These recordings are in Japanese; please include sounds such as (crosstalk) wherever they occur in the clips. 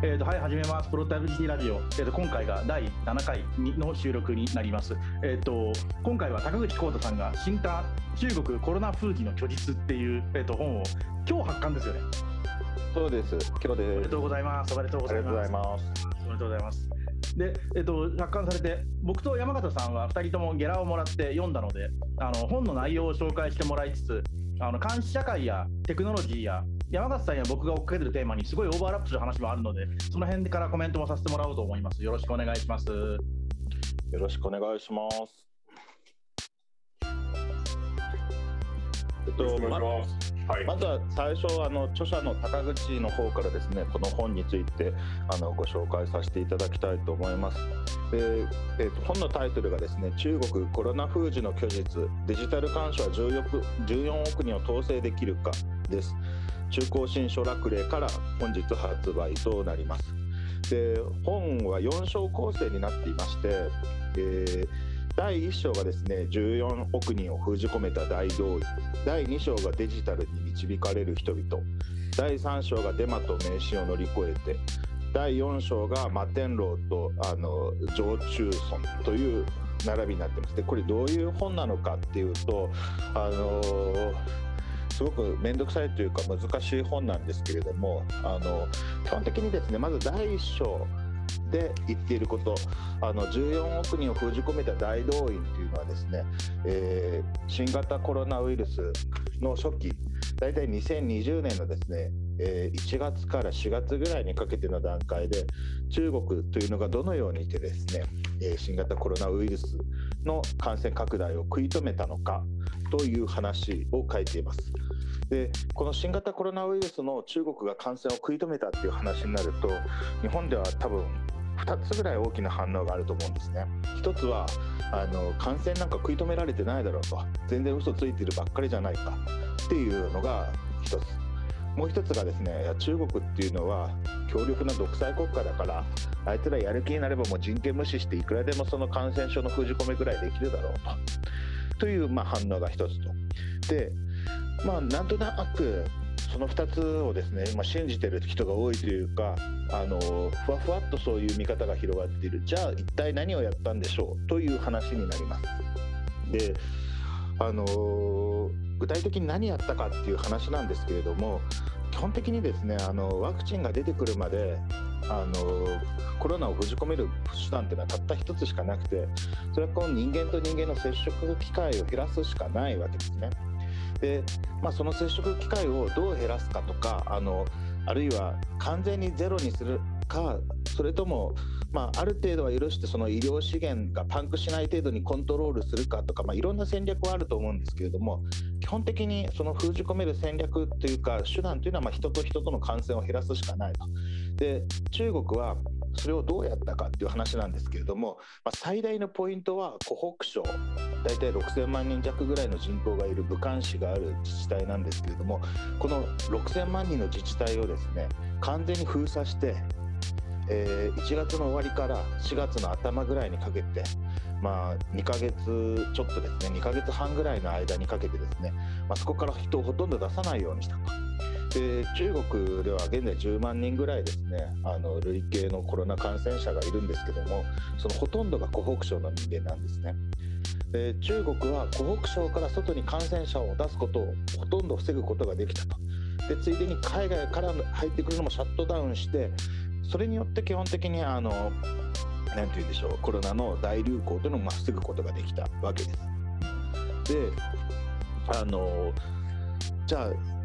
えーと、はい、始めます。プロタビリティラジオ。えーと、今回が第7回の収録になります。えーと、今回は高口浩太さんが新刊中国コロナ風紀の虚実っていう、えー、と本を今日発刊ですよね。そうです。今日です。おめでとうございます。おめでとうございます。おめでとうございます。で、えっと、発刊されて、僕と山形さんは2人ともゲラをもらって読んだので、あの本の内容を紹介してもらいつつ、あの監視社会やテクノロジーや山形さんや僕が追っかけてるテーマにすごいオーバーラップする話もあるので、その辺からコメントもさせてもらおうと思います。よろしくお願いします。よろしくお願いします。えっと、まはい、まずは最初あの著者の高口の方からですねこの本についてあのご紹介させていただきたいと思います。でえーと、本のタイトルがですね中国コロナ封じの虚実デジタル干渉は14億 ,14 億人を統制できるかです。中高新書楽例から本日発売となります。で本は4章構成になっていまして、えー第1章がですね14億人を封じ込めた大動員第2章がデジタルに導かれる人々。第3章がデマと迷信を乗り越えて第4章が摩天楼とあの常駐村という並びになってます。でこれどういう本なのかっていうとあのすごく面倒くさいというか難しい本なんですけれどもあの基本的にですねまず第1章で言っていることあの14億人を封じ込めた大動員というのはですね、えー、新型コロナウイルスの初期大体2020年のですね、えー、1月から4月ぐらいにかけての段階で中国というのがどのようにしてですね、えー、新型コロナウイルスの感染拡大を食い止めたのかという話を書いています。でこの新型コロナウイルスの中国が感染を食い止めたっていう話になると日本では多分2つぐらい大きな反応があると思うんですね。1つはあの感染なんか食い止められてないだろうと全然嘘ついてるばっかりじゃないかっていうのが1つ。もう一つがですね中国っていうのは強力な独裁国家だからあいつらやる気になればもう人権無視していくらでもその感染症の封じ込めぐらいできるだろうとというまあ反応が一つと。でまあなんとなくその2つをですね、まあ、信じてる人が多いというかあのふわふわっとそういう見方が広がっているじゃあ一体何をやったんでしょうという話になります。であの具体的に何やったかっていう話なんですけれども基本的にですねあのワクチンが出てくるまであのコロナを封じ込める手段っていうのはたった一つしかなくてそれはこの人間と人間の接触機会を減らすしかないわけですね。で、まあ、その接触機会をどう減らすかとかあのあるいは完全にゼロにするかそれとも、まあ、ある程度は許してその医療資源がパンクしない程度にコントロールするかとか、まあ、いろんな戦略はあると思うんですけれども基本的にその封じ込める戦略というか手段というのはまあ人と人との感染を減らすしかないと。で中国はそれをどうやったかっていう話なんですけれども、まあ、最大のポイントは湖北省大体6000万人弱ぐらいの人口がいる武漢市がある自治体なんですけれどもこの6000万人の自治体をですね完全に封鎖してえー、1月の終わりから4月の頭ぐらいにかけて、まあ、2ヶ月ちょっとですね2ヶ月半ぐらいの間にかけてですね、まあ、そこから人をほとんど出さないようにしたと。で中国では現在10万人ぐらいですねあの累計のコロナ感染者がいるんですけどもそのほとんどが湖北省の人間なんですね。で中国は湖北省から外に感染者を出すことをほとんど防ぐことができたと。でついでに海外から入ってくるのもシャットダウンしてそれによって基本的にあの何て言うんでしょうコロナの大流行というのを防ぐことができたわけです。であのじゃあ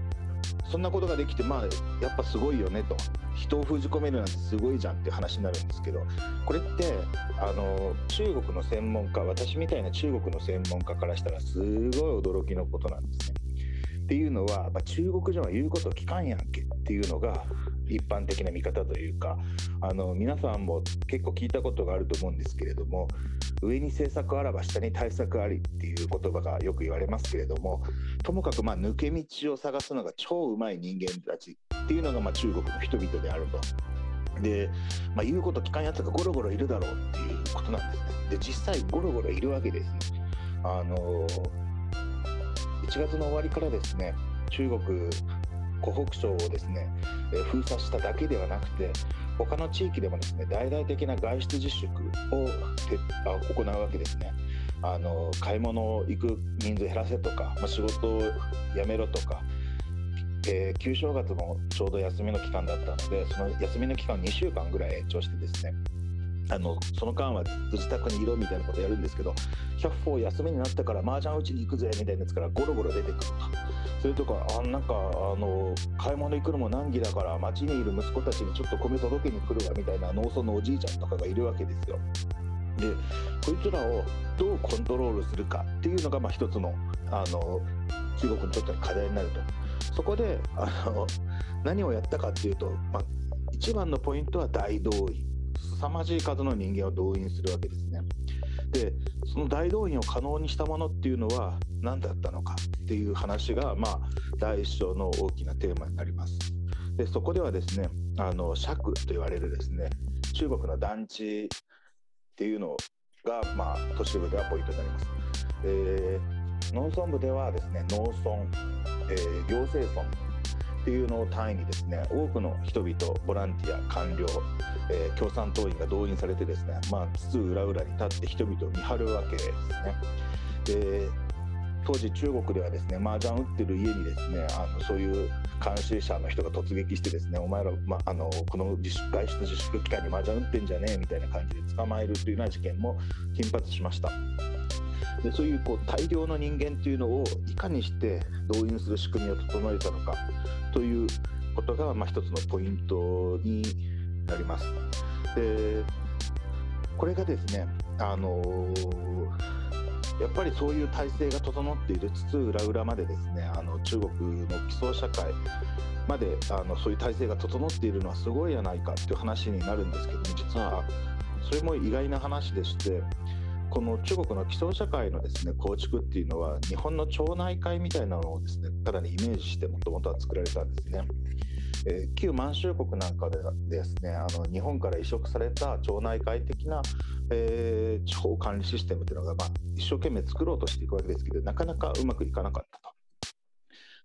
そんなことができてまあやっぱすごいよねと人を封じ込めるなんてすごいじゃんっていう話になるんですけどこれってあの中国の専門家私みたいな中国の専門家からしたらすごい驚きのことなんですね。っていうのは、まあ、中国人は言うこと聞かんやんけっていうのが一般的な見方というかあの皆さんも結構聞いたことがあると思うんですけれども上に政策あらば下に対策ありっていう言葉がよく言われますけれどもともかくま抜け道を探すのが超うまい人間たちっていうのがまあ中国の人々であると。で、まあ、言うこと聞かんやつがゴロゴロいるだろうっていうことなんですね。で実際ゴロゴロいるわけですね。あの1月の終わりからですね中国湖北省をですね、え封鎖しただけではなくて他の地域でもですね大々的な外出自粛を行うわけですね。あの買い物行く人数減らせとか、まあ、仕事を辞めろとか、えー、旧正月もちょうど休みの期間だったのでその休みの期間2週間ぐらい延長してですねあのその間は自宅にいろみたいなことやるんですけど100歩休みになったから麻雀打ちに行くぜみたいなやつからゴロゴロ出てくるとそれとかあなんかあの買い物行くのも難儀だから街にいる息子たちにちょっと米届けに来るわみたいな農村のおじいちゃんとかがいるわけですよ。でこいつらをどうコントロールするかっていうのがまあ一つのあの中国にとっての課題になると。そこであの何をやったかっていうと、まあ、一番のポイントは大動員凄まじい数の人間を動員するわけですね。でその大動員を可能にしたものっていうのは何だったのかっていう話が、まあ、第一章の大きなテーマになります。でそこではですねあの尺と言われるですね中国の団地っていうのが、まあ、都市部ではポイントになります。えー、農村部ではですね農村、えー、行政村っていうのを単位にですね多くの人々ボランティア官僚、えー、共産党員が動員されてですねまあ津々浦々に立って人々を見張るわけですね。で当時中国ではですね麻雀打ってる家にですねあのそういう監視者の人が突撃してですねお前ら、ま、あのこの自粛外出自粛期間に麻雀打ってんじゃねえみたいな感じで捕まえるというような事件も頻発しました。でそういうこう大量の人間というのをいかにして動員する仕組みを整えたのかということが、まあ、一つのポイントになります。でこれがですね、あのー、やっぱりそういう体制が整っている津々浦々までですねあの中国の基礎社会まであのそういう体制が整っているのはすごいやないかっていう話になるんですけども実はそれも意外な話でしてこの中国の基礎社会のですね構築っていうのは日本の町内会みたいなのをですねかなりイメージしてもともとは作られたんですね。えー、旧満州国なんかでですねあの日本から移植された町内会的な、えー、地方管理システムっていうのが、まあ、一生懸命作ろうとしていくわけですけどなかなかうまくいかなかったと。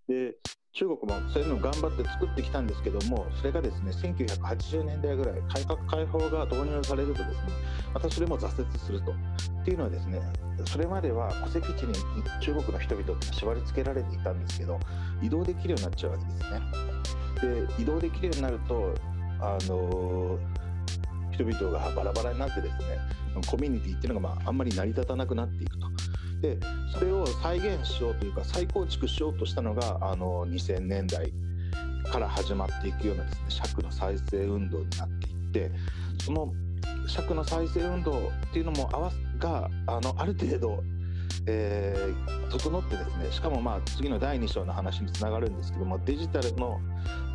で中国もそういうのを頑張って作ってきたんですけどもそれがですね1980年代ぐらい改革開放が導入されるとですねまたそれも挫折すると。っていうのはですねそれまでは戸籍地に中国の人々って縛り付けられていたんですけど移動できるようになっちゃうわけですね。で移動できるようになるとあの人々がバラバラになってですねコミュニティっていうのがまああんまり成り立たなくなっていくと。でそれを再現しようというか再構築しようとしたのがあの2000年代から始まっていくようなですね尺の再生運動になっていってその尺の再生運動っていうのも合わがあのある程度、えー、整ってですねしかもまあ次の第2章の話につながるんですけどもデジタルの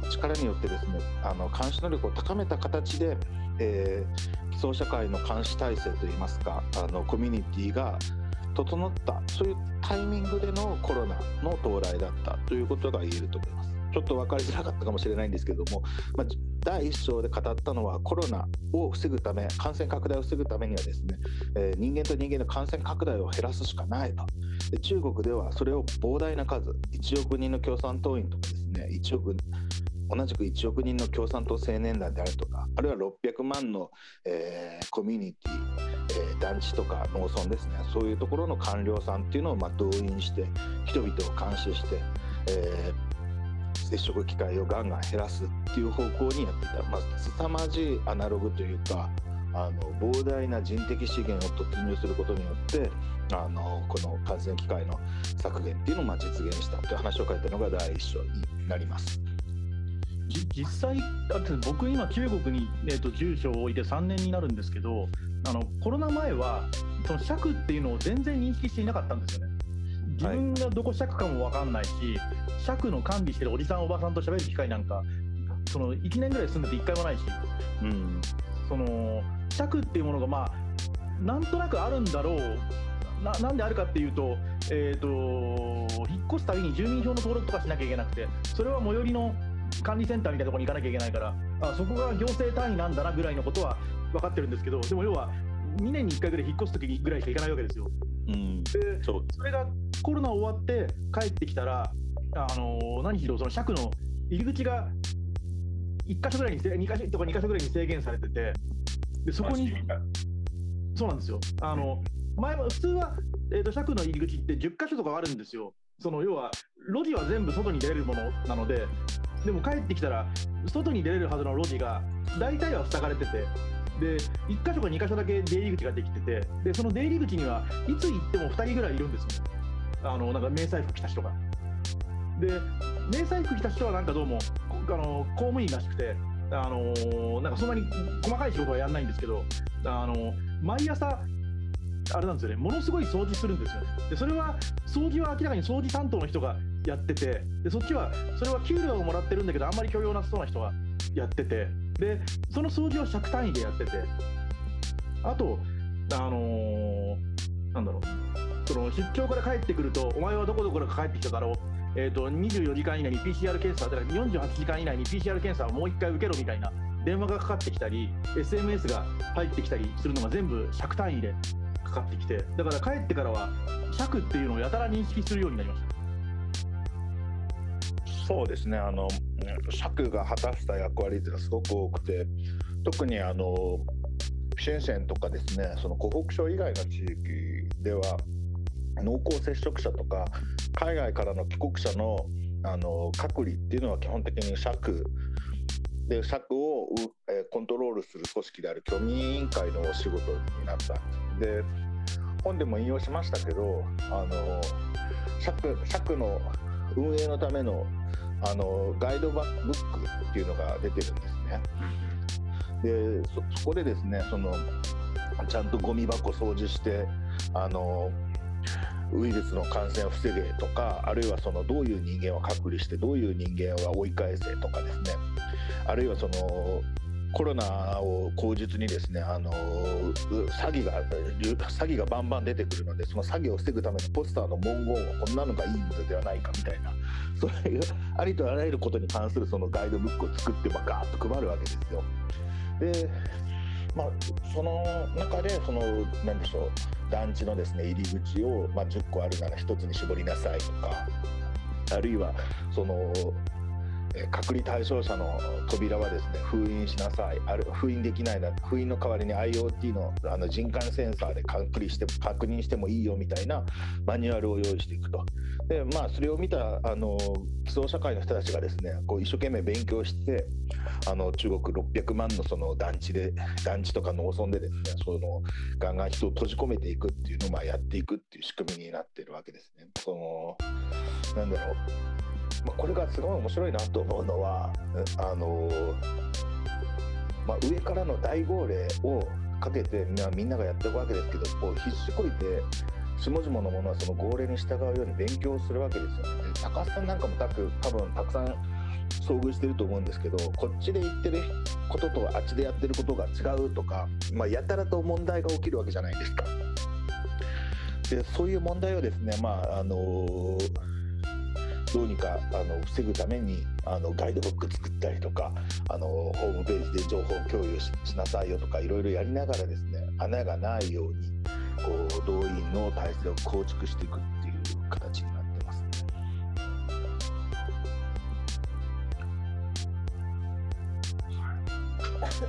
力によってですねあの監視能力を高めた形で、えー、基礎社会の監視体制といいますかあのコミュニティが整ったそういうタイミングでのコロナの到来だったということが言えると思います。ちょっと分かりづらかったかもしれないんですけども、まあ、第1章で語ったのはコロナを防ぐため感染拡大を防ぐためにはですね、えー、人間と人間の感染拡大を減らすしかないとで中国ではそれを膨大な数1億人の共産党員とかですね1億同じく1億人の共産党青年団であるとかあるいは600万の、えー、コミュニティ、えー、団地とか農村ですねそういうところの官僚さんっていうのをまあ動員して人々を監視して、えー、接触機会をガンガン減らすっていう方向にやっていた、まあ、凄まじいアナログというかあの膨大な人的資源を突入することによってあのこの感染機会の削減っていうのをまあ実現したという話を書いたのが第一章になります。実際僕今中国に、えーと、住所を置いて3年になるんですけどあのコロナ前はその尺っていうのを全然認識していなかったんですよね。自分がどこ尺かも分かんないし、はい、尺の管理してるおじさんおばさんと喋る機会なんかその1年ぐらい住んでて1回もないし、うん、その尺っていうものがまあなんとなくあるんだろう。ななんであるかっていうと,、えーと引っ越すたびに住民票の登録とかしなきゃいけなくてそれは最寄りの管理センターみたいなところに行かなきゃいけないからあそこが行政単位なんだなぐらいのことは分かってるんですけどでも要は2年に1回ぐらい引っ越す時ぐらいしか行かないわけですよ。うん、でそれがコロナ終わって帰ってきたらあの何しろその尺の入り口が1箇所ぐらいに2箇所とか2箇所ぐらいに制限されててでそこにそうなんですよ。あの前も普通は、えーと、尺の入り口って10箇所とかあるんですよ。その要は路地は全部外に出れるものなのででも帰ってきたら外に出れるはずの路地が大体は塞がれててで1箇所か2箇所だけ出入り口ができててでその出入り口にはいつ行っても2人ぐらいいるんですよあのなんか迷彩服着た人が。で迷彩服着た人はなんかどうもあの公務員らしくてあのなんかそんなに細かい仕事はやらないんですけどあの毎朝あれなんですよねものすごい掃除するんですよねでそれは掃除は明らかに掃除担当の人がやっててでそっちはそれは給料をもらってるんだけどあんまり許容なさそうな人がやっててでその掃除を尺単位でやっててあとあのー、なんだろうその出張から帰ってくるとお前はどこどこから帰ってきただろう。えーと、24時間以内に PCR 検査、だから48時間以内に PCR 検査をもう1回受けろみたいな電話がかかってきたり、SMS が入ってきたりするのが全部尺単位でかかってきて、だから帰ってからは尺っていうのをやたら認識するようになりました。そうですね。あの尺が果たした役割っていうのはすごく多くて特にあの深センとかですねその湖北省以外の地域では濃厚接触者とか海外からの帰国者のあの隔離っていうのは基本的に尺。で尺を、えコントロールする組織である居民委員会のお仕事になった。で本でも引用しましたけどあの尺尺の運営のためのあのガイドバックっていうのが出てるんですね。でそこでですねそのちゃんとゴミ箱掃除してあのウイルスの感染を防げとかあるいはそのどういう人間を隔離してどういう人間は追い返せとかですねあるいはそのコロナを口実にですねあの詐欺が詐欺がバンバン出てくるのでその詐欺を防ぐためのポスターの文言はこんなのがいいのではないかみたいなそういうありとあらゆることに関するそのガイドブックを作ってまあガーッと配るわけですよ。でまあ、その中でその何でしょう団地のですね入り口を、まあ、10個あるなら1つに絞りなさいとかあるいはその隔離対象者の扉はですね封印しなさい。ある封印できないな封印の代わりに IoT のあの人感センサーで隔離して確認してもいいよみたいなマニュアルを用意していくと。でまあそれを見たあの基礎社会の人たちがですねこう一生懸命勉強してあの中国600万のその団地で団地とか農村でですねそのガンガン人を閉じ込めていくっていうのをまあやっていくっていう仕組みになってるわけですね。そのなんだろう。まあ、これがすごい面白いなと思うのはあの、まあ、上からの大号令をかけて、みんながやっていくわけですけどこう必死こいて下々のものはその号令に従うように勉強するわけですよね。高須さんなんかも多分多分たくさん遭遇してると思うんですけどこっちで言ってることとあっちでやってることが違うとか、まあ、やたらと問題が起きるわけじゃないですか。でそういう問題をですね、まああのーどうにかあの防ぐためにあのガイドブック作ったりとかあのホームページで情報共有しなさいよとかいろいろやりながらですね穴がないようにこう動員の体制を構築していくっていう形になってます、ね。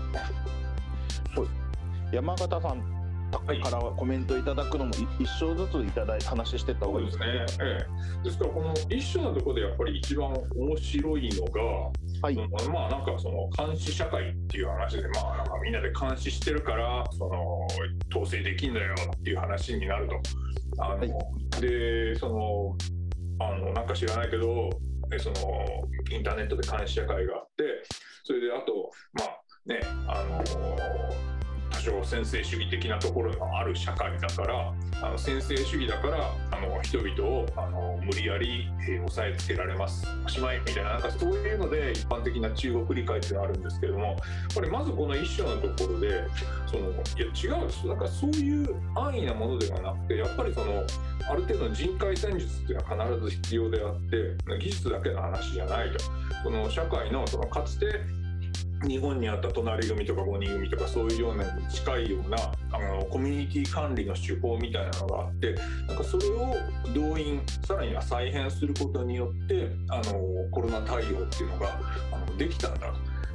(laughs) 山形さんからコメントいただくのも一章ずついただいて話してた方がいいですね。ですね、ええ、ですからこの一章のところでやっぱり一番面白いのが、はい、まあなんかその監視社会っていう話でまあなんかみんなで監視してるからその統制できんだよっていう話になると。あの、はい、でそのあのなんか知らないけどそのインターネットで監視社会があってそれであとまあねあの多少先制主義的なところがある社会だからあの先制主義だからあの人々をあの無理やり、えー、押さえつけられますおしまいみたいななんかそういうので一般的な中国理解っていうのがあるんですけどもこれまずこの一章のところでそのいや違うんですなんかそういう安易なものではなくてやっぱりそのある程度の人海戦術っていうのは必ず必要であって技術だけの話じゃないと。この社会のそのかつて日本にあった隣組とか5人組とかそういうようなに近いようなあのコミュニティ管理の手法みたいなのがあってなんかそれを動員さらには再編することによってあのコロナ対応っていうのがあのできたんだ。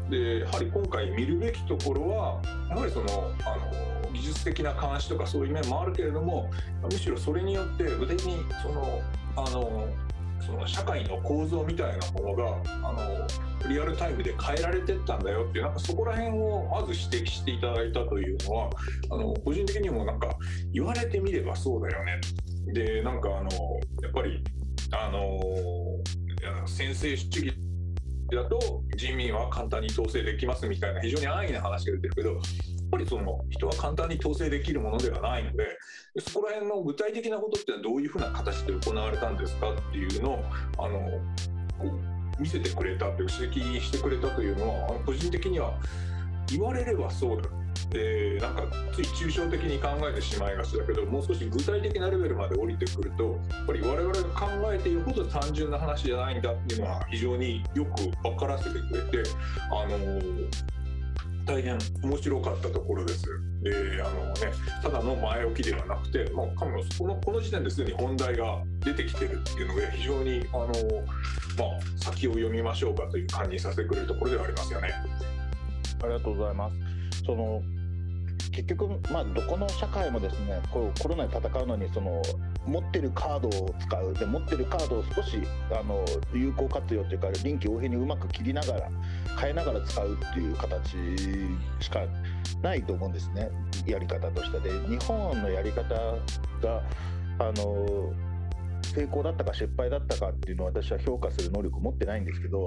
でやはり今回見るべきところはやはりそのあの技術的な監視とかそういう面もあるけれどもむしろそれによって具体的にそのあのその社会の構造みたいなものがあのリアルタイムで変えられてったんだよっていうなんかそこら辺をまず指摘していただいたというのはあの個人的にもなんか言われてみればそうだよね。でなんかあのやっぱりあの先制主義だと人民は簡単に統制できますみたいな非常に安易な話が出てるけどぱりその人は簡単に統制できるものではないのでそこら辺の具体的なことってのはどういうふうな形で行われたんですかっていうのをあのこう見せてくれたという指摘してくれたというのは個人的には言われればそうだ。でなんかつい抽象的に考えてしまいがちだけどもう少し具体的なレベルまで降りてくるとやっぱり我々が考えているほど単純な話じゃないんだっていうのは非常によく分からせてくれてあの大変面白かったところです。であのね、ただの前置きではなくて、もこのこの時点ですでに本題が出てきてるっていうので非常にあの、まあ、先を読みましょうかという感じにさせてくれるところではありますよね。ありがとうございます。その結局、まあ、どこの社会もですねこうコロナに戦うのにその持ってるカードを使う。で持ってるカードを少しあの有効活用というか臨機応変にうまく切りながら変えながら使うっていう形しかないと思うんですね。やり方として。で日本のやり方があの成功だったか失敗だったかっていうのを私は評価する能力を持ってないんですけど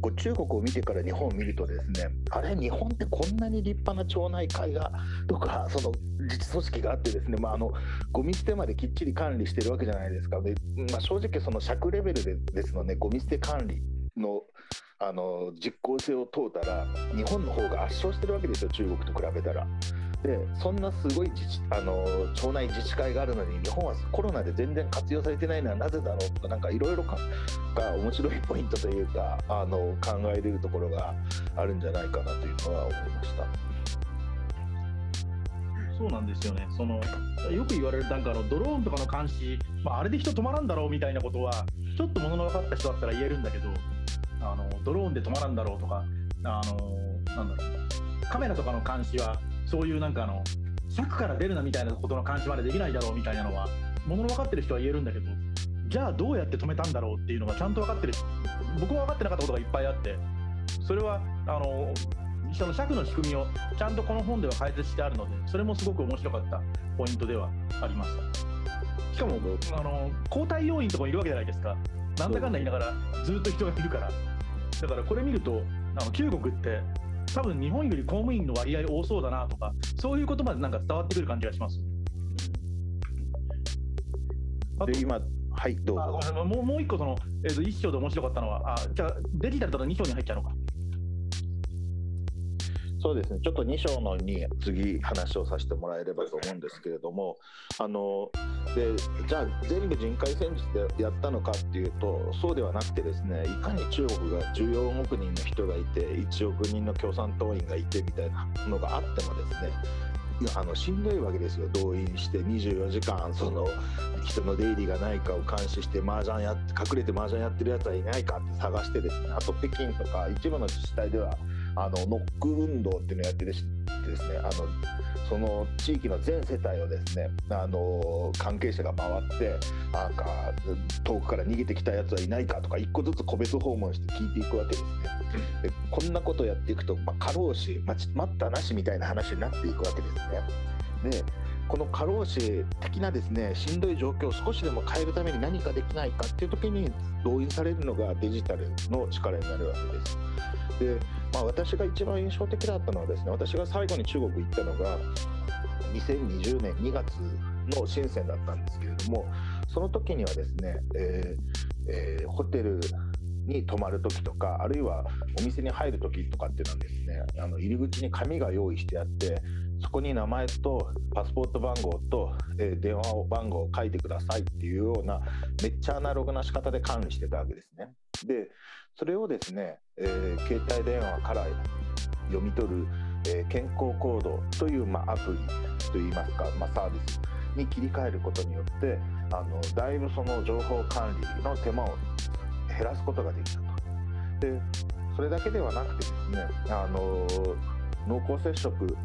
こう中国を見てから日本を見るとですねあれ日本ってこんなに立派な町内会がとかその自治組織があってですね、まあ、あのゴミ捨てまできっちり管理してるわけじゃないですか。で、まあ、正直その尺レベルでですのでゴミ捨て管理のあの実効性を問うたら日本の方が圧勝してるわけですよ中国と比べたら。でそんなすごい自治あの町内自治会があるのに日本はコロナで全然活用されてないのはなぜだろうとかなんかいろいろが面白いポイントというかあの考えれるところがあるんじゃないかなというのは思いました。そうなんですよねそのよく言われるなんかあのドローンとかの監視、まあ、あれで人止まらんだろうみたいなことはちょっとものの分かった人だったら言えるんだけどあのドローンで止まらんだろうとかあのなんだろう。カメラとかの監視はそういうなんかあの柵から出るなみたいなことの監視までできないだろうみたいなのはものの分かってる人は言えるんだけどじゃあどうやって止めたんだろうっていうのがちゃんと分かってる。僕は分かってなかったことがいっぱいあってそれはあのその尺の仕組みをちゃんとこの本では解説してあるのでそれもすごく面白かったポイントではありました。しかもあの交代要員とかいるわけじゃないですか。なんだかんだ言いながらずっと人がいるからだからこれ見るとあの中国って多分日本より公務員の割合多そうだなとか、そういうことまでなんか伝わってくる感じがします。で今はいどうぞ。もうもう一個その、えー、と一章で面白かったのはあじゃあデジタルだと2章に入っちゃうのかそうですね。ちょっと2章のに次話をさせてもらえればと思うんですけれどもあのでじゃあ全部人海戦術でやったのかっていうとそうではなくてですねいかに中国が14億人の人がいて1億人の共産党員がいてみたいなのがあってもですねあのしんどいわけですよ。動員して24時間その人の出入りがないかを監視して麻雀やって隠れて麻雀やってるやつはいないかって探してですねあと北京とか一部の自治体ではあのノック運動っていうのをやってですねあのその地域の全世帯をですねあの関係者が回ってなんか遠くから逃げてきたやつはいないかとか一個ずつ個別訪問して聞いていくわけですね。でこんなことをやっていくと、まあ、過労死待ったなしみたいな話になっていくわけですね。でこの過労死的なですねしんどい状況を少しでも変えるために何かできないかっていう時に動員されるのがデジタルの力になるわけです。で、まあ、私が一番印象的だったのはですね私が最後に中国行ったのが2020年2月の深センだったんですけれどもその時にはですね、えーえー、ホテルに泊まる時とかあるいはお店に入る時とかっていうのはですねあの入り口に紙が用意してあってそこに名前とパスポート番号と、えー、電話番号を書いてくださいっていうようなめっちゃアナログな仕方で管理してたわけですね。でそれをですね、えー、携帯電話から読み取る、えー、健康コードという、まあ、アプリといいますか、まあ、サービスに切り替えることによってあのだいぶその情報管理の手間を減らすことができたと。でそれだけではなくてですねあの濃厚接触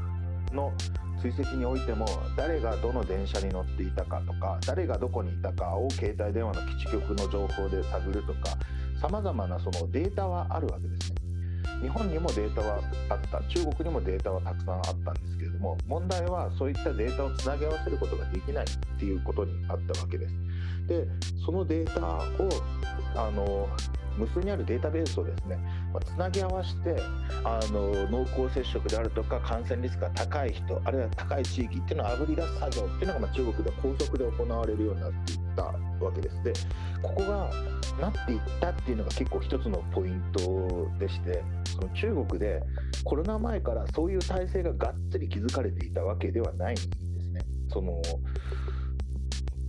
の追跡においても誰がどの電車に乗っていたかとか誰がどこにいたかを携帯電話の基地局の情報で探るとかさまざまなそのデータはあるわけですね。日本にもデータはあった中国にもデータはたくさんあったんですけれども問題はそういったデータをつなぎ合わせることができないっていうことにあったわけです。でそのデータをあの無数にあるデータベースをですね、まあ、つなぎ合わせてあの濃厚接触であるとか感染リスクが高い人あるいは高い地域っていうのをあぶり出す作業っていうのが、まあ、中国では高速で行われるようになっていったわけです。でここがなっていったっていうのが結構一つのポイントでしてその中国でコロナ前からそういう体制ががっつり築かれていたわけではないんですね。その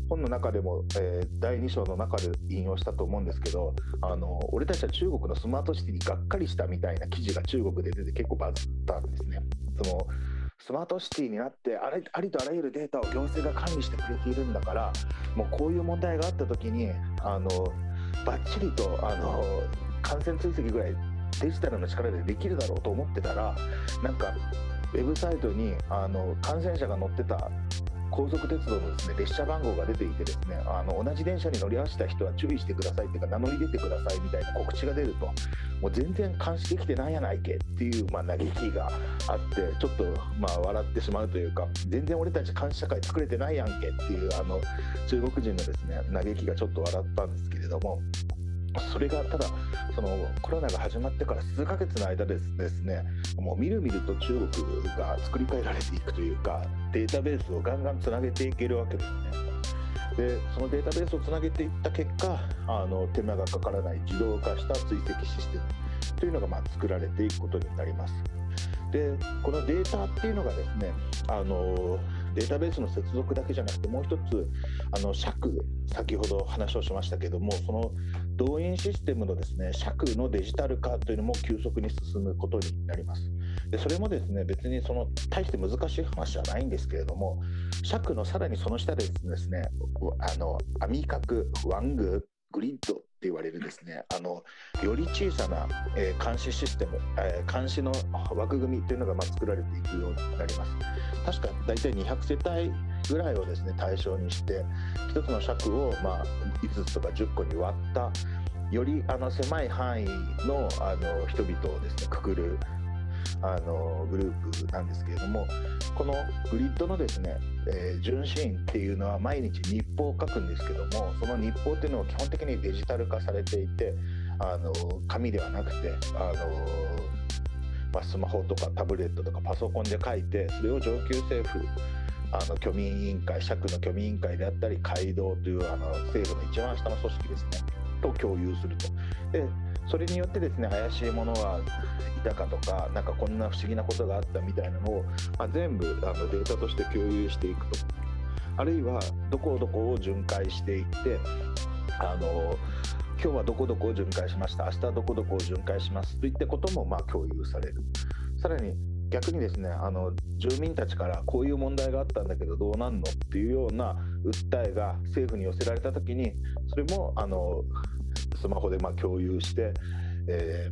本の中でも、えー、第2章の中で引用したと思うんですけどあの俺たちは中国のスマートシティにがっかりしたみたいな記事が中国で出て結構バズったんですね。そのスマートシティになってあれありとあらゆるデータを行政が管理してくれているんだからもうこういう問題があった時にあのバッチリとあの感染追跡ぐらいデジタルの力でできるだろうと思ってたらなんかウェブサイトにあの感染者が乗ってた高速鉄道のですね列車番号が出ていてですねあの同じ電車に乗り合わせた人は注意してくださいっていうか名乗り出てくださいみたいな告知が出るともう全然監視できてないやないけっていう、まあ、嘆きがあってちょっとまあ笑ってしまうというか全然俺たち監視社会作れてないやんけっていうあの中国人のですね嘆きがちょっと笑ったんですけれどもそれがただそのコロナが始まってから数ヶ月の間ですですねもうみるみると中国が作り変えられていくというかデータベースをガンガンつなげていけるわけですね。でそのデータベースをつなげていった結果あの手間がかからない自動化した追跡システムというのがまあ作られていくことになります。でこのデータっていうのがですねあのデータベースの接続だけじゃなくてもう一つあの尺先ほど話をしましたけどもその動員システムのですね尺のデジタル化というのも急速に進むことになります。でそれもですね別にその大して難しい話じゃないんですけれども尺のさらにその下でですねあの網角ワンググリッドって言われるですねあのより小さな、えー、監視システム、えー、監視の枠組みというのがまあ作られていくようになります。確か大体200世帯ぐらいをですね対象にして1つの尺をまあ5つとか10個に割ったよりあの狭い範囲のあの人々をですねくくるあのグループなんですけれどもこのグリッドのですね、えー、巡視員っていうのは毎日日報を書くんですけどもその日報っていうのは基本的にデジタル化されていてあの紙ではなくてあの、まあ、スマホとかタブレットとかパソコンで書いてそれを上級政府あの居民委員会社区の居民委員会であったり街道というあの政府の一番下の組織ですね。と共有すると。でそれによってですね怪しいものはいたかとかなんかこんな不思議なことがあったみたいなのを、まあ、全部あのデータとして共有していくと。あるいはどこどこを巡回していってあの今日はどこどこを巡回しました明日はどこどこを巡回しますといったこともまあ共有される。さらに逆にですねあの住民たちからこういう問題があったんだけどどうなんのっていうような訴えが政府に寄せられた時にそれもあのスマホでま共有して、え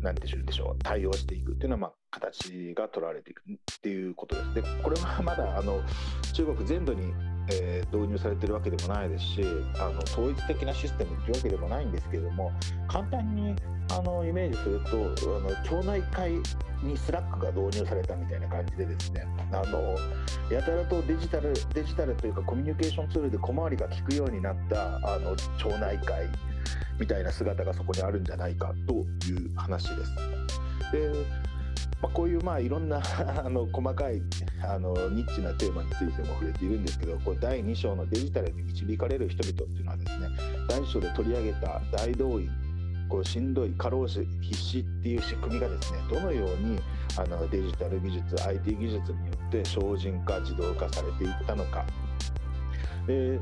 ー、なんて言うんでしょう対応していくっていうのはまあ形が取られていくっていうことです。でこれはまだあの中国全土にえー、導入されてるわけでもないですしあの統一的なシステムっていうわけでもないんですけれども簡単にあのイメージするとあの町内会に Slack が導入されたみたいな感じでですねあのやたらとデジタルデジタルというかコミュニケーションツールで小回りが利くようになったあの町内会みたいな姿がそこにあるんじゃないかという話です。でまあ、こういうまあいろんな (laughs) あの細かいあのニッチなテーマについても触れているんですけどこれ第2章のデジタルに導かれる人々っていうのはですね第1章で取り上げた大動員こうしんどい過労死必死っていう仕組みがですねどのようにあのデジタル技術 IT 技術によって精進化自動化されていったのか。で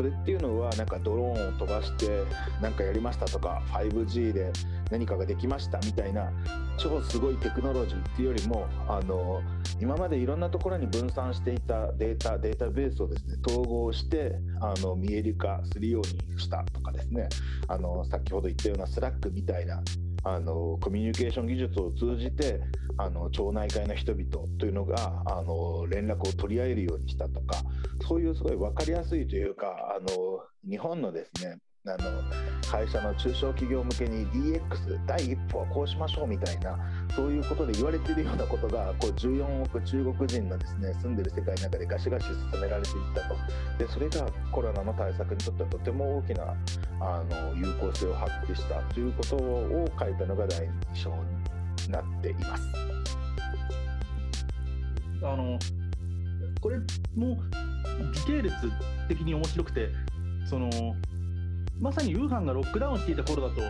それっていうのはなんかドローンを飛ばして何かやりましたとか 5G で何かができましたみたいな超すごいテクノロジーっていうよりもあの今までいろんなところに分散していたデータデータベースをですね統合してあの見える化するようにしたとかですねあの先ほど言ったような Slack みたいなあのコミュニケーション技術を通じてあの町内会の人々というのがあの連絡を取り合えるようにしたとかそういうすごい分かりやすいというかあの日本のですねあの会社の中小企業向けに DX 第一歩はこうしましょうみたいなそういうことで言われているようなことがこう14億中国人のですね住んでる世界の中でガシガシ進められていったとでそれがコロナの対策にとってはとても大きなあの有効性を発揮したということを書いたのが第2章になっています。あのこれも時系列的に面白くてそのまさにウーハンがロックダウンしていた頃だと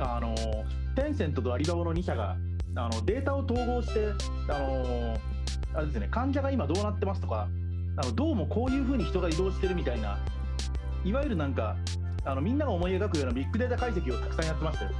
あのテンセントとアリババの2社があのデータを統合してあのあれですね患者が今どうなってますとかあのどうもこういうふうに人が移動してるみたいないわゆるなんかあのみんなが思い描くようなビッグデータ解析をたくさんやってましたよ。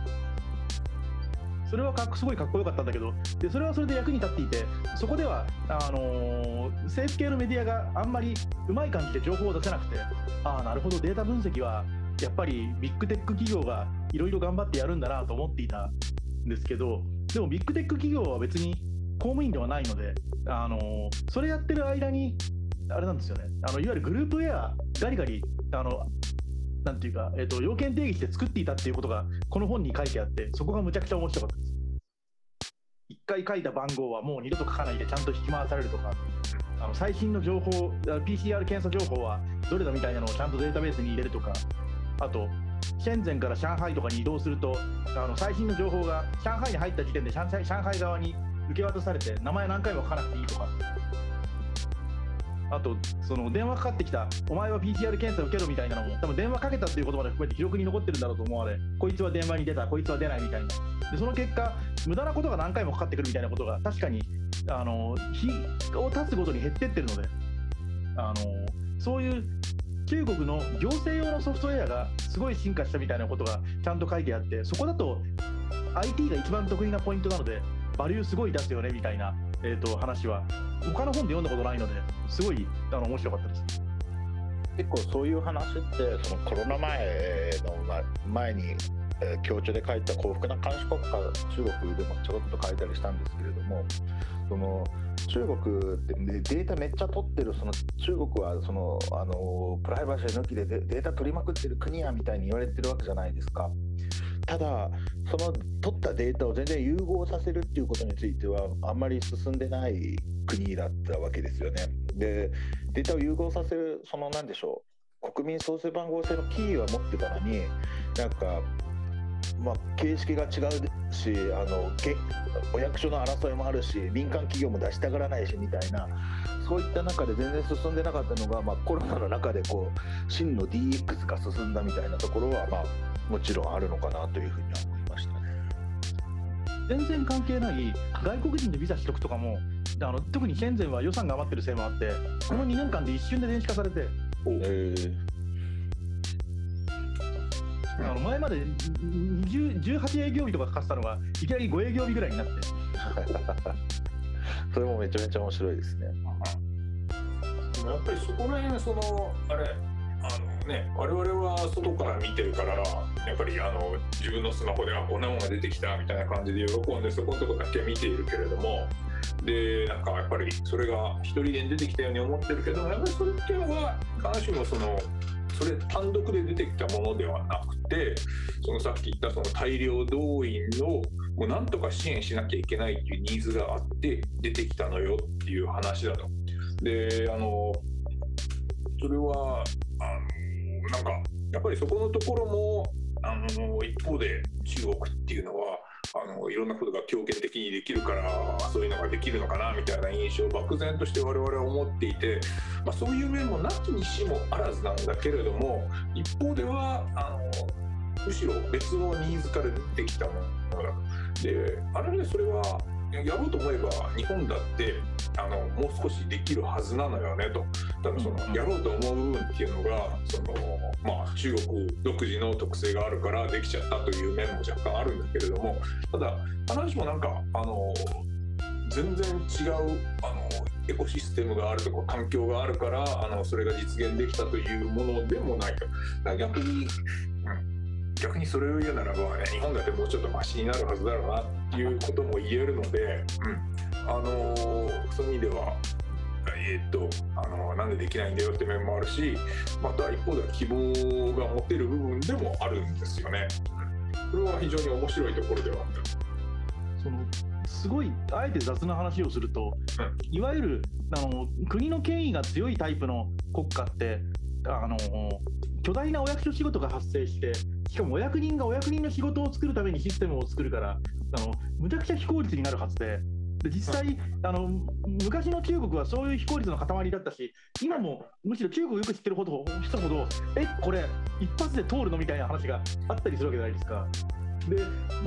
それはかすごいかっこよかったんだけどでそれはそれで役に立っていてそこではあのー、政府系のメディアがあんまりうまい感じで情報を出せなくてああなるほどデータ分析はやっぱりビッグテック企業がいろいろ頑張ってやるんだなと思っていたんですけどでもビッグテック企業は別に公務員ではないので、あのそれやってる間にあれなんですよねあのいわゆるグループウェアガリガリあのなんていうか、えーと、要件定義して作っていたっていうことがこの本に書いてあってそこがむちゃくちゃ面白かったです。1回書いた番号はもう二度と書かないでちゃんと引き回されるとかあの最新の情報 PCR 検査情報はどれだみたいなのをちゃんとデータベースに入れるとかあと深ゼンから上海とかに移動するとあの最新の情報が上海に入った時点で上海上海側に受け渡されて名前何回も書かなくていいとか。あとその電話かかってきたお前は PCR 検査受けろみたいなのも多分電話かけたっていう言葉で含めて記録に残ってるんだろうと思われこいつは電話に出たこいつは出ないみたいな。でその結果無駄なことが何回もかかってくるみたいなことが確かにあの日を経つごとに減ってってるのであのそういう中国の行政用のソフトウェアがすごい進化したみたいなことがちゃんと書いてあってそこだと IT が一番得意なポイントなのでバリューすごい出すよねみたいな、えーと、話は他の本で読んだことないのですごいあの面白かったです。結構そういう話ってそのコロナ前の前にえー、強調で書いた幸福な監視国家中国でもちょろっと書いたりしたんですけれどもその中国ってデータめっちゃ取ってるその中国はそのあのプライバシー抜きでデータ取りまくってる国やみたいに言われてるわけじゃないですか。ただその取ったデータを全然融合させるっていうことについてはあんまり進んでない国だったわけですよね。でデータを融合させるその何でしょう国民創生番号制のキーは持ってたのになんかまあ、形式が違うしあのお役所の争いもあるし民間企業も出したがらないしみたいなそういった中で全然進んでなかったのが、まあ、コロナの中でこう真の DX が進んだみたいなところは、まあ、もちろんあるのかなというふうには思いましたね。全然関係ない外国人のビザ取得とかもあの特にシェンゼンは予算が余ってるせいもあってこの2年間で一瞬で電子化されて。えーあの前まで18営業日とかかかってたのがいきなり5営業日ぐらいになって。(laughs) それもめちゃめちゃ面白いですね、でもやっぱりそこら辺そのあれあのね我々は外から見てるからやっぱりあの自分のスマホではこんなものが出てきたみたいな感じで喜んでそこのとこだけ見ているけれどもでなんかやっぱりそれが一人で出てきたように思ってるけどやっぱりそれっていうのは必ずしもそのそれ単独で出てきたものではなくてそのさっき言ったその大量動員をもうなんとか支援しなきゃいけないっていうニーズがあって出てきたのよっていう話だと。であのそれはあのなんかやっぱりそこのところもあの一方で中国っていうのはあのいろんなことが強権的にできるからそういうのができるのかなみたいな印象を漠然として我々は思っていて、まあ、そういう面もなきにしもあらずなんだけれども一方ではあのむしろ別のニーズから出てきたものだと。である意味それはやろうと思えば日本だってあのもう少しできるはずなのよねと。ただその、やろうと思う部分っていうのがその、まあ、中国独自の特性があるからできちゃったという面も若干あるんだけれどもただ必ずしもなんかあの全然違うあのエコシステムがあるとか環境があるからあのそれが実現できたというものでもないと。逆に、うん逆にそれを言うならば、ね、日本だってもうちょっとマシになるはずだろうなっていうことも言えるので、うん、あのー、そういう意味ではえー、っとあのなんでできないんだよって面もあるしまた一方では希望が持てる部分でもあるんですよね。これは非常に面白いところではあった。そのすごいあえて雑な話をすると、うん、いわゆるあの国の権威が強いタイプの国家ってあの巨大なお役所仕事が発生してしかもお役人がお役人の仕事を作るためにシステムを作るからあのむちゃくちゃ非効率になるはずで。で実際、あの昔の中国はそういう非効率の塊だったし、今もむしろ中国をよく知ってるほど人ほど、え、これ、一発で通るのみたいな話があったりするわけじゃないですか。で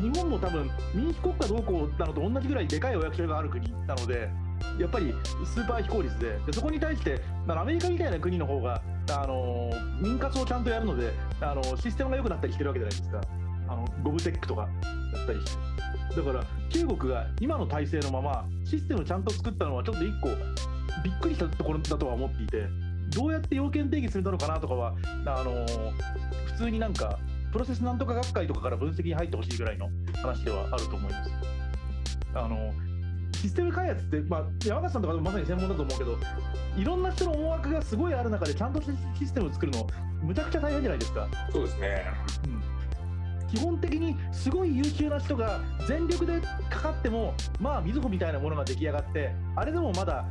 日本も多分民主国家どうこうなのと同じぐらいでかいお役所がある国なのでやっぱりスーパー非効率ででそこに対してアメリカみたいな国の方があの民活をちゃんとやるのであのシステムが良くなったりしてるわけじゃないですかあのゴブテックとかやったりしてだから中国が今の体制のままシステムをちゃんと作ったのはちょっと一個びっくりしたところだとは思っていてどうやって要件定義するのかなとかはあの普通になんかプロセスなんとか学会とかから分析に入ってほしいぐらいの話ではあると思います。あのシステム開発って、まあ、山形さんとかまさに専門だと思うけど、いろんな人の思惑がすごいある中で、ちゃんとしたシステムを作るの、むちゃくちゃ大変じゃないですか。そうですね、うん、基本的にすごい優秀な人が全力でかかっても、まあ、みずほみたいなものが出来上がって、あれでもまだ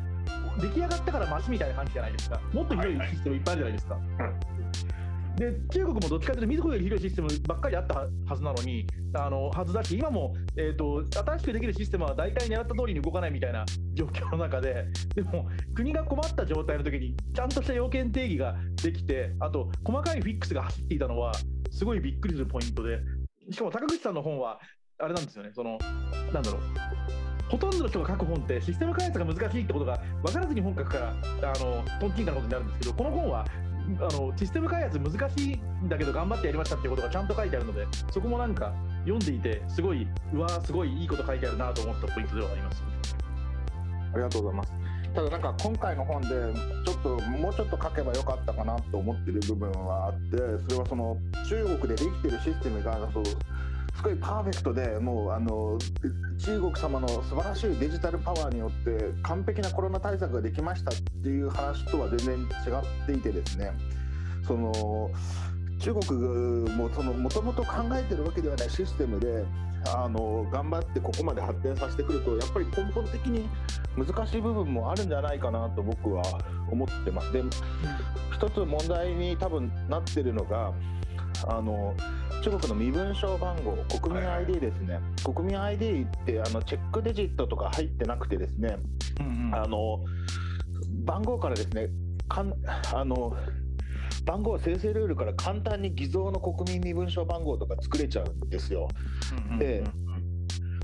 出来上がったからマシみたいな感じじゃないですか。もっと広いシステムいっぱいあるじゃないですか。はいはいで中国もどっちかというと、みずほより広いシステムばっかりあったはずなのに、あのはずだし、今も、えーと、新しくできるシステムは大体狙った通りに動かないみたいな状況の中で、でも、国が困った状態の時に、ちゃんとした要件定義ができて、あと、細かいフィックスが走っていたのは、すごいびっくりするポイントで、しかも高口さんの本は、あれなんですよね、そのなんだろう。ほとんどの人が書く本ってシステム開発が難しいってことが分からずに本書くからあのトンチンカなことになるんですけどこの本はあのシステム開発難しいんだけど頑張ってやりましたっていうことがちゃんと書いてあるのでそこもなんか読んでいてすごいうわすごいいいこと書いてあるなと思ったポイントではあります。ありがとうございます。ただなんか今回の本でちょっともうちょっと書けばよかったかなと思ってる部分はあってそれはその中国でできてるシステムがそうすごいパーフェクトでもうあの中国様の素晴らしいデジタルパワーによって完璧なコロナ対策ができましたっていう話とは全然違っていてですねその中国もともと考えてるわけではないシステムであの頑張ってここまで発展させてくるとやっぱり根本的に難しい部分もあるんじゃないかなと僕は思ってます。で一つ問題に多分なってるのがあの中国の身分証番号国民 ID ですね、国民 ID ってあのチェックデジットとか入ってなくてですね、うんうん、あの番号からですねかんあの番号生成ルールから簡単に偽造の国民身分証番号とか作れちゃうんですよ。で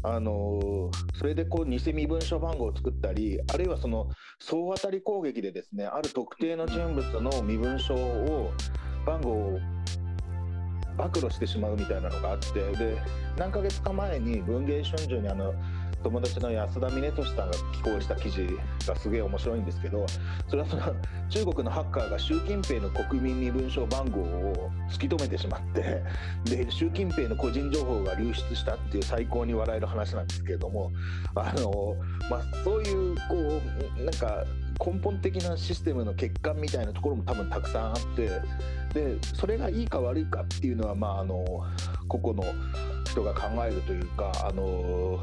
あのそれでこう偽身分証番号を作ったりあるいはその総当たり攻撃でですねある特定の人物の身分証を番号を暴露してしまうみたいなのがあってで何ヶ月か前に文藝春秋にあの友達の安田峰俊さんが寄稿した記事がすげえ面白いんですけどそれはその中国のハッカーが習近平の国民身分証番号を突き止めてしまってで習近平の個人情報が流出したっていう最高に笑える話なんですけれどもあの、まあ、そういうこうなんか根本的なシステムの欠陥みたいなところも多分たくさんあってでそれがいいか悪いかっていうのは、まあ、あの個々の人が考えるというかあの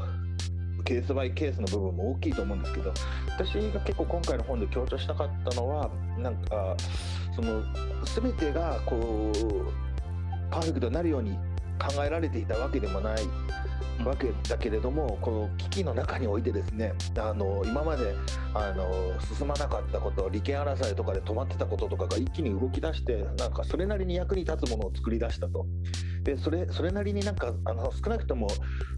ケースバイケースの部分も大きいと思うんですけど私が結構今回の本で強調したかったのはなんかその全てがこうパーフェクトになるように考えられていたわけでもない。わけだけれどもこの危機の中においてですねあの今まであの進まなかったこと利権争いとかで止まってたこととかが一気に動き出してなんかそれなりに役に立つものを作り出したと。でそれそれなりになんかあの少なくとも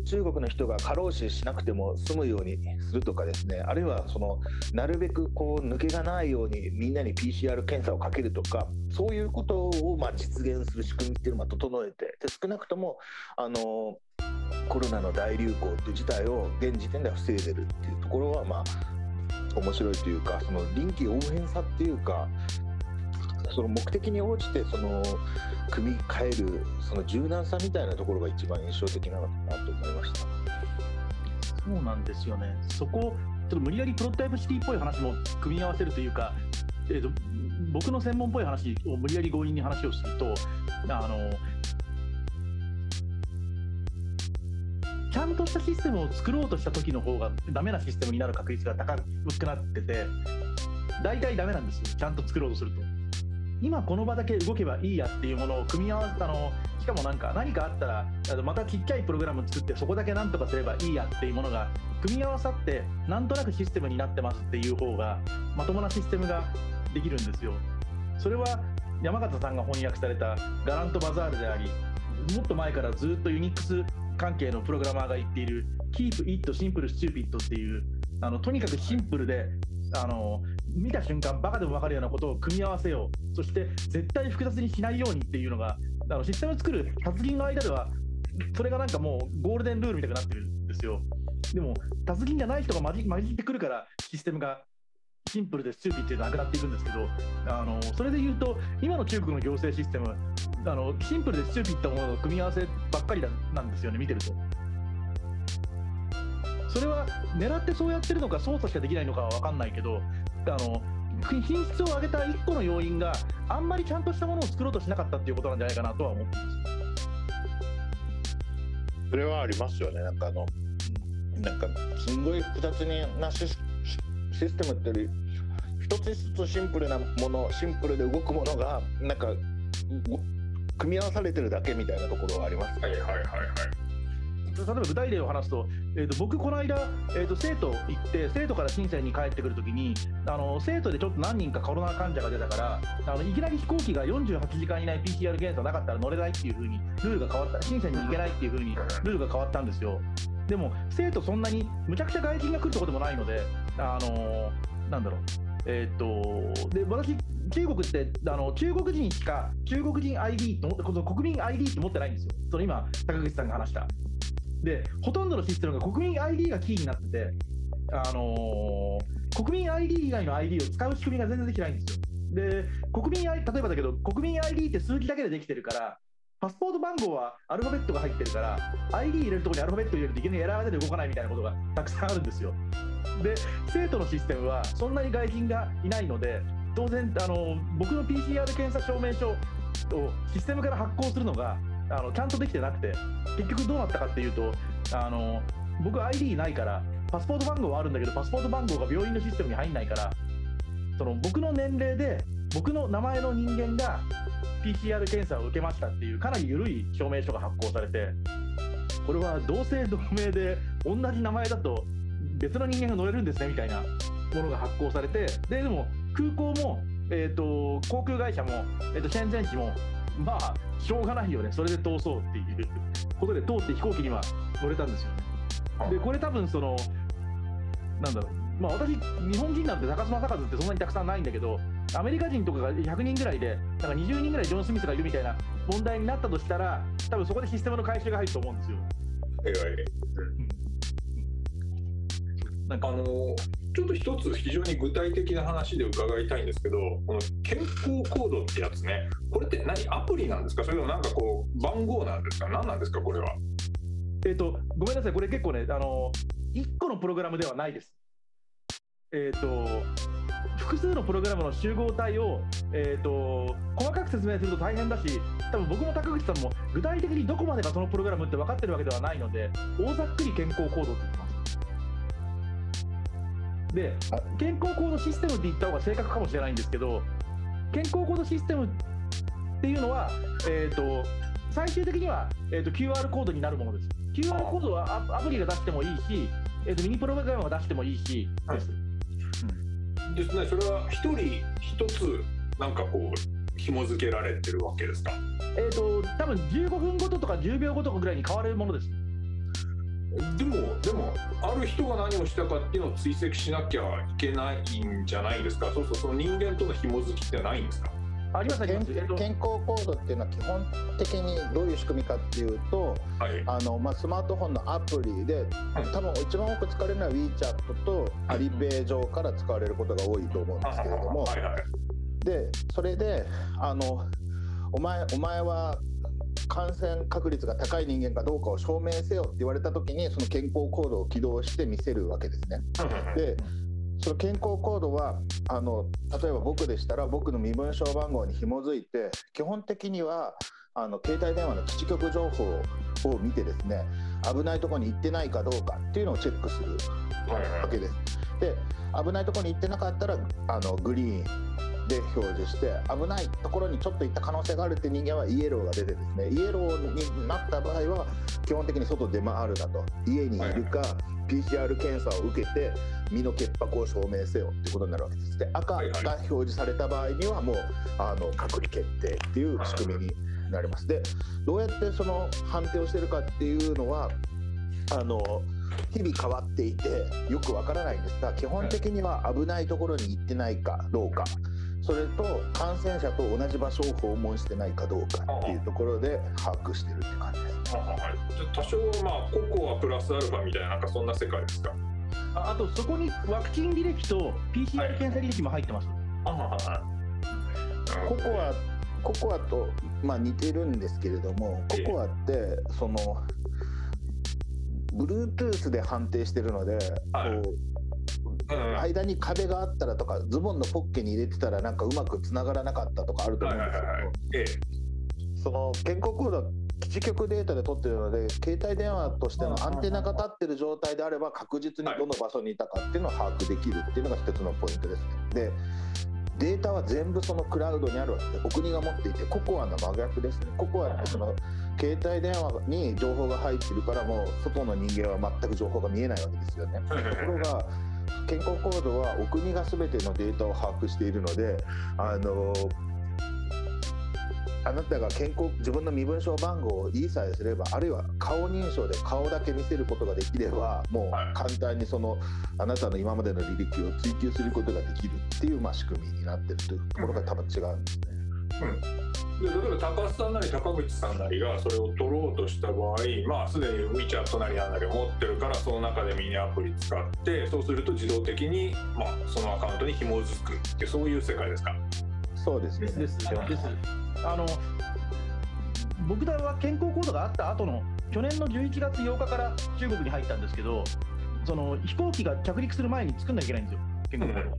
中国の人が過労死しなくても済むようにするとかですねあるいはそのなるべくこう抜けがないようにみんなに PCR 検査をかけるとかそういうことをまあ実現する仕組みっていうのを整えてで少なくともあのコロナの大流行っていう事態を現時点では防いでるっていうところはまあ面白いというかその臨機応変さっていうかその目的に応じてその組み替えるその柔軟さみたいなところが一番印象的なのかなと思いました。そうなんですよね。そこちょっと無理やりプロトタイプシティっぽい話も組み合わせるというか、えーと、僕の専門っぽい話を無理やり強引に話をするとあのちゃんとしたシステムを作ろうとした時の方がダメなシステムになる確率が高くなってて大体ダメなんですよちゃんと作ろうとすると。今この場だけ動けばいいやっていうものを組み合わせたのしかもなんか何かあったらまたちっちゃいプログラム作ってそこだけなんとかすればいいやっていうものが組み合わさってなんとなくシステムになってますっていう方がまともなシステムができるんですよ。それは山形さんが翻訳されたガラントバザールでありもっと前からずっとユニックス関係のプログラマーが言っている Keep it simple stupid っていうあのとにかくシンプルであの見た瞬間バカでも分かるようなことを組み合わせよう。そして絶対複雑にしないようにっていうのがあのシステムを作る達人の間ではそれがなんかもうゴールデンルールみたいになってるんですよ。でも達人じゃない人が混じってくるからシステムがシンプルで stupid っていうのはなくなっていくんですけどあのそれで言うと今の中国の行政システムあのシンプルで stupid ってものの組み合わせばっかりなんですよね見てると。それは狙ってそうやってるのか操作しかできないのかは分かんないけどあの品質を上げた1個の要因があんまりちゃんとしたものを作ろうとしなかったっていうことなんじゃないかなとは思ってますそれはありますよねなんかあのなんかすんごい複雑なシステムってより一つ一つシンプルなものシンプルで動くものがなんか組み合わされてるだけみたいなところはあります、はいはいはいはい例えば具体例を話すと、えーと、僕、この間、えーと、生徒行って、生徒から深センに帰ってくるときにあの、生徒でちょっと何人かコロナ患者が出たから、あのいきなり飛行機が48時間以内 PCR 検査なかったら乗れないっていうふうにルールが変わった、深センに行けないっていうふうにルールが変わったんですよ。でも、生徒そんなにむちゃくちゃ外人が来るところでもないので、あのー、なんだろう。えー、っとで私、中国ってあの中国人しか中国人 ID とこの国民 ID って持ってないんですよ、その今、高口さんが話したで、ほとんどのシステムが国民 ID がキーになってて、あのー、国民 ID 以外の ID を使う仕組みが全然できないんですよ。で、国民 ID、例えばだけど、国民 ID って数字だけでできてるから、パスポート番号はアルファベットが入ってるから、ID 入れるとこにアルファベット入れるといきなりエラーが出て動かないみたいなことがたくさんあるんですよ。で、生徒のシステムはそんなに外人がいないので、当然、あの僕の PCR 検査証明書をシステムから発行するのがあのちゃんとできてなくて結局どうなったかっていうとあの僕 ID ないからパスポート番号はあるんだけどパスポート番号が病院のシステムに入んないからその僕の年齢で僕の名前の人間が PCR 検査を受けましたっていうかなり緩い証明書が発行されてこれは同姓同名で同じ名前だと別の人間が乗れるんですねみたいなものが発行されてででも空港も、えーと、航空会社も、えーと、とシェンゼン市もまあしょうがないよねそれで通そうっていう (laughs) ことで通って飛行機には乗れたんですよね。でこれ多分そのなんだろうまあ私日本人なんて高島坂津ってそんなにたくさんないんだけどアメリカ人とかが100人ぐらいでなんか20人ぐらいジョン・スミスがいるみたいな問題になったとしたら多分そこでシステムの回収が入ると思うんですよ。はいはい、なんか。あのちょっと一つ非常に具体的な話で伺いたいんですけど、この健康コードってやつね、これって何、アプリなんですか、それともなんかこう、番号なんですか、何なんですか、これは。えっ、ー、と、ごめんなさい、これ結構ね、あの1個のプログラムではないです。えっ、ー、と、複数のプログラムの集合体を、えーと、細かく説明すると大変だし、多分僕も高口さんも具体的にどこまでがそのプログラムって分かってるわけではないので、大ざっくり健康コードって言ってます。で健康コードシステムって言った方が正確かもしれないんですけど健康コードシステムっていうのは、えーと、最終的には、えーと、QR コードになるものです。QR コードはアプリが出してもいいし、えーと、ミニプログラムが出してもいいしです、うん、ですね。それは一人一つなんかこう紐付けられてるわけですか？えっ、と多分15分ごととか10秒ごとぐらいに変わるものです。でもでもある人が何をしたかっていうのを追跡しなきゃいけないんじゃないですか？そうそうその人間との紐づきってないんですか？あります健健康コードっていうのは基本的にどういう仕組みかっていうと、はい、あのまあ、スマートフォンのアプリで多分一番多く使われるのは WeChat とアリペイ上から使われることが多いと思うんですけれども、はいはい、でそれであのお前お前は感染確率が高い人間かどうかを証明せよって言われた時にその健康コードを起動して見せるわけですね。でその健康コードはあの例えば僕でしたら僕の身分証番号に紐づいて基本的にはあの携帯電話の基地局情報を見てですね危ないところに行ってないかどうかっていうのをチェックするわけです。で危ないとこに行ってなかったらあのグリーンで表示して危ないところにちょっと行った可能性があるって人間はイエローが出てですねイエローになった場合は基本的に外出回るなと。家にいるか PCR 検査を受けて身の潔白を証明せよってことになるわけです。で赤が表示された場合にはもうあの隔離決定っていう仕組みになります。でどうやってその判定をしてるかっていうのはあの日々変わっていてよくわからないんですが基本的には危ないところに行ってないかどうかそれと感染者と同じ場所を訪問してないかどうかっていうところで把握してるって感じです。はい、多少はまあココアプラスアルファみたいななんかそんな世界ですか？ああとそこにワクチン履歴と PCR 検査履歴も入ってます。はい、ココアココアと、まあ、似てるんですけれどもココアってその Bluetooth で判定してるので、はい、こう間に壁があったらとかズボンのポッケに入れてたらなんかうまくつながらなかったとかあると思うんですけど、その健康コード基地局データで取ってるので携帯電話としてのアンテナが立ってる状態であれば確実にどの場所にいたかっていうのを把握できるっていうのが一つのポイントですね。でデータは全部そのクラウドにあるわけでお国が持っていてココアの真逆ですね。ココアってその携帯電話に情報が入ってるからもう外の人間は全く情報が見えないわけですよね。ところが健康コードはお国が全てのデータを把握しているのであのあなたが健康自分の身分証番号を言いさえすればあるいは顔認証で顔だけ見せることができればもう簡単にそのあなたの今までの履歴を追求することができるっていうまあ仕組みになってるというところが多分違うんですね。うん、で例えば高須さんなり高口さんなりがそれを取ろうとした場合、まあ、すでに WeChat なりなんなりを持ってるからその中でミニアプリ使ってそうすると自動的に、まあ、そのアカウントに紐づくってそういう世界ですか？そうですね。ですです。あの僕らは健康コードがあった後の去年の11月8日から中国に入ったんですけどその飛行機が着陸する前に作んなきゃいけないんですよ健康コード、はい、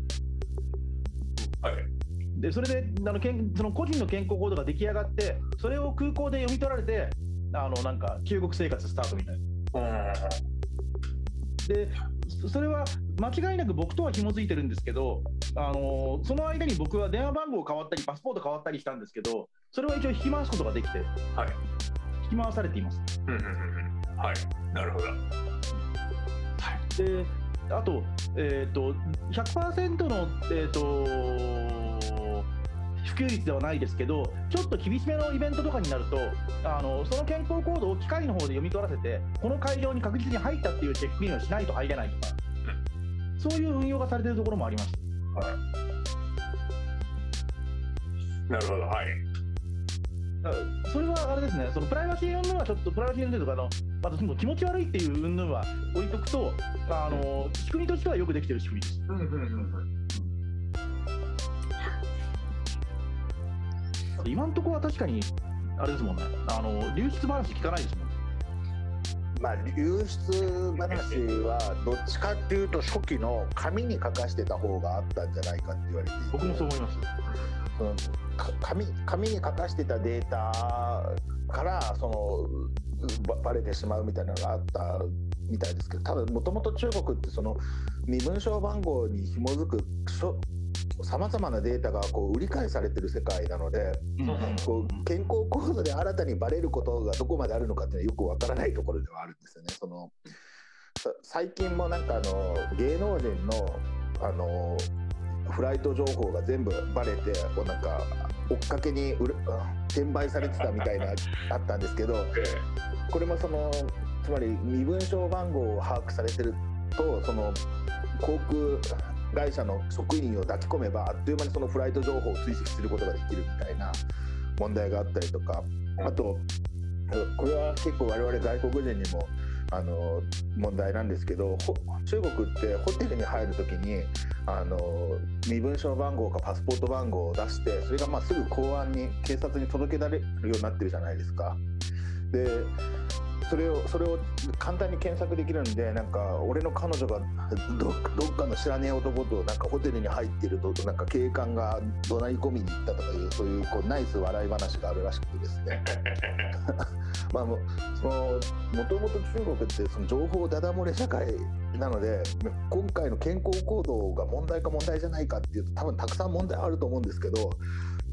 でそれであのけんその個人の健康コードが出来上がってそれを空港で読み取られてあのなんか中国生活スタートみたいな。でそれは間違いなく僕とは紐づいてるんですけど、あのー、その間に僕は電話番号変わったり、パスポート変わったりしたんですけど、それは一応引き回すことができて、はい、引き回されています。うんうんうん、はい、なるほど。はい、であと、えーと、100%の、えーと、普及率ではないですけど、ちょっと厳しめのイベントとかになると、あのその健康コードを機械の方で読み取らせて、この会場に確実に入ったっていうチェックインをしないと入れないとか、そういう運用がされているところもあります。はい、なるほど、はい。それはあれですね、そのプライバシー云々はちょっと、プライバシー云々とかの、またその気持ち悪いっていう云々は置いとくと、あの仕組みとしてはよくできてる仕組みです。うんうんうんうん今のところは確かに、あれですもんね、あの流出話聞かないですもん。まあ、流出話はどっちかっていうと初期の紙に書かしてた方があったんじゃないかって言われていて。僕もそう思います。その紙紙に書かしてたデータからそのばれてしまうみたいなのがあったみたいですけどただもともと中国ってその身分証番号に紐づくさまざまなデータがこう売り買いされてる世界なので、こう健康コードで新たにバレることがどこまであるのかっていうのはよくわからないところではあるんですよね。その最近もなんかあの芸能人のあのフライト情報が全部バレてこうなんか追っかけに転売されてたみたいなあったんですけどこれもそのつまり身分証番号を把握されてるとその航空会社の職員を抱き込めばあっという間にそのフライト情報を追跡することができるみたいな問題があったりとかあとこれは結構我々外国人にもあの問題なんですけど中国ってホテルに入る時にあの身分証番号かパスポート番号を出してそれがまあすぐ公安に警察に届けられるようになってるじゃないですか。でそれをそれを簡単に検索できるんでなんか俺の彼女がどっかの知らねえ男となんかホテルに入ってるとなんか警官が怒鳴り込みに行ったとかいうそういうこうナイス笑い話があるらしくてですね。(laughs) まあもそのもともと中国ってその情報ダダ漏れ社会なので今回の健康行動が問題か問題じゃないかっていうと多分たくさん問題あると思うんですけど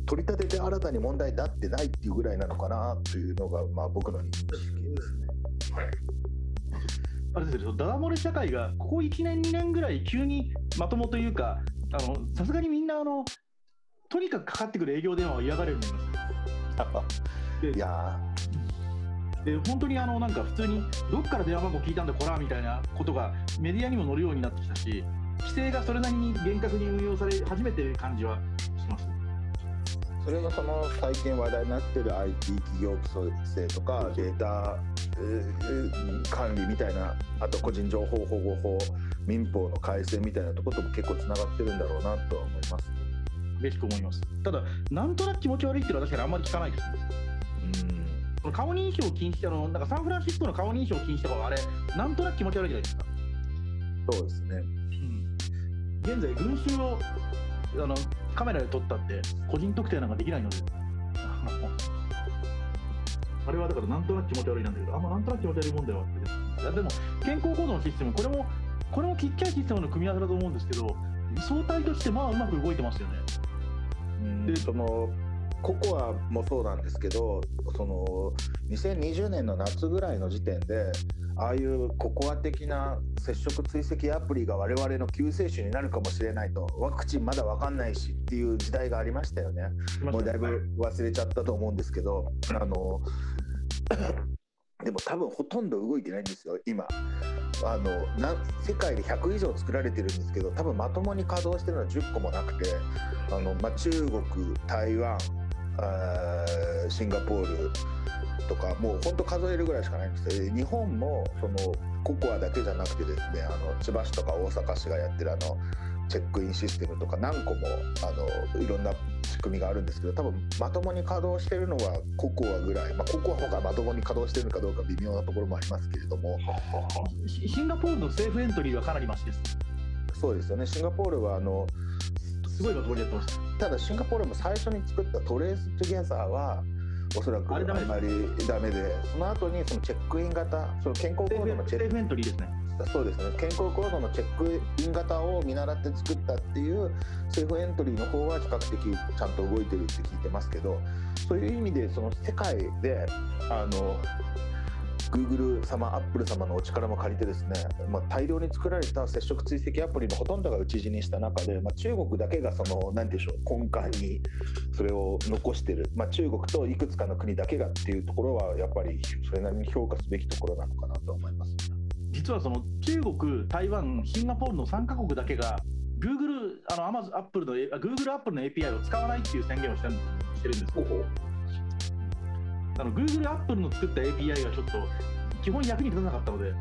取り立てて新たに問題になってないっていうぐらいなのかなというのが、まあ、僕の認識ですね。はい、あれですよ、ダダ漏れ社会がここ1年、2年ぐらい急にまともというか、さすがにみんなあの、とにかくかかってくる営業電話を嫌がるようになります。いやで本当にあのなんか普通にどっから電話番号聞いたんだこらみたいなことがメディアにも載るようになってきたし規制がそれなりに厳格に運用され始めてる感じはします。それがその最近話題になってる IT 企業規制とかデータ、管理みたいなあと個人情報保護法民法の改正みたいなところとも結構つながってるんだろうなとは思います。嬉しく思います。ただ、なんとなく気持ち悪いっていうのは確かにあんまり聞かないですね。うん顔認証禁止あのなんかサンフランシスコの顔認証禁止とかはあれなんとなく気持ち悪いじゃないですか。そうですね。うん、現在群衆をあのカメラで撮ったって個人特定なんかできないので。あれはだからなんとなく気持ち悪いなんだけどあんまなんとなく気持ち悪いもんだよって。でも健康行動のシステムこれもこれもちっちゃいシステムの組み合わせだと思うんですけど相対としてまあうまく動いてますよね。でそのココアもそうなんですけどその2020年の夏ぐらいの時点でああいうココア的な接触追跡アプリが我々の救世主になるかもしれないとワクチンまだ分かんないしっていう時代がありましたよね。もうだいぶ忘れちゃったと思うんですけどあのでも多分ほとんど動いてないんですよ今。あのな世界で100以上作られてるんですけど多分まともに稼働してるのは10個もなくてあの、まあ、中国台湾シンガポールとかもう本当数えるぐらいしかないんですけど日本もそのココアだけじゃなくてですねあの千葉市とか大阪市がやってるあのチェックインシステムとか何個もあのいろんな仕組みがあるんですけど多分まともに稼働してるのはココアぐらい、まあ、ココアがまともに稼働してるのかどうか微妙なところもありますけれども。シンガポールのセーフエントリーはかなりマシです。そうですよね。シンガポールはあのすごいまとってますた。だシンガポールも最初に作ったトレース・トゥゲザーはおそらくあんまりダメでその後にそのチェックイン型その健康コードのチェックエントリーですね。そうですね。健康コードのチェックイン型を見習って作ったっていうセーフエントリーの方は比較的ちゃんと動いてるって聞いてますけどそういう意味でその世界であの Google 様、Apple 様のお力も借りてですね、まあ、大量に作られた接触追跡アプリのほとんどが打ち死にした中で、まあ、中国だけがその何でしょう根幹にそれを残してる、まあ、中国といくつかの国だけがっていうところはやっぱりそれなりに評価すべきところなのかなと思います。実はその中国、台湾、シンガポールの3カ国だけが Google、あの Amazon、Apple の Google、Apple の API を使わないっていう宣言をしてるんです。してるんですあの Google、Apple の作った API がちょっと基本役に立たなかったので、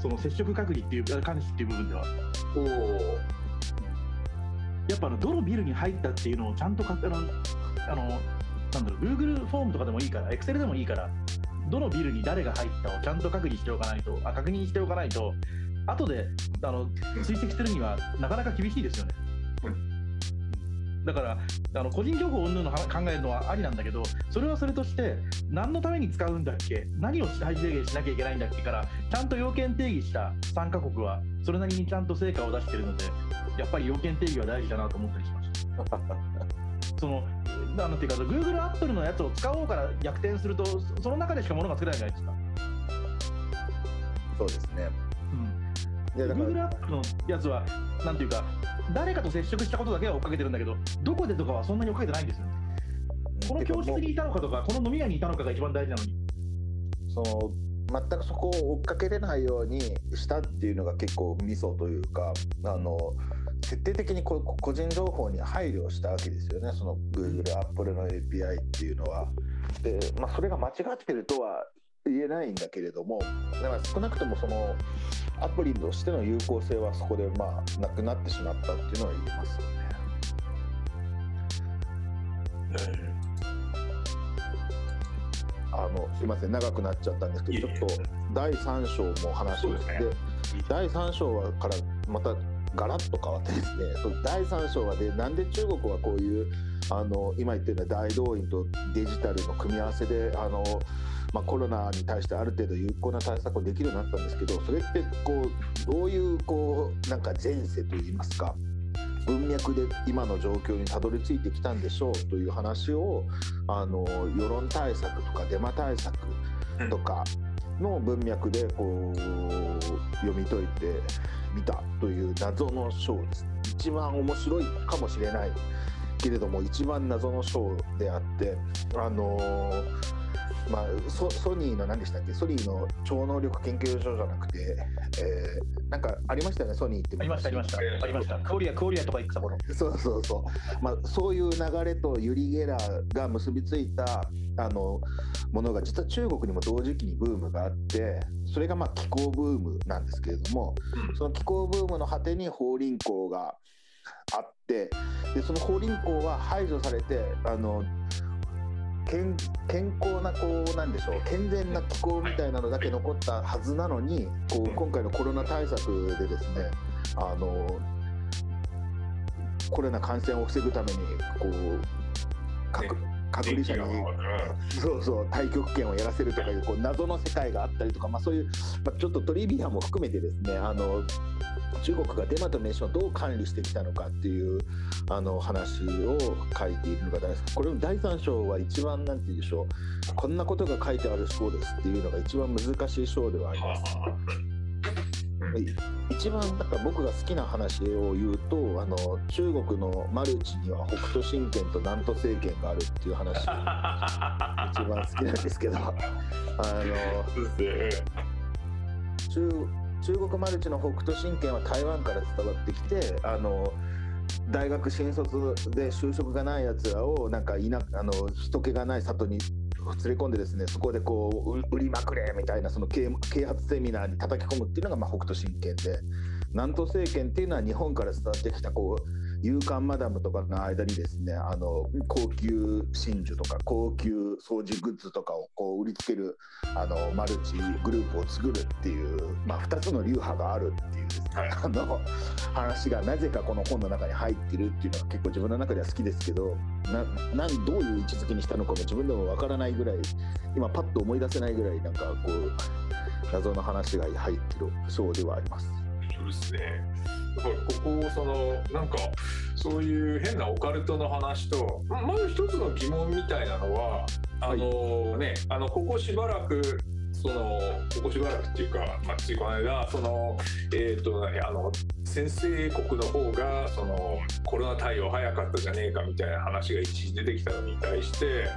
その接触隔離っていう、監視っていう部分では。おやっぱあのどのビルに入ったっていうのをちゃんとあのあのなんだろう Google フォームとかでもいいから Excel でもいいからどのビルに誰が入ったをちゃんと確認しておかないとあ確認しておかないと後であの追跡するにはなかなか厳しいですよね。だからあの個人情報云々の考えるのはありなんだけどそれはそれとして何のために使うんだっけ？何を最低限しなきゃいけないんだっけからちゃんと要件定義した3カ国はそれなりにちゃんと成果を出してるのでやっぱり要件定義は大事だなと思ったりしました。(laughs) そのなんていうか Google、Apple のやつを使おうから逆転するとその中でしかものが作れないじゃないですか。そうですね。うん、Google、Apple のやつはなんていうか誰かと接触したことだけは追っかけてるんだけどどこでとかはそんなに追っかけてないんですよこの教室にいたのかとか、この飲み屋にいたのかが一番大事なのに。その全くそこを追っかけれないようにしたっていうのが結構ミソというかあの徹底的にこ個人情報に配慮したわけですよねその Google、Apple の API っていうのは。で、まあ、それが間違ってるとは言えないんだけれどもだから少なくともそのアプリとしての有効性はそこでまあなくなってしまったっていうのは言えますよね。あのすみません長くなっちゃったんですけどちょっと第3章も話して、ね、第3章はからまたガラッと変わってですね第3章はでなんで中国はこういうあの今言ったような大動員とデジタルの組み合わせであの、まあ、コロナに対してある程度有効な対策をできるようになったんですけどそれってこうどういうこうなんか前世といいますか文脈で今の状況にたどり着いてきたんでしょうという話をあの世論対策とかデマ対策とかの文脈でこう読み解いてみたという謎の章です。一番面白いかもしれないけれども一番謎の章であってあのーまあ、ソソニーの何でしたっけ？ソニーの超能力研究所じゃなくて、えー、なんかありましたよね？ソニーってありましたありました。ありました。クオリアクオリアとか行くところそうそうそう。まあそういう流れとユリ・ゲラーが結びついたあのものが実は中国にも同時期にブームがあってそれがまあ気候ブームなんですけれども、うん、その気候ブームの果てに法輪功があってでその法輪功は排除されてあの健健康なこうなんでしょう健全な気候みたいなのだけ残ったはずなのにこう今回のコロナ対策でですねあのコロナ感染を防ぐためにこう隔隔離者にそうそう太極拳をやらせるとかいうこう謎の世界があったりとか、まあ、そういう、まあ、ちょっとトリビアも含めてですねあの中国がデマと名称をどう管理してきたのかっていうあの話を書いているのが大好き。これの第3章は一番なんて言うでしょう。こんなことが書いてある章ですっていうのが一番難しい章ではあります。一番だから僕が好きな話を言うとあの中国のマルチには北斗神拳と南都政権があるっていう話一番好きなんですけど。あの中中国マルチの北斗神拳は台湾から伝わってきてあの大学新卒で就職がないやつらをなんかいなあの人気がない里に連れ込んでですねそこでこう売りまくれみたいなその啓発セミナーに叩き込むっていうのがまあ北斗神拳で。南東政権っていうのは日本から伝わってきたこう勇敢マダムとかの間にですねあの高級真珠とか高級掃除グッズとかをこう売りつけるあのマルチグループを作るっていう、まあ、2つの流派があるっていうですね、はい、あの話がなぜかこの本の中に入ってるっていうのは結構自分の中では好きですけどななんどういう位置づけにしたのかも自分でもわからないぐらい今パッと思い出せないぐらいなんかこう謎の話が入ってる章ではあります。そうですねだからここそのなんかそういう変なオカルトの話とまず一つの疑問みたいなのはあのね、あのここしばらくそのここしばらくっていうか、まあ、ついこの間そのえ、ー、と何あの先生国の方がそのコロナ対応早かったじゃねえかみたいな話が一時出てきたのに対して、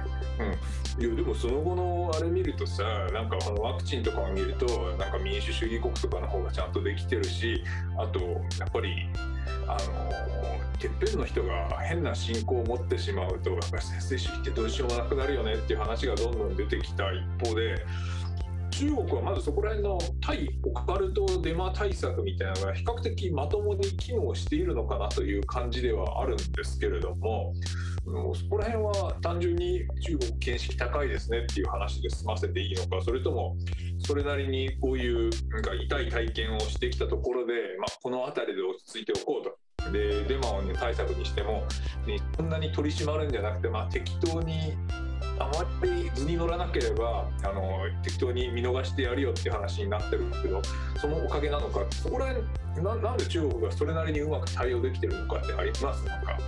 うん、いやでもその後のあれ見るとさなんかこのワクチンとかを見るとなんか民主主義国とかの方がちゃんとできてるしあとやっぱりあのてっぺんの人が変な信仰を持ってしまうとやっぱり先生主義ってどうしようもなくなるよねっていう話がどんどん出てきた一方で中国はまずそこら辺の対オカルトデマ対策みたいなのが比較的まともに機能しているのかなという感じではあるんですけれども、もうそこら辺は単純に中国見識高いですねっていう話で済ませていいのか、それともそれなりにこういうなんか痛い体験をしてきたところで、まあ、この辺りで落ち着いておこうと。でデマを、ね、対策にしても、ね、そんなに取り締まるんじゃなくて、まあ、適当にあまり図に乗らなければあの適当に見逃してやるよっていう話になってるけどそのおかげなのかそこら辺ななんで中国がそれなりにうまく対応できてるのかってありますなんか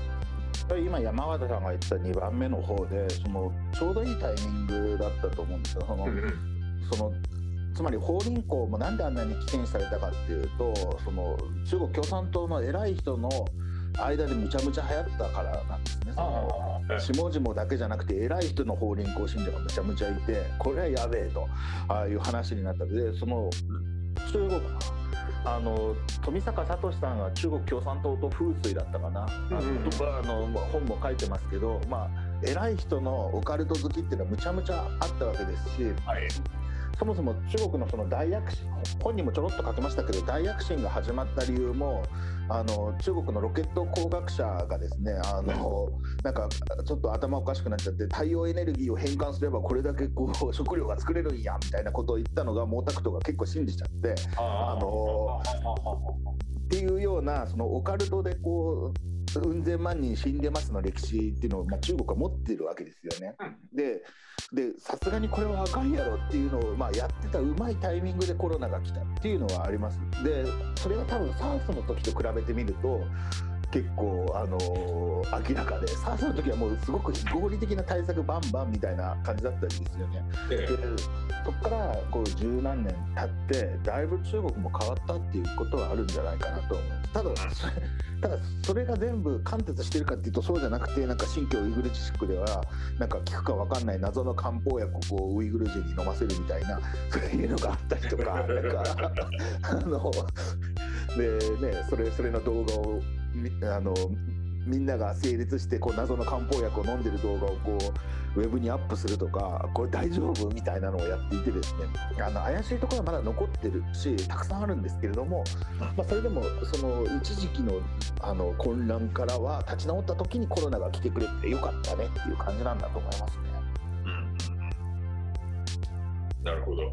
今山形さんが言った2番目の方でそのちょうどいいタイミングだったと思うんですよ。その、うん、そのつまり法輪功もなんであんなに危険視されたかっていうとその中国共産党の偉い人の間でむちゃむちゃ流行ったからなんですね。下々だけじゃなくて偉い人の法輪功信者がむちゃむちゃいてこれはやべえとああいう話になったのでその中国あの富坂聡さんは中国共産党と風水だったかな、うんうん、あの本も書いてますけど、まあ、偉い人のオカルト好きっていうのはむちゃむちゃあったわけですし、はい、そもそも中国のその大躍進本にもちょろっと書きましたけど大躍進が始まった理由もあの中国のロケット工学者がですねあのなんかちょっと頭おかしくなっちゃって太陽エネルギーを変換すればこれだけこう食料が作れるんやみたいなことを言ったのが毛沢東が結構信じちゃってあのっていうようなそのオカルトでこううん千万人死んでますの歴史っていうのを、まあ、中国は持ってるわけですよね。でさすがにこれはあかんやろっていうのを、まあ、やってたうまいタイミングでコロナが来たっていうのはあります。でそれが多分 SARS の時と比べてみると結構、あのー、明らかで SARS の時はもうすごく非合理的な対策バンバンみたいな感じだったりですよね。でそこからこう十何年経ってだいぶ中国も変わったっていうことはあるんじゃないかなと思う。ただそれただそれが全部貫徹してるかっていうとそうじゃなくてなんか新疆ウイグル自粛ではなんか効くか分かんない謎の漢方薬をこうウイグル人に飲ませるみたいな (laughs) そういうのがあったりとかなんかあのでねそれそれの動画をあのみんなが成立してこう謎の漢方薬を飲んでる動画をこうウェブにアップするとかこれ大丈夫みたいなのをやっていてですね。あの怪しいところはまだ残ってるしたくさんあるんですけれども、まあ、それでもその一時期のあの混乱からは立ち直った時にコロナが来てくれてよかったねっていう感じなんだと思いますね。うん、なるほど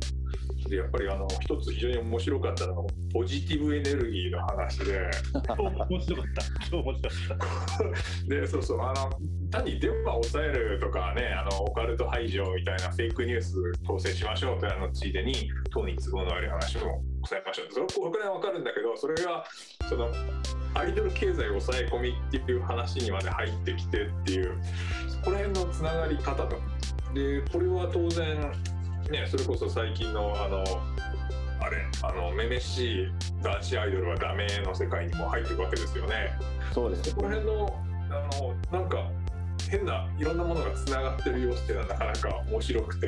でやっぱりあの一つ非常に面白かったのがポジティブエネルギーの話で。面白かった。面白かった。(laughs) でそうそうあの単に電話を抑えるとかねあのオカルト排除みたいなフェイクニュース統制しましょうというのついでに党に都合の悪い話も抑えましょうそれこれは分かるんだけどそれがそのアイドル経済抑え込みっていう話にまで入ってきてっていうそこら辺のつながり方と。でこれは当然ね、それこそ最近のあのあれあのめめしい男子アイドルはダメの世界にも入っていくわけですよね。そうです、ね、この辺のあのなんか変ないろんなものがつながってる様子っていうのはなかなか面白くて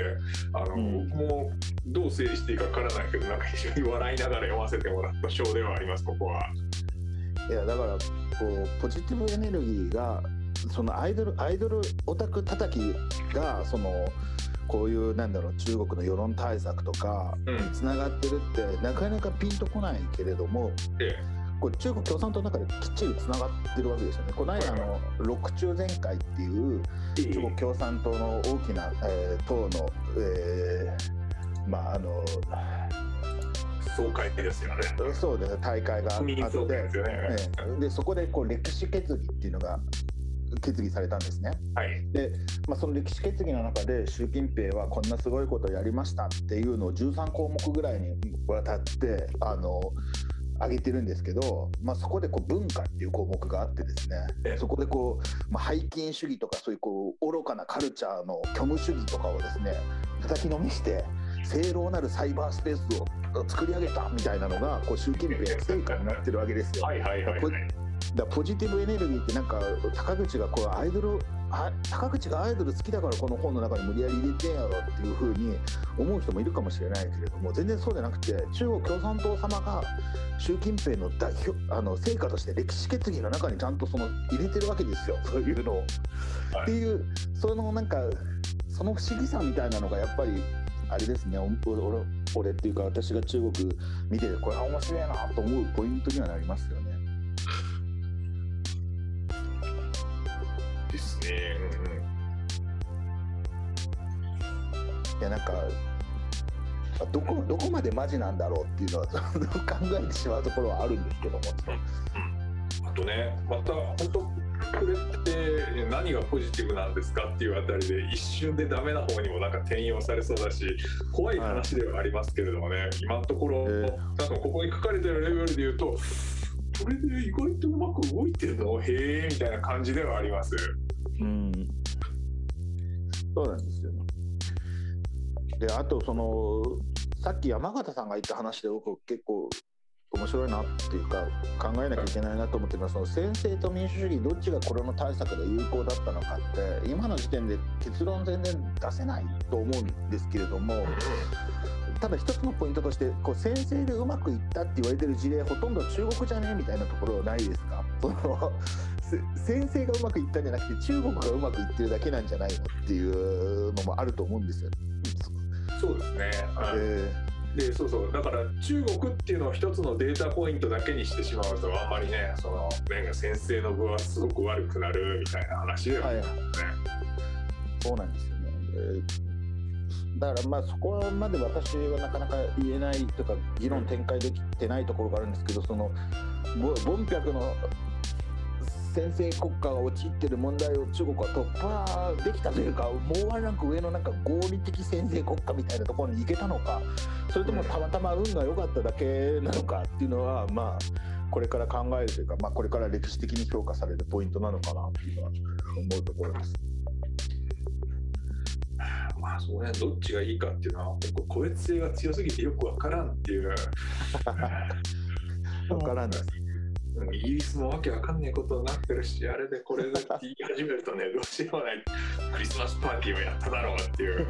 あの、うん、僕もどう整理していいかわからないけどなんか非常に笑いながら読ませてもらった章ではありますここは。いやだからこうポジティブエネルギーがそのアイドルアイドルオタク叩きがそのこういうなんだろう中国の世論対策とかにつながってるって、なかなかピンとこないけれども、これ中国共産党の中できっちりつながってるわけですよね。この間、あの六中全会っていう中国共産党の大きな、えー、党の、えー、まああの総会ですよね。そうです。大会があって、ね、でそこでこう歴史決議っていうのが決議されたんですね。はい、で、まあ、その歴史決議の中で習近平はこんなすごいことをやりましたっていうのを13項目ぐらいにわたってあの挙げてるんですけど、まあ、そこでこう文化っていう項目があってですねそこでこう、まあ、背筋主義とかそういうこう愚かなカルチャーの虚無主義とかをですね叩きのみして正論なるサイバースペースを作り上げたみたいなのがこう習近平の成果になってるわけですよ。はいはいはい、はいだポジティブエネルギーってなんか高口がこうアイドル高口がアイドル好きだからこの本の中に無理やり入れてんやろっていうふうに思う人もいるかもしれないけれども全然そうじゃなくて中国共産党様が習近平の代表あの成果として歴史決議の中にちゃんとその入れてるわけですよそういうのを。はい、っていうそのなんかその不思議さみたいなのがやっぱりあれですね俺俺っていうか私が中国見てこれは面白いなと思うポイントにはなりますよね。ね。いやなんかどこどこまでマジなんだろうっていうのは (laughs) 考えてしまうところはあるんですけども。うん、あとねまた本当これって何がポジティブなんですかっていうあたりで一瞬でダメな方にもなんか転用されそうだし怖い話ではありますけれどもね、今のところ、えー、多分ここに書かれてるレベルで言うとこれで意外とうまく動いてるのへえみたいな感じではあります。うん、そうなんですよね。であとそのさっき山形さんが言った話で僕結構面白いなっていうか考えなきゃいけないなと思ってるのはその先制と民主主義どっちがコロナ対策で有効だったのかって今の時点で結論全然出せないと思うんですけれどもただ一つのポイントとしてこう先制でうまくいったって言われてる事例ほとんど中国じゃねみたいなところないですか？その先生がうまくいったんじゃなくて中国がうまくいってるだけなんじゃないのっていうのもあると思うんですよ。そうですね、えーでそうそう。だから中国っていうのを一つのデータポイントだけにしてしまうとあんまりねそのなんか先生の分はすごく悪くなるみたいな話ではね、はい、そうなんですよね、えー、だからまあそこまで私はなかなか言えないとか議論展開できてないところがあるんですけどそのボンピャクの先制国家が陥っている問題を中国は突破できたというかもうワンランク上のなんか合理的先制国家みたいなところに行けたのかそれともたまたま運が良かっただけなのかっていうのはまあこれから考えるというか、まあ、これから歴史的に評価されるポイントなのかなっていうのは思うところです。まあそうね、どっちがいいかっていうのは、個別性が強すぎてよくわからんっていう。(laughs) わからんです。イギリスもわけわかんないことになってるし、あれでこれでって言い始めるとね、どうしようもないクリスマスパーティーをやっただろうっていう、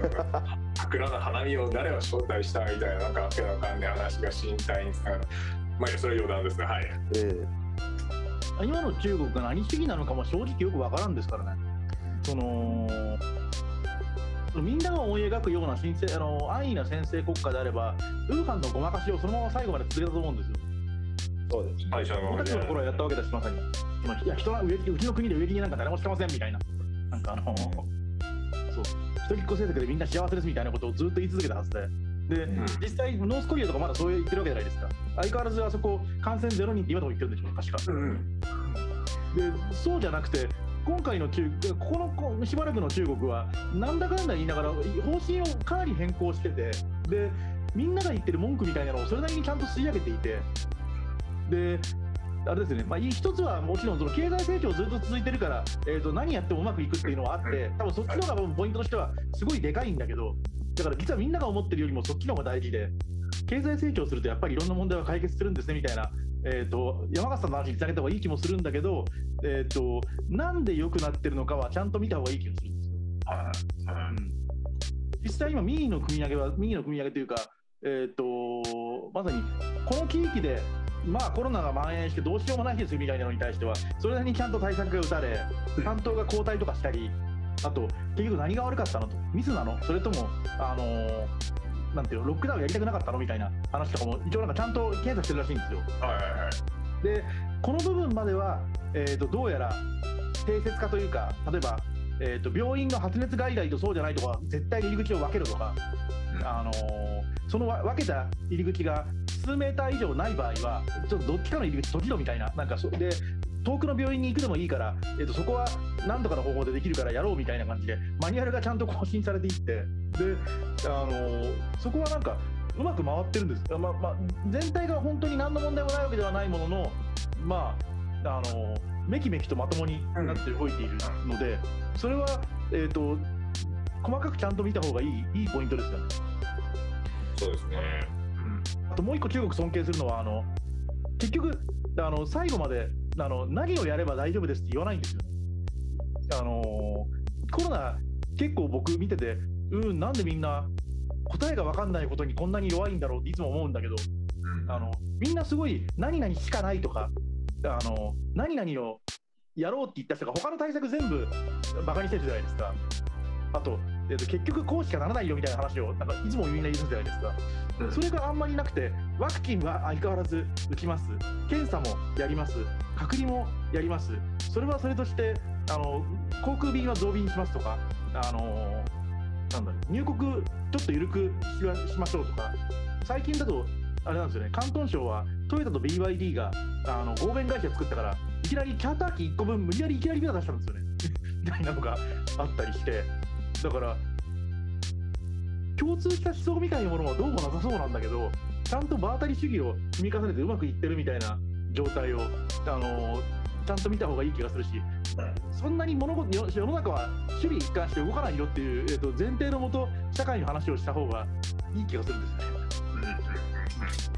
桜の花見を誰を招待したみたいな、なんかわけわかんない話が身体につながる。まあ、それは余談ですね、はい。えー、今の中国が何主義なのかも正直よくわからんですからね。そのみんなが思い描くような神聖あの安易な先制国家であれば、ウーハンのごまかしをそのまま最後まで続けたと思うんですよ。そうです最初の僕たちの頃はやったわけだしまさに。いや人は上うちの国で上着なんか誰もしてませんみたいな。なんかあの、そう。一人っ子政策でみんな幸せですみたいなことをずっと言い続けたはずで。で、うん、実際ノースコリアとかまだそう言ってるわけじゃないですか相変わらずあそこ感染ゼロ人って今のとこ言ってるんでしょ確か、うん、でそうじゃなくて今回の中ここのしばらくの中国はなんだかんだ言いながら方針をかなり変更しててでみんなが言ってる文句みたいなのをそれなりにちゃんと吸い上げていてであれですね、まあ、一つはもちろんその経済成長ずっと続いてるから、えー、と何やってもうまくいくっていうのはあって、多分そっちの方がポイントとしてはすごいでかいんだけど、だから実はみんなが思ってるよりもそっちの方が大事で、経済成長するとやっぱりいろんな問題は解決するんですねみたいな、えーと、山形さんの話につなげた方がいい気もするんだけど、えーと、なんで良くなってるのかはちゃんと見た方がいい気がするんですよ。うん、実際今、民意の組み上げは、民意の組み上げというか、えーとまさにこの地域でまあコロナが蔓延してどうしようもないですみたいなのに対してはそれなりにちゃんと対策が打たれ担当が交代とかしたりあと結局何が悪かったのとミスなの？それともあのーなんていうの？ロックダウンやりたくなかったのみたいな話とかも一応なんかちゃんと検査してるらしいんですよ。はいはいはい、でこの部分までは、えーと、どうやら定説化というか例えば、えーと、病院の発熱外来とそうじゃないとか絶対に入り口を分けるとか、あのー、その分けた入り口が数メーター以上ない場合はちょっとどっちかの入り口閉じろみたいななんかそで遠くの病院に行くでもいいから、えー、とそこは何とかの方法でできるからやろうみたいな感じでマニュアルがちゃんと更新されていって。で、あのー、そこはなんかうまく回ってるんです、まあまあ、全体が本当に何の問題もないわけではないものの、まああのー、めきめきとまともになって動いているので、それは、えーと、細かくちゃんと見た方がいいいいポイントですよね。そうですねあともう一個中国尊敬するのはあの結局あの最後まであの何をやれば大丈夫ですって言わないんですよね。あのコロナ結構僕見ててうんなんでみんな答えが分かんないことにこんなに弱いんだろうっていつも思うんだけど、あのみんなすごい何々しかないとかあの何々をやろうって言った人が他の対策全部バカにしてるじゃないですか。あと、えー、と結局こうしかならないよみたいな話をなんかいつもみんな言うじゃないですか、うん、それがあんまりなくてワクチンは相変わらず打ちます。検査もやります。隔離もやります。それはそれとしてあの航空便は増便しますとかあのなんだろう入国ちょっと緩くしましょうとか最近だとあれなんですよね。広東省はトヨタと BYD があの合弁会社作ったからいきなりチャーター機1個分無理やりいきなりビザ出したんですよね。(laughs) みたいなのがあったりしてだから共通した思想みたいなものはどうもなさそうなんだけどちゃんと場当たり主義を積み重ねてうまくいってるみたいな状態を、あのちゃんと見た方がいい気がするし、そんなに物事世の中は守備一貫して動かないよっていう、えー、と前提のもと社会の話をした方がいい気がするんですね。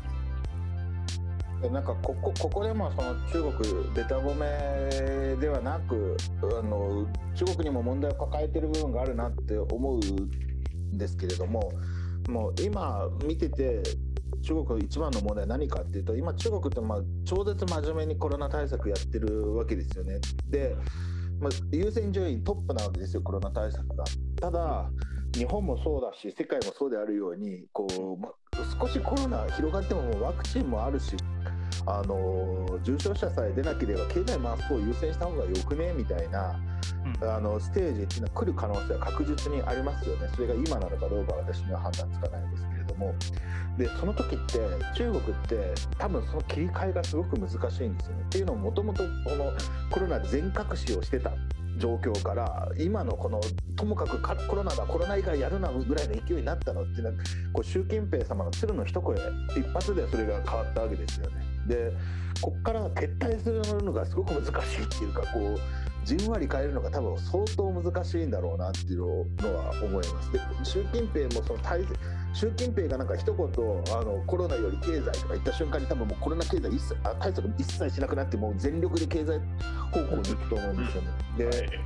なんかここここでもその中国べた褒めではなくあの中国にも問題を抱えてる部分があるなって思うんですけれどももう今見てて中国一番の問題は何かっていうと今中国ってまあ超絶真面目にコロナ対策やってるわけですよね。で、まあ、優先順位トップなわけですよコロナ対策が。ただ日本もそうだし世界もそうであるようにこう、ま、少しコロナ広がってももうワクチンもあるしあの重症者さえ出なければ経済回す方を優先した方がよくね？みたいな、うん、あのステージっていうのは来る可能性は確実にありますよね。それが今なのかどうか私には判断つかないですけれども。でその時って中国って多分その切り替えがすごく難しいんですよね。っていうのももともとこのコロナ全隠しをしてた状況から今のこのともかくコロナだコロナ以外やるなぐらいの勢いになったのっていうのはこう習近平様の鶴の一声一発でそれが変わったわけですよね。でここから撤退するのがすごく難しいっていうかこうじんわり変えるのが多分相当難しいんだろうなっていうのは思います。で習近平もその体習近平がなんか一言あのコロナより経済とか言った瞬間に多分もうコロナ経済一切あ対策一切しなくなってもう全力で経済方向に行くと思うんですよね。で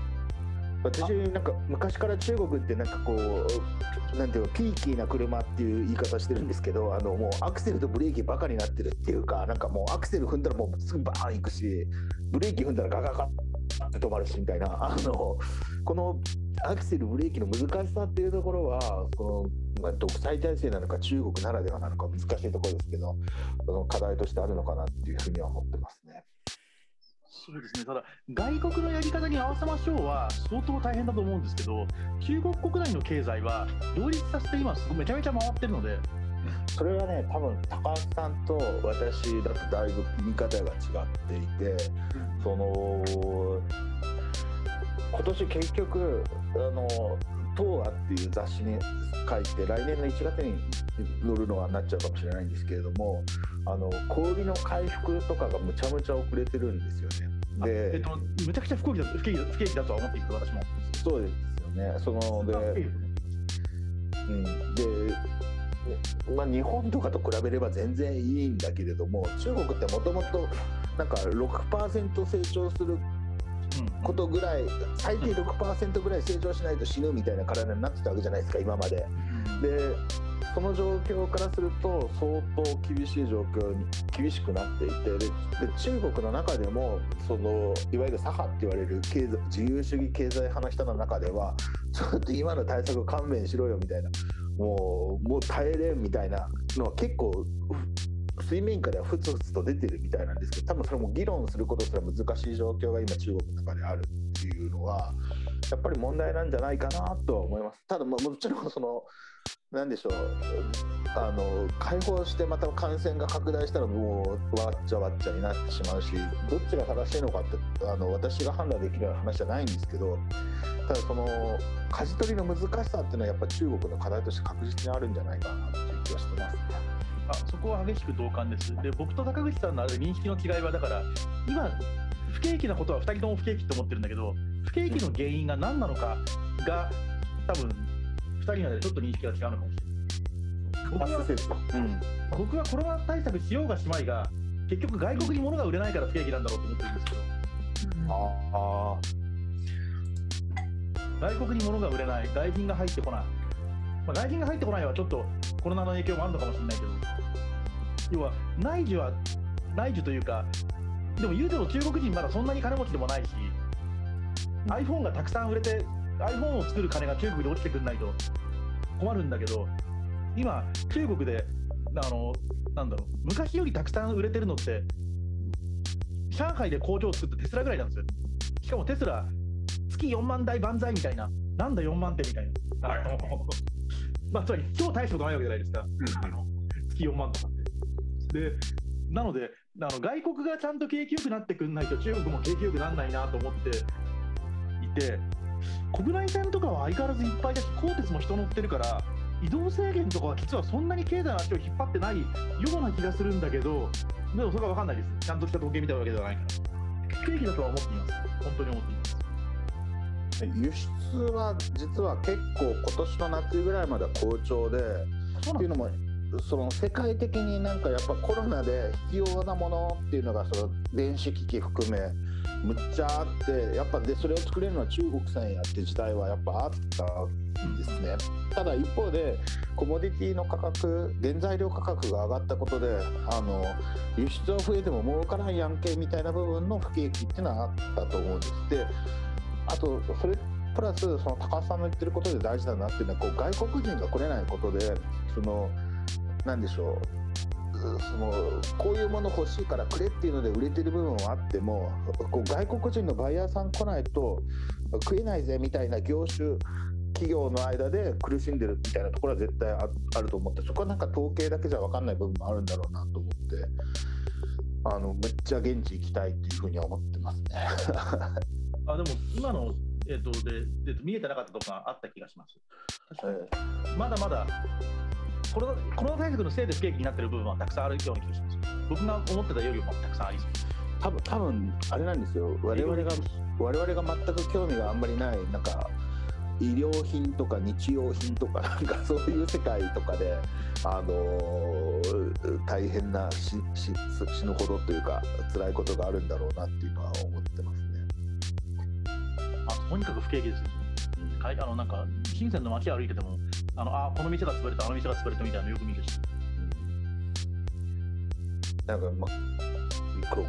私なんか昔から中国ってなんかこうなんていうのピーキーな車っていう言い方してるんですけどあのもうアクセルとブレーキバカになってるっていうかなんかもうアクセル踏んだらもうすぐバーン行くしブレーキ踏んだらガガガって止まるしみたいなあのこのアクセルブレーキの難しさっていうところはこの、まあ、独裁体制なのか中国ならではなのか難しいところですけどその課題としてあるのかなっていうふうには思ってますね。そうですねただ、外国のやり方に合わせましょうは相当大変だと思うんですけど、中国国内の経済は両立させて今、めちゃめちゃ回ってるので。それはね、多分高橋さんと私だとだいぶ見方が違っていて、その今年結局あの東亜っていう雑誌に書いて来年の1月に乗るのはなっちゃうかもしれないんですけれどもあの小売の回復とかがむちゃむちゃ遅れてるんですよね。で、えっと、むちゃくちゃ不景気だ不景気不景気だとは思っていく私も。そうですよね。そので、うん、で、まあ、日本とかと比べれば全然いいんだけれども中国ってもともとなんか6%成長することぐらい最低6%ぐらい成長しないと死ぬみたいな体になってたわけじゃないですか今まで。でその状況からすると相当厳しい状況に厳しくなっていてで中国の中でもそのいわゆる左派って言われる経済自由主義経済派の人の中ではちょっと今の対策勘弁しろよみたいなもうもう耐えれんみたいなのは結構水面下ではふつふつと出てるみたいなんですけど多分それも議論することすら難しい状況が今中国の中であるっていうのはやっぱり問題なんじゃないかなとは思います。ただもちろんそのなんでしょうあの解放してまた感染が拡大したらもうわっちゃわっちゃになってしまうしどっちが正しいのかってあの私が判断できるような話じゃないんですけどただその舵取りの難しさっていうのはやっぱ中国の課題として確実にあるんじゃないかなっていう気はしてます、あそこは激しく同感です。で僕と高口さんのある認識の違いはだから今不景気なことは2人とも不景気って思ってるんだけど不景気の原因が何なのかが多分2人の間でちょっと認識が違うのかもしれない。僕は,、うん、僕はコロナ対策しようがしまいが結局外国に物が売れないから不景気なんだろうと思ってるんですけど、うん、あ外国に物が売れない外人が入ってこない、まあ、外人が入ってこないはちょっとコロナの影響もあるのかもしれないけど要は内需は内需というかでも言うても中国人まだそんなに金持ちでもないし、うん、iPhone がたくさん売れて iPhone を作る金が中国で落ちてくんないと困るんだけど今中国であのなんだろう昔よりたくさん売れてるのって上海で工場を作ったテスラぐらいなんですよ。しかもテスラ月4万台万歳みたいななんだ4万点みたいな、はい、まあつまり超大したことないわけじゃないですか、あの月4万とか。ってでなのであの外国がちゃんと景気よくなってくんないと中国も景気よくならないなと思っていて国内線とかは相変わらずいっぱいだし鋼鉄も人乗ってるから移動制限とかは実はそんなに経済の足を引っ張ってないような気がするんだけどでもそれは分かんないです。ちゃんとした統計見たわけではないから。不景気だとは思っています。本当に思っています輸出は実は結構今年の夏ぐらいまでは好調でっていうのもその世界的になんかやっぱコロナで必要なものっていうのがその電子機器含めむっちゃあってやっぱでそれを作れるのは中国産やって時代はやっぱあったんですね。ただ一方でコモディティの価格原材料価格が上がったことであの輸出は増えても儲からんやんけみたいな部分の不景気っていうのはあったと思うんです。であとそれプラスその高橋さんの言ってることで大事だなっていうのはこう外国人が来れないことでその何でしょうそのこういうもの欲しいからくれっていうので売れてる部分はあってもこう外国人のバイヤーさん来ないと食えないぜみたいな業種企業の間で苦しんでるみたいなところは絶対あると思ってそこはなんか統計だけじゃ分かんない部分もあるんだろうなと思ってあのめっちゃ現地行きたいっていうふうには思ってますね。あでも今の、えーと、でで見えてなかったところがあった気がします。えー、まだまだコロナコロナ対策のせいで不景気になってる部分はたくさんあるような気がします。僕が思ってたよりもたくさんありそう。多分多分あれなんですよ。我々が我々が全く興味があんまりないなんか医療品とか日用品とかなんかそういう世界とかであのー、大変なしし死ぬほどというか辛いことがあるんだろうなっていうのは思ってますあとにかく不景気ですよ。あのなんか深センの街歩いててもあのあこの店が潰れたあの店が潰れたみたいなのよく見るし、なんかま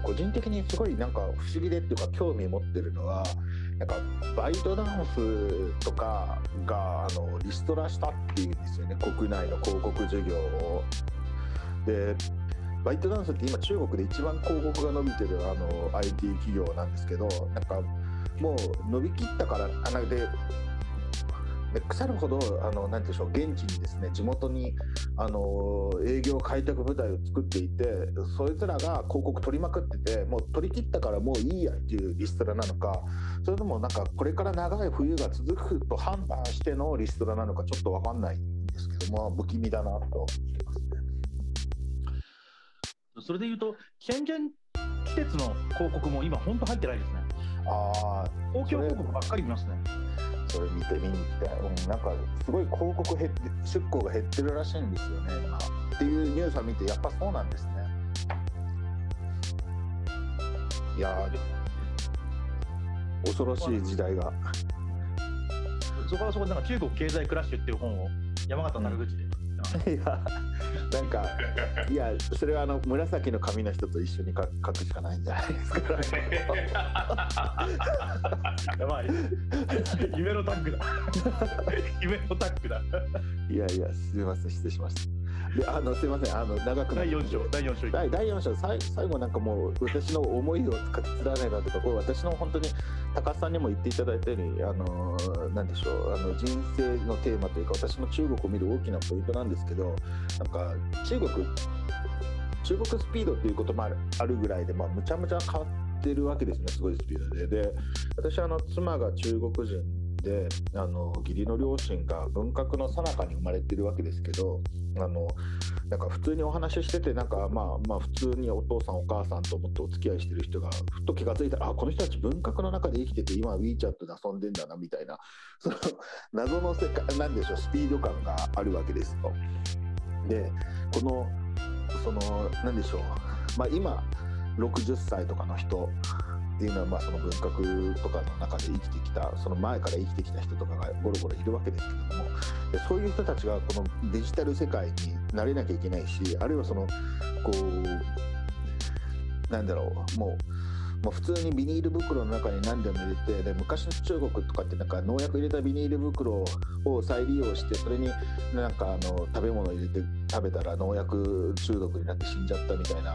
個人的にすごいなんか不思議でっていうか興味持ってるのはなんかバイトダンスとかがあのリストラしたっていうんですよね国内の広告事業を。でバイトダンスって今中国で一番広告が伸びてるあの IT 企業なんですけどなんかもう伸びきったからあなでで腐るほどあのなんでしょう現地にですね地元にあの営業開拓部隊を作っていてそいつらが広告取りまくっててもう取り切ったからもういいやっていうリストラなのかそれともなんかこれから長い冬が続くと判断してのリストラなのかちょっと分かんないんですけども不気味だなと。それでいうと、チェンジェン季節の広告も今、本当入ってないですね。ああ、公共広告ばっかり見ますね。それ見て見に行きたい、うん、なんかすごい広告減って出向が減ってるらしいんですよね。今っていうニュースを見てやっぱそうなんですね。いや恐ろしい時代が。そこはそこでなんか中国経済クラッシュっていう本を山形の口で、いやなんかいやそれはあの紫の髪の人と一緒に書くしかないんじゃないですか (laughs) やばい (laughs) 夢のタッグだ。(laughs) 夢のタッグだ。いやいやすみません。失礼しましたであのすみません。あの長く第4章第4章第第4章。最最後なんかもう私の思いを書き連ねたとかこれ私の本当に高須さんにも言っていただいたようにあのなんでしょう。あの人生のテーマというか私の中国を見る大きなポイントなんですけどなんか中国中国スピードっていうこともあるあるぐらいで、まあ、むちゃむちゃ変わってるわけですねすごいスピードで。で私あの妻が中国人であの義理の両親が文革の最中に生まれてるわけですけどあのなんか普通にお話ししててなんかまあまあ普通にお父さんお母さんと思ってお付き合いしてる人がふっと気が付いたらあこの人たち文革の中で生きてて今 WeChat で遊んでんだなみたいな (laughs) その謎の世界なんでしょうスピード感があるわけですと。でこのそのなんでしょう、まあ、今60歳とかの人っていうのはまあその文学とかの中で生きてきたその前から生きてきた人とかがゴロゴロいるわけですけれどもでそういう人たちがこのデジタル世界に慣れなきゃいけないしあるいはそのこうなんだろうもうもう普通にビニール袋の中に何でも入れてで昔の中国とかってなんか農薬入れたビニール袋を再利用してそれになんかあの食べ物入れて食べたら農薬中毒になって死んじゃったみたいな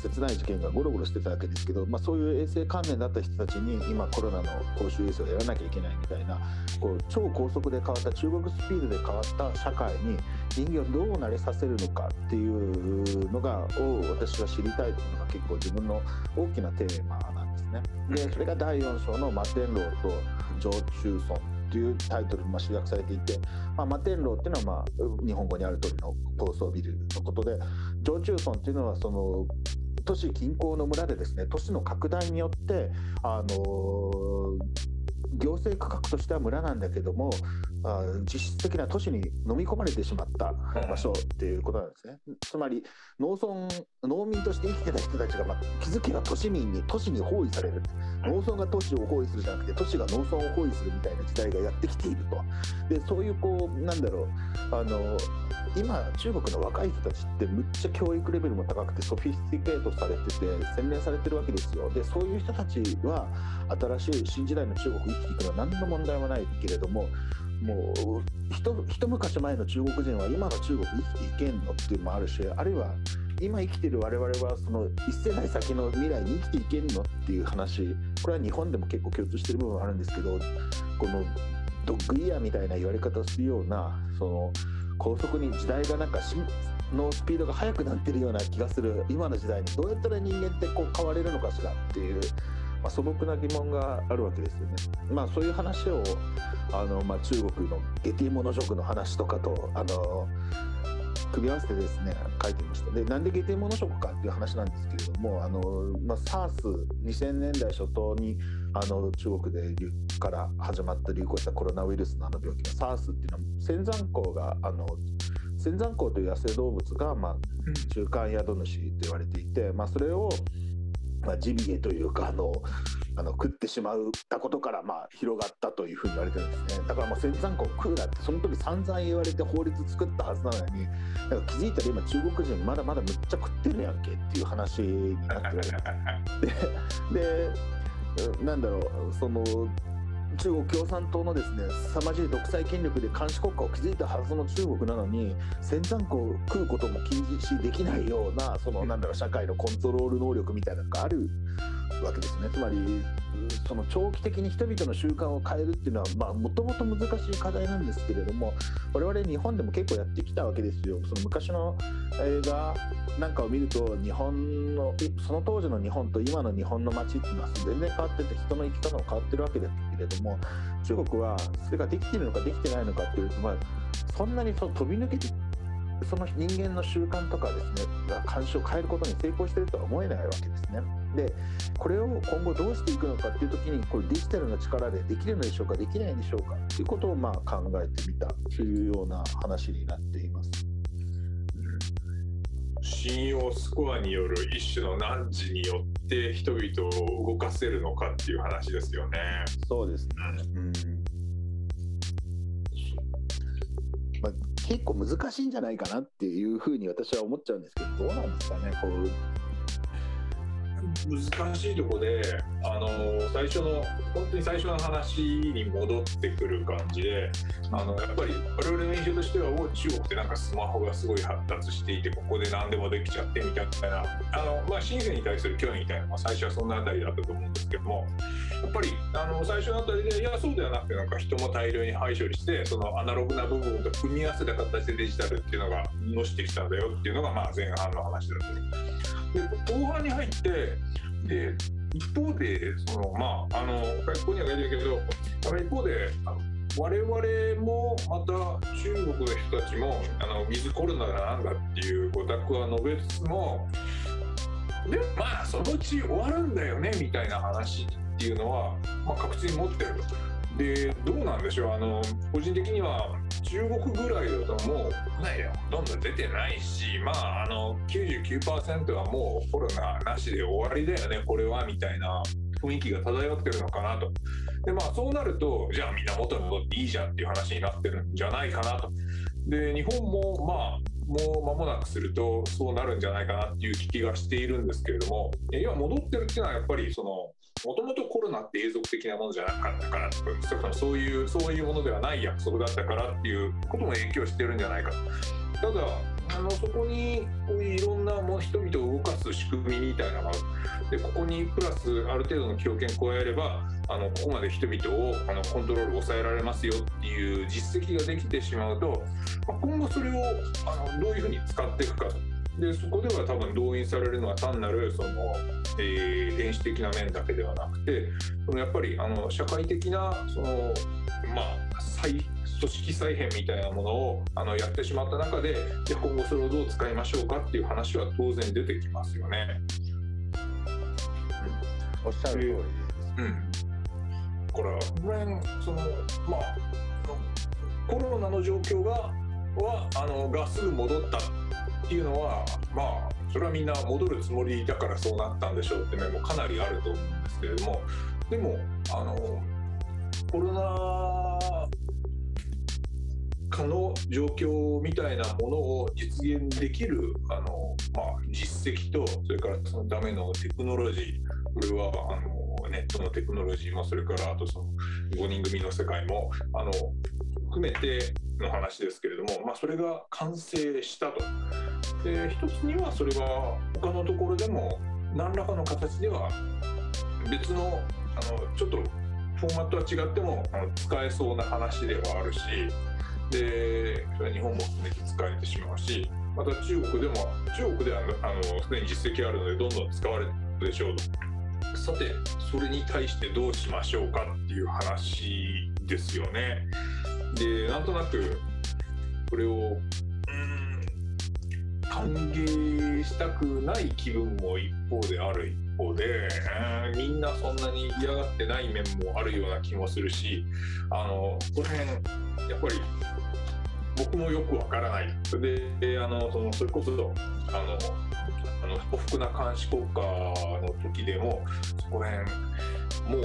切ない事件がゴロゴロしてたわけですけど、まあ、そういう衛生関連だった人たちに今コロナの公衆衛生をやらなきゃいけないみたいなこう超高速で変わった中国スピードで変わった社会に人間をどう慣れさせるのかっていうのがを私は知りたいというのが結構自分の大きなテーマなんですね。でそれが第4章の「摩天楼と常駐村」というタイトルに集約されていて、まあ、摩天楼っていうのは、まあ、日本語にある通りの高層ビルのことで常駐村っていうのはその都市近郊の村でですね都市の拡大によってあの行政区画としては村なんだけどもあ実質的な都市に飲み込まれてしまった場所っていうことなんですね。つまり農村農民として生きてた人たちが、まあ、気づけば都市民に都市に包囲される農村が都市を包囲するじゃなくて都市が農村を包囲するみたいな時代がやってきていると。でそういうこうなんだろうあの今中国の若い人たちってむっちゃ教育レベルも高くてソフィスティケートされてて洗練されてるわけですよ。でそういう人たちは新しい新時代の中国生きていくのは何の問題もないけれどももう一昔前の中国人は今の中国生きていけんのっていうのもあるしあるいは今生きてる我々はその一世代先の未来に生きていけんのっていう話これは日本でも結構共通してる部分あるんですけどこのドッグイヤーみたいな言われ方するようなその高速に時代がなんかしのスピードが速くなってるような気がする今の時代にどうやったら人間ってこう変われるのかしらっていう、まあ、素朴な疑問があるわけですよね。まあ、そういう話をあの、まあ、中国のゲティモノ食の話とかとあの組み合わせてですね書いてましたでなんでゲテモノ食かっていう話なんですけれどもあの、まあ、SARS2000 年代初頭にあの中国でから始まった流行したコロナウイルスのあの病気の SARS っていうのは仙山港があの仙山港という野生動物が、まあ、中間宿主と言われていて、まあ、それをまあ、ジビエというかあの (laughs) あの食ってしまったことからまあ広がったというふうに言われてるんですね。だからもう仙山湖食うなってその時散々言われて法律作ったはずなのにだから気づいたら今中国人まだまだむっちゃ食ってるやんけっていう話になってる (laughs) ででなんだろうその中国共産党のですね凄まじい独裁権力で監視国家を築いたはずの中国なのに先端国を食うことも禁止できないようなそのなんだろう社会のコントロール能力みたいなのがあるわけですね。つまりその長期的に人々の習慣を変えるっていうのはもともと難しい課題なんですけれども我々日本でも結構やってきたわけですよ。その昔の映画なんかを見ると日本のその当時の日本と今の日本の街っていうのは全然変わってて人の生き方も変わってるわけですけれども中国はそれができてるのかできてないのかっていうと、まあ、そんなにそ飛び抜けてその人間の習慣とかですねが監視を変えることに成功しているとは思えないわけですね。でこれを今後どうしていくのかっていう時にこれデジタルの力でできるのでしょうかできないんでしょうかっていうことをまあ考えてみたというような話になっています。信用スコアによる一種の難事によって人々を動かせるのかっていう話ですよね。そうですね、うん結構難しいんじゃないかなっていうふうに私は思っちゃうんですけどどうなんですかねこう。難しいとこであの最初の本当に最初の話に戻ってくる感じであのやっぱり我々の印象としては中国ってなんかスマホがすごい発達していてここで何でもできちゃってみたいなあの、まあ、深センに対する興味みたいなのは最初はそんなあたりだったと思うんですけどもやっぱりあの最初のあたりでいやそうではなくてなんか人も大量に排処理してそのアナログな部分と組み合わせた形でデジタルっていうのがのしてきたんだよっていうのがまあ前半の話だったで後半に入ってで一方でそのまああのここには書いてるけど一方であの我々もまた中国の人たちもあのウィズコロナだなんだっていうご託は述べつつもでもまあそのうち終わるんだよねみたいな話っていうのは、まあ、確実に持ってるでどうなんでしょう？あの個人的には中国ぐらいだともう国内ではほとん出てないしまああの99%はもうコロナなしで終わりだよねこれはみたいな雰囲気が漂ってるのかなと。でまあそうなるとじゃあみんな元に戻っていいじゃんっていう話になってるんじゃないかなと。で日本もまあもう間もなくするとそうなるんじゃないかなっていう気がしているんですけれども今戻ってるっていうのはやっぱりそのもともとコロナって永続的なものじゃなかったからそういうそういうものではない約束だったからっていうことも影響してるんじゃないかただあのそこにこういろんなも人々を動かす仕組みみたいなのがでここにプラスある程度の強権加えればあのここまで人々をあのコントロール抑えられますよっていう実績ができてしまうと、まあ、今後それをあのどういうふうに使っていくかでそこでは多分動員されるのは単なるその、えー、電子的な面だけではなくてそのやっぱりあの社会的なその、まあ、再組織再編みたいなものをあのやってしまった中でで今後それをどう使いましょうかっていう話は当然出てきますよね。うん、おっしゃる通りです。うんから、この辺そのまあコロナの状況がはあのがすぐ戻ったっていうのはまあそれはみんな戻るつもりだからそうなったんでしょうって面もかなりあると思うんですけれどもでもあのコロナ禍の状況みたいなものを実現できるあの、まあ、実績とそれからそのためのテクノロジーこれはあのネットのテクノロジーもそれからあとその5人組の世界もあの含めての話ですけれども、まあ、それが完成したと。で一つにはそれは他のところでも何らかの形では別のあのちょっとフォーマットは違ってもあの使えそうな話ではあるしでそれ日本も含めて使えてしまうしまた中国でも中国ではあのすでに実績あるのでどんどん使われるでしょうとさてそれに対してどうしましょうかっていう話ですよね。でなんとなくこれを歓迎したくない気分も一方である一方で、みんなそんなに嫌がってない面もあるような気もするしあのこの辺やっぱり僕もよくわからない。であのそのそれこそあのあの不服な監視国家の時でもそこら辺もう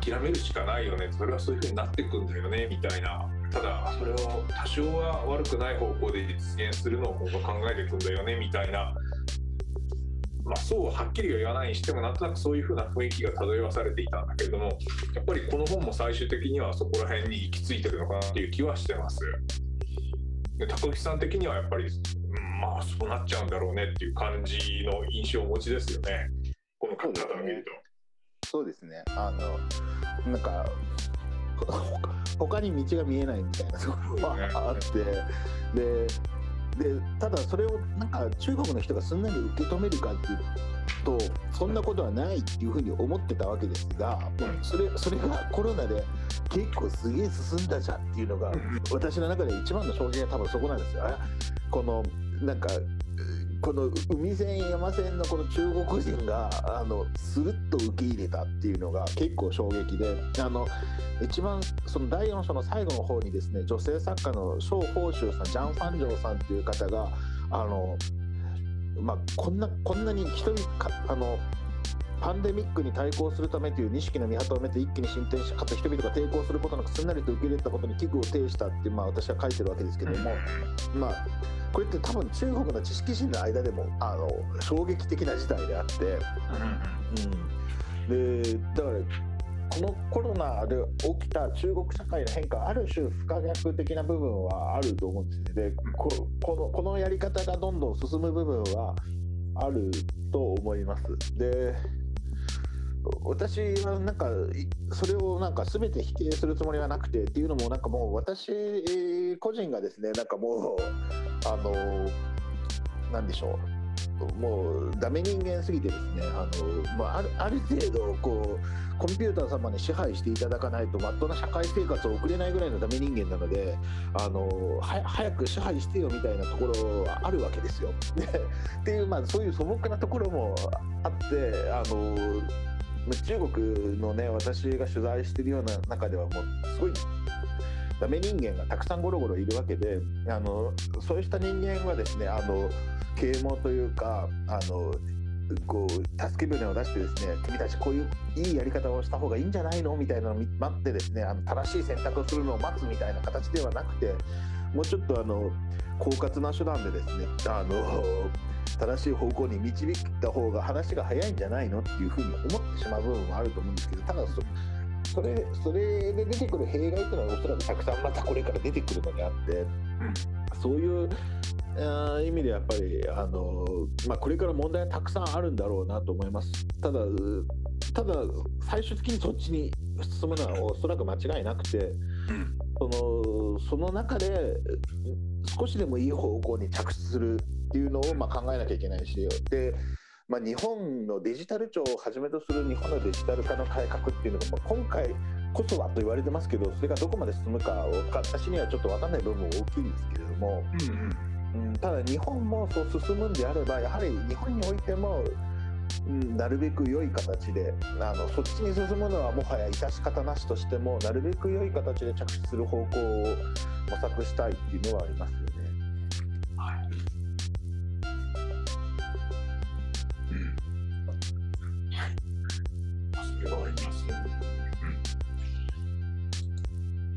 諦めるしかないよね。それはそういうふうになっていくんだよね。みたいな。ただそれを多少は悪くない方向で実現するのを今後考えていくんだよね。みたいな。まあ、そうはっきりは言わないにしてもなんとなくそういうふうな雰囲気が漂わされていたんだけれどもやっぱりこの本も最終的にはそこら辺に行き着いてるのかなっていう気はしてます。で高木さん的にはやっぱり、うん、まあそうなっちゃうんだろうねっていう感じの印象をお持ちですよね。この書き方を見ると。そうですね。あのなんか (laughs) 他に道が見えないみたいなところはあって、ででただそれをなんか中国の人がすんなり受け止めるかっていうとそんなことはないっていうふうに思ってたわけですがそれそれがコロナで結構すげえ進んだじゃんっていうのが私の中で一番の衝撃は多分そこなんですよ。このなんかこの海線山線のこの中国人があのスルッと受け入れたっていうのが結構衝撃であの一番その第4章の最後の方にですね女性作家の蒋宝州さんジャン・ファンジョーさんっていう方があの、まあ、こんなこんなに人かあのパンデミックに対抗するためという錦の御旗を埋めて一気に進展しかつ人々が抵抗することなくすんなりと受け入れたことに危惧を呈したって、まあ、私は書いてるわけですけども、まあ、これって多分中国の知識人の間でもあの衝撃的な事態であって、うん、でだからこのコロナで起きた中国社会の変化ある種不可逆的な部分はあると思うんですね。でこのこのやり方がどんどん進む部分はあると思います。で私はなんかそれをなんか全て否定するつもりはなくてっていうのもなんかもう私個人がですねなんかもうあのなんでしょうもうダメ人間すぎてですねあの、まあ、あるある程度こうコンピューター様に支配していただかないとまっとうな社会生活を送れないぐらいのダメ人間なのであの早く支配してよみたいなところはあるわけですよ。でっていう、まあ、そういう素朴なところもあってあの中国のね私が取材してるような中ではもうすごいダメ人間がたくさんゴロゴロいるわけであのそうした人間はですねあの啓蒙というかあのこう助け舟を出してですね君たちこういういいやり方をした方がいいんじゃないのみたいなのを待ってですねあの正しい選択をするのを待つみたいな形ではなくてもうちょっとあの狡猾な手段でですねあの正しい方向に導いた方が話が早いんじゃないのっていうふうに思ってしまう部分もあると思うんですけどただそれそれで出てくる弊害っていうのはおそらくたくさんまたこれから出てくるのであって、そういう意味でやっぱりあの、まあ、これから問題はたくさんあるんだろうなと思います。ただただ最終的にそっちに進むのはおそらく間違いなくて、そのその中で少しでもいい方向に着地するっていうのをま考えなきゃいけないしで、まあ、日本のデジタル庁をはじめとする日本のデジタル化の改革っていうのが、ま今回こそはと言われてますけどそれがどこまで進むか私にはちょっと分かんない部分も大きいんですけれども、うん、うん、ただ日本もそう進むんであればやはり日本においてもなるべく良い形であのそっちに進むのはもはや致し方なしとしてもなるべく良い形で着地する方向を模索したいっていうのはありますよね。はい、それはありますね。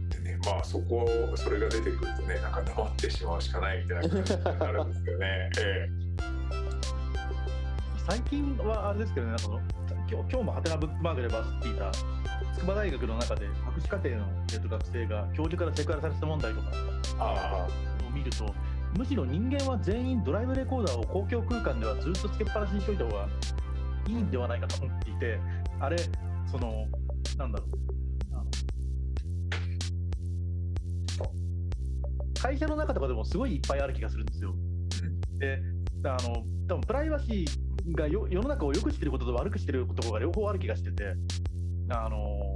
でねまあそこそれが出てくるとねなんか黙ってしまうしかないみたいな感じになるんですよね。ええ最近はあれですけどね、なんか今日今日もハテナブックマークでバズっていた筑波大学の中で博士課程の、えっと、学生が教授からセクハラされた問題とかを見るとむしろ人間は全員ドライブレコーダーを公共空間ではずっとつけっぱなしにしといた方がいいんではないかと思っていてあれそのなんだろう会社の中とかでもすごいいっぱいある気がするんですよ。であの多分プライバシーが世の中を良くしてることと悪くしてることが両方ある気がしてて、あの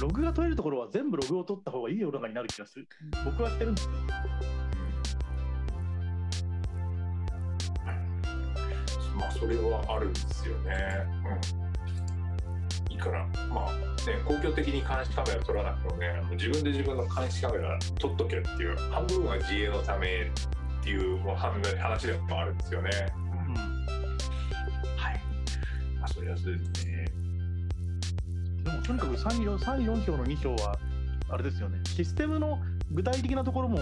ログが取れるところは全部ログを取った方がいい世の中になる気がする。僕はしてるんですよ。まあ、それはあるんですよね。うん。いいから、まあ、ね、公共的に監視カメラ撮らなくてもね、自分で自分の監視カメラ撮っとけっていう、半分は自衛のためっていうもう話でもあるんですよね。それはそうですね。でもとにかく3、4, 3 4章の2章は、あれですよね、システムの具体的なところも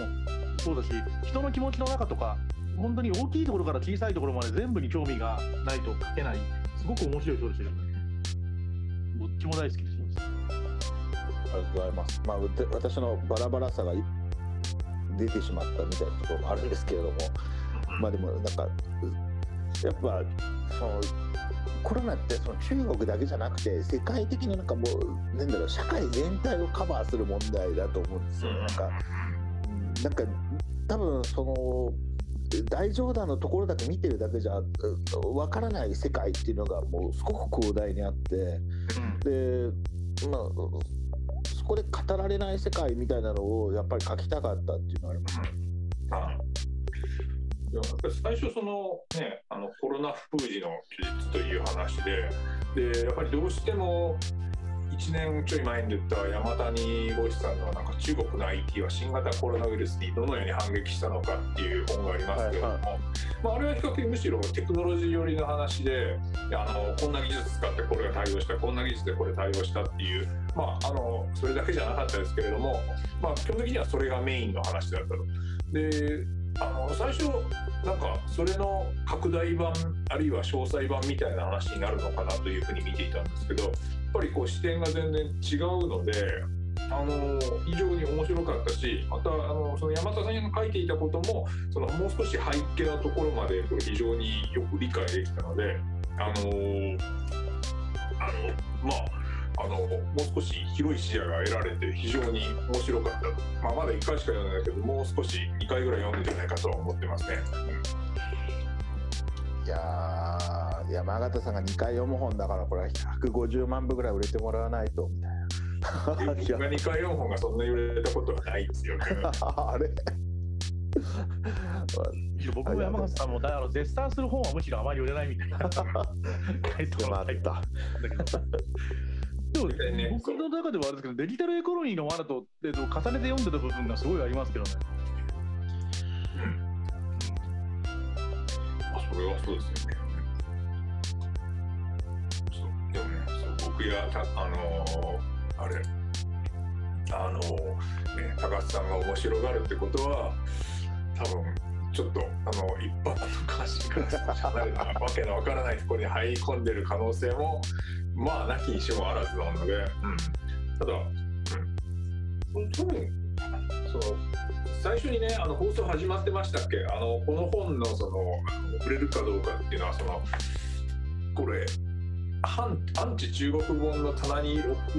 そうだし、人の気持ちの中とか、本当に大きいところから小さいところまで全部に興味がないと書けない、すごく面白い章でしたよね。どっちも大好きです。ありがとうございます。まあ、私のバラバラさが出てしまったみたいなところもあるんですけれども、まあでもなんか、やっぱ、その、コロナってその中国だけじゃなくて世界的ななんかもうなんだろう社会全体をカバーする問題だと思うんですよ。なんかなんか多分その大冗談のところだけ見てるだけじゃわからない世界っていうのがもうすごく広大にあってでまあそこで語られない世界みたいなのをやっぱり書きたかったっていうのはありますね。やっぱり最初そのねあのコロナ封じの記述という話ででやっぱりどうしても1年ちょい前に出た山谷五志さんのなんか中国の IT は新型コロナウイルスにどのように反撃したのかっていう本がありますけれども、はいはい、まあ、あれは比較的むしろテクノロジー寄りの話であのこんな技術使ってこれが対応したこんな技術でこれ対応したっていう、まあ、あのそれだけじゃなかったですけれども、まあ、基本的にはそれがメインの話だったと。であの最初なんかそれの拡大版あるいは詳細版みたいな話になるのかなというふうに見ていたんですけどやっぱりこう視点が全然違うのであの非常に面白かったしまたあのその山田さんが書いていたこともそのもう少し背景なところまでこれ非常によく理解できたのであのあのまああのもう少し広い視野が得られて非常に面白かった、まあ、まだ1回しか読んでないけどもう少し2回ぐらい読んでんじゃないかとは思ってますね。うん、いや山形さんが2回読む本だからこれは150万部ぐらい売れてもらわないとみたいな。僕が2回読む本がそんなに売れたことはないですよね。(laughs) あれ？僕も山形さんもだから絶賛する本はむしろあまり売れないみたいな (laughs) 回答があった。でも、ね、僕の中ではあれですけど、デジタルエコノミーの罠と、えっと、重ねて読んでた部分がすごいありますけどね。それはそうですよね。そうでもね、そう僕やた、あのー、あれ、あのー、ね、高橋さんが面白がるってことは、多分ちょっとあの一般の関心から離れたわけのわからないところに入り込んでる可能性もまあなきにしもあらずなので、うん、ただ、うん、多分その最初にねあの放送始まってましたっけ？あのこの本のその触れるかどうかっていうのはそのこれ反アンチ中国本の棚に置く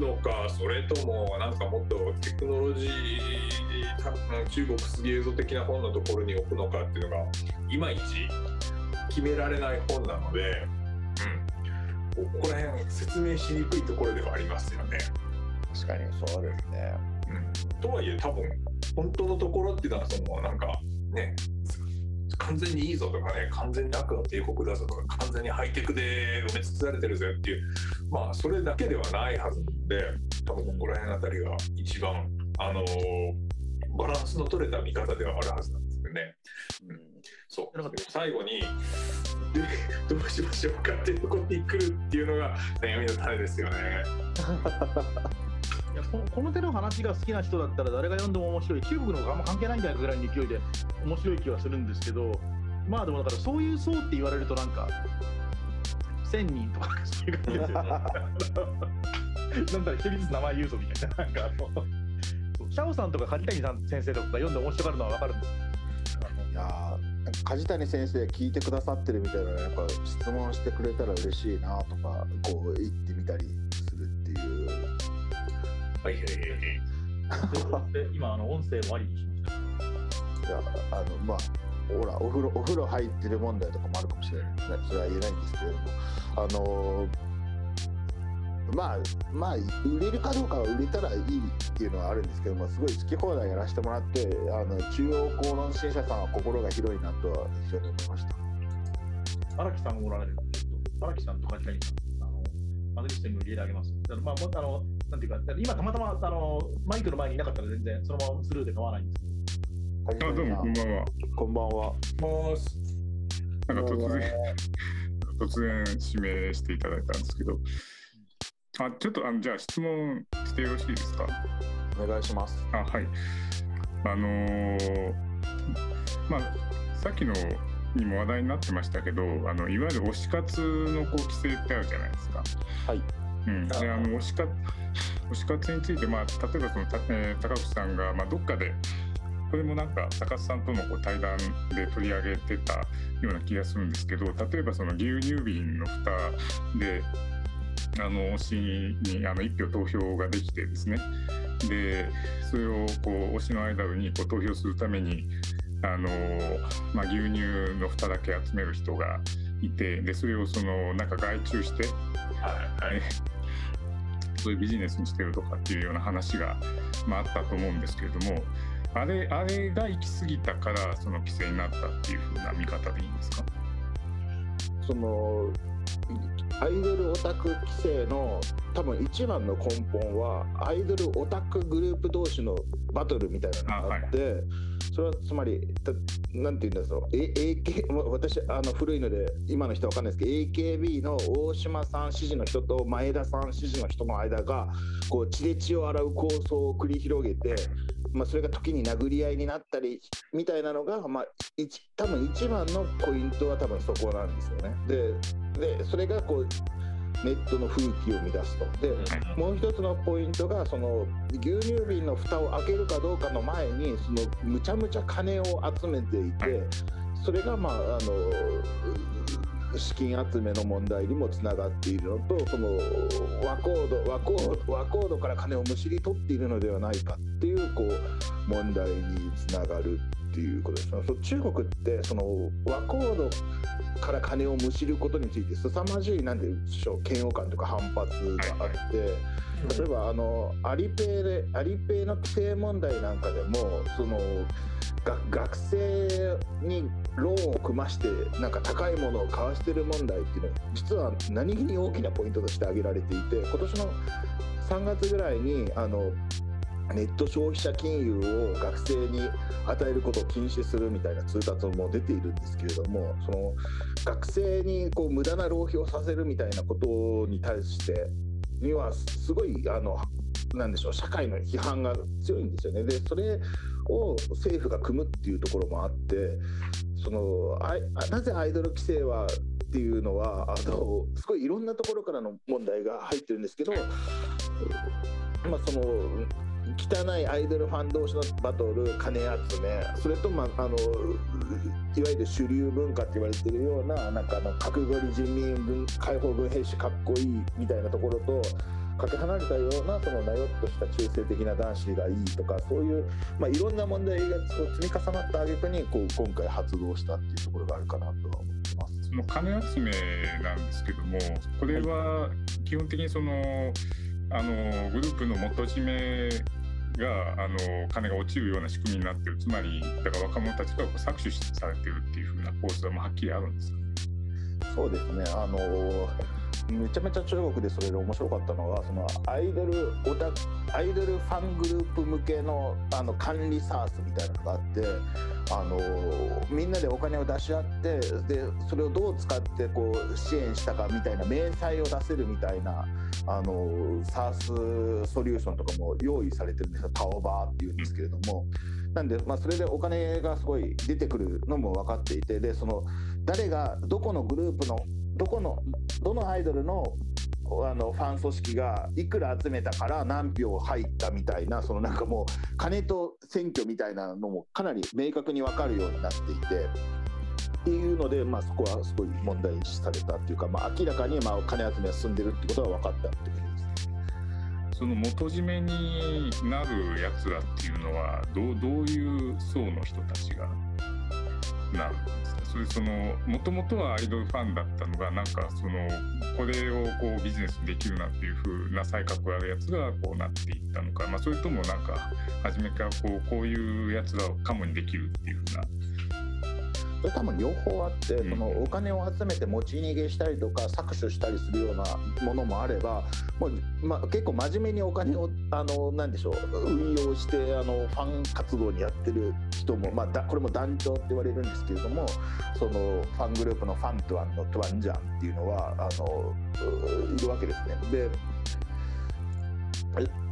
のかそれともなんかもっとテクノロジー中国すげえぞ的な本のところに置くのかっていうのがいまいち決められない本なので、うん、ここら辺説明しにくいところではありますよね。確かにそうですね、うん、とはいえ多分本当のところっていうのはそのなんかね完全にいいぞとかね完全に悪の帝国だぞとか完全にハイテクで埋め尽くされてるぜっていうまあそれだけではないはずで多分ここら辺あたりが一番あのバランスの取れた見方ではあるはずなんですよね。うん、そう最後にで (laughs) どうしましょうかっていうところに来るっていうのが悩みの種ですよね。(laughs) いやこのこの手の話が好きな人だったら誰が読んでも面白い。中国の方があんま関係ないんじゃないかぐらいの勢いで面白い気はするんですけどまあでもだからそういう層って言われるとなんか1000人とか (laughs) そういう感じですよね。なんだ一人ずつ名前言うぞみたいな。なんかあのシャオさんとか梶谷さん先生とか読んで面白がるのは分かるんです。いや梶谷先生聞いてくださってるみたいなやっぱ質問してくれたら嬉しいなとかこう言ってみたり。はいはいはい (laughs) で今あの音声をありにしました。いやあのまあほらお風呂お風呂入ってる問題とかもあるかもしれないそれは言えないんですけれども。あのまあまあ売れるかどうかは売れたらいいっていうのはあるんですけどもすごい好き放題やらせてもらってあの中央公論新社さんは心が広いなとは非常に思いました。荒木さんもおられる。荒木さんと梶谷さんあの窓口店に入れてあげます。まああのなんていうか今たまたまあのマイクの前にいなかったら全然そのままスルーで構わないんですけどあどうもこんばんは。こんばんは。なんか突然突然指名していただいたんですけど。あちょっとあのじゃあ質問してよろしいですか？お願いします。あはい。あのー、まあさっきのにも話題になってましたけどあのいわゆる推し活のこう規制ってあるじゃないですか。はいうん、であの推し活推し活について、まあ、例えばそのた、えー、高橋さんが、まあ、どっかでこれもなんか高須さんとのこう対談で取り上げてたような気がするんですけど例えばその牛乳瓶の蓋であの推しにあの1票投票ができてですね。でそれをこう推しの間にこう投票するためにあの、まあ、牛乳の蓋だけ集める人がいてでそれをそのなんか外注して、はいはい、そういうビジネスにしてるとかっていうような話が、まあ、あったと思うんですけれどもあれあれが行き過ぎたからその規制になったっていうふうな見方でいいんですか？そのアイドルオタク規制の多分一番の根本はアイドルオタクグループ同士のバトルみたいなのがあって、はい、それはつまり何て言うんだろう AK 私あの古いので今の人は分かんないですけど AKB の大島さん支持の人と前田さん支持の人の間がこう血で血を洗う構想を繰り広げてまあ、それが時に殴り合いになったりみたいなのが、まあ、多分一番のポイントは多分そこなんですよね。ででそれがこうネットの風紀を乱すと。で、もう一つのポイントが、その牛乳瓶の蓋を開けるかどうかの前に、そのむちゃむちゃ金を集めていて、それがまあ、あの、資金集めの問題にもつながっているのとその和コード和コード和コードから金をむしり取っているのではないかっていうこう問題につながるっていうことですそ中国ってその和コードから金をむしることについて凄まじいなんでしょう嫌悪感とか反発があって。はいはい例えばあのアリペイでアリペイの規制問題なんかでもその学生にローンを組ましてなんか高いものを買わしてる問題っていうのは実は何気に大きなポイントとして挙げられていて今年の3月ぐらいにあのネット消費者金融を学生に与えることを禁止するみたいな通達も出ているんですけれどもその学生にこう無駄な浪費をさせるみたいなことに対してにはすごいあのなんでしょう社会の批判が強いんですよね。でそれを政府が組むっていうところもあってそのあなぜアイドル規制はっていうのはあのすごいいろんなところからの問題が入ってるんですけど、まあ、その汚いアイドルファン同士のバトル金集めそれと、まあ、あのいわゆる主流文化って言われてるようななんかあの角刈り人民軍解放軍兵士かっこいいみたいなところとかけ離れたようなそのなよっとした中性的な男子がいいとかそういう、まあ、いろんな問題が積み重なった挙句にこう今回発動したっていうところがあるかなとは思ってます。その金集めなんですけどもこれは基本的にその、あのグループの元締めがあの金が落ちるような仕組みになってる。つまりだから若者たちがこう搾取されてるっていうふうな構図ははっきりあるんですかそうですね。あのめちゃめちゃ中国でそれで面白かったのがそのアイドルオタアイドルファングループ向けのあの管理サースみたいなのがあってあのみんなでお金を出し合ってでそれをどう使ってこう支援したかみたいな明細を出せるみたいなあのサースソリューションとかも用意されてるんですよタオバーっていうんですけれども。なんで、まあ、それでお金がすごい出てくるのも分かっていてでその誰がどこのグループのどこのどのアイドルのあのファン組織がいくら集めたから何票入ったみたいなそのなんかもう金と選挙みたいなのもかなり明確に分かるようになっていて。っていうので、まあ、そこはすごい問題視されたっていうか、まあ、明らかにまあ金集めが進んでるってことが分かったってことです。その元締めになるやつらっていうのはどうどういう層の人たちがなるんですそれそのもともとはアイドルファンだったのがなんかそのこれをこうビジネスできるなっていう風な才覚があるやつがこうなっていったのか、まあ、それともなんか初めからこうこういうやつらをカモにできるっていう風なそれ多分両方あって、そのお金を集めて持ち逃げしたりとか搾取したりするようなものもあればもう、まあ、結構真面目にお金をあのなんでしょう運用してあのファン活動にやってる人も、まあ、だこれも団長って言われるんですけれどもそのファングループのファントゥアンのトゥアンジャンっていうのはあのいるわけですね。で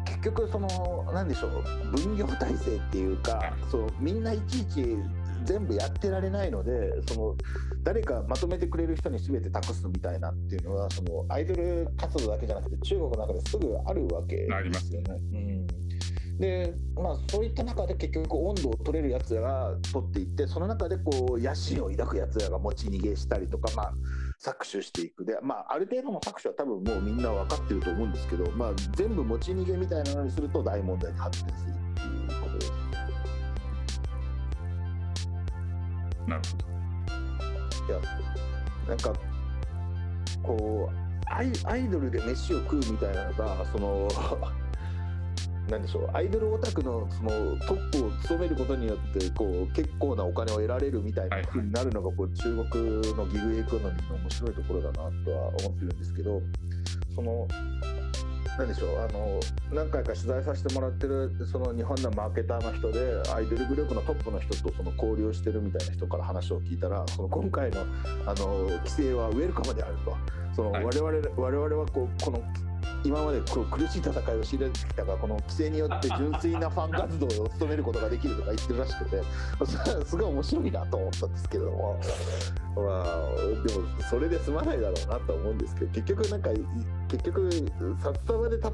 結局その何でしょう分業体制っていうかそうみんないちいち全部やってられないのでその誰かまとめてくれる人に全て託すみたいなっていうのはそのアイドル活動だけじゃなくて中国の中ですぐあるわけですよね。うん。でまあそういった中で結局温度を取れるやつらが取っていってその中でこう野心を抱くやつらが持ち逃げしたりとか、まあ、搾取していく。で、まあ、ある程度の搾取は多分もうみんな分かってると思うんですけど、まあ、全部持ち逃げみたいなのにすると大問題に発展するなるほど。いや、なんか、こう、アイアイドルで飯を食うみたいなのが、その、(laughs) なんでしょうアイドルオタクのそのトップを務めることによってこう結構なお金を得られるみたいなふうになるのがこう中国のギグエコノミーの面白いところだなとは思ってるんですけどそのなんでしょうあの何回か取材させてもらってるその日本のマーケターの人でアイドルグループのトップの人とその交流してるみたいな人から話を聞いたらその今回のあの規制はウェルカムであると。その我々、はい、我々はこうこの今までこう苦しい戦いを強いられてきたがこの規制によって純粋なファン活動を務めることができるとか言ってるらしくて (laughs) すごい面白いなと思ったんですけれども。(laughs) まあでもそれで済まないだろうなと思うんですけど結局なんか結局札束で戦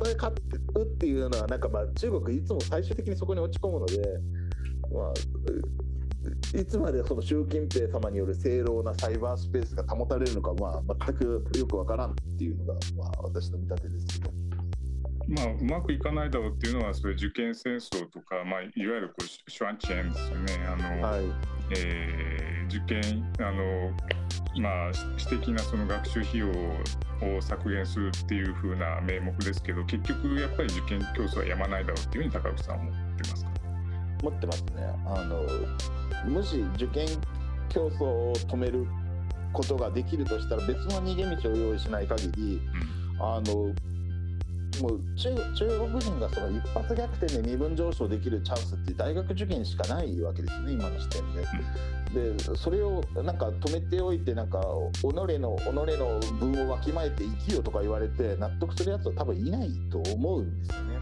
うっていうのはなんかまあ中国いつも最終的にそこに落ち込むのでまあいつまでその習近平様による正論なサイバースペースが保たれるのか、まあ、全くよくわからんっていうのが、まあ、私の見立てですけど。まあ、うまくいかないだろうっていうのは、それ受験戦争とか、まあ、いわゆるこうシュワンチェーンですよね。あの、はい、えー、受験、あの、まあ、私的なその学習費用を削減するっていう風な名目ですけど、結局やっぱり受験競争はやまないだろうっていうふうに高口さんは思ってますか思ってますね。あのもし受験競争を止めることができるとしたら別の逃げ道を用意しない限り、あのもう中国人がその一発逆転で身分上昇できるチャンスって大学受験しかないわけですね今の時点で。でそれをなんか止めておいてなんか己の己の分をわきまえて生きよとか言われて納得するやつは多分いないと思うんですよね。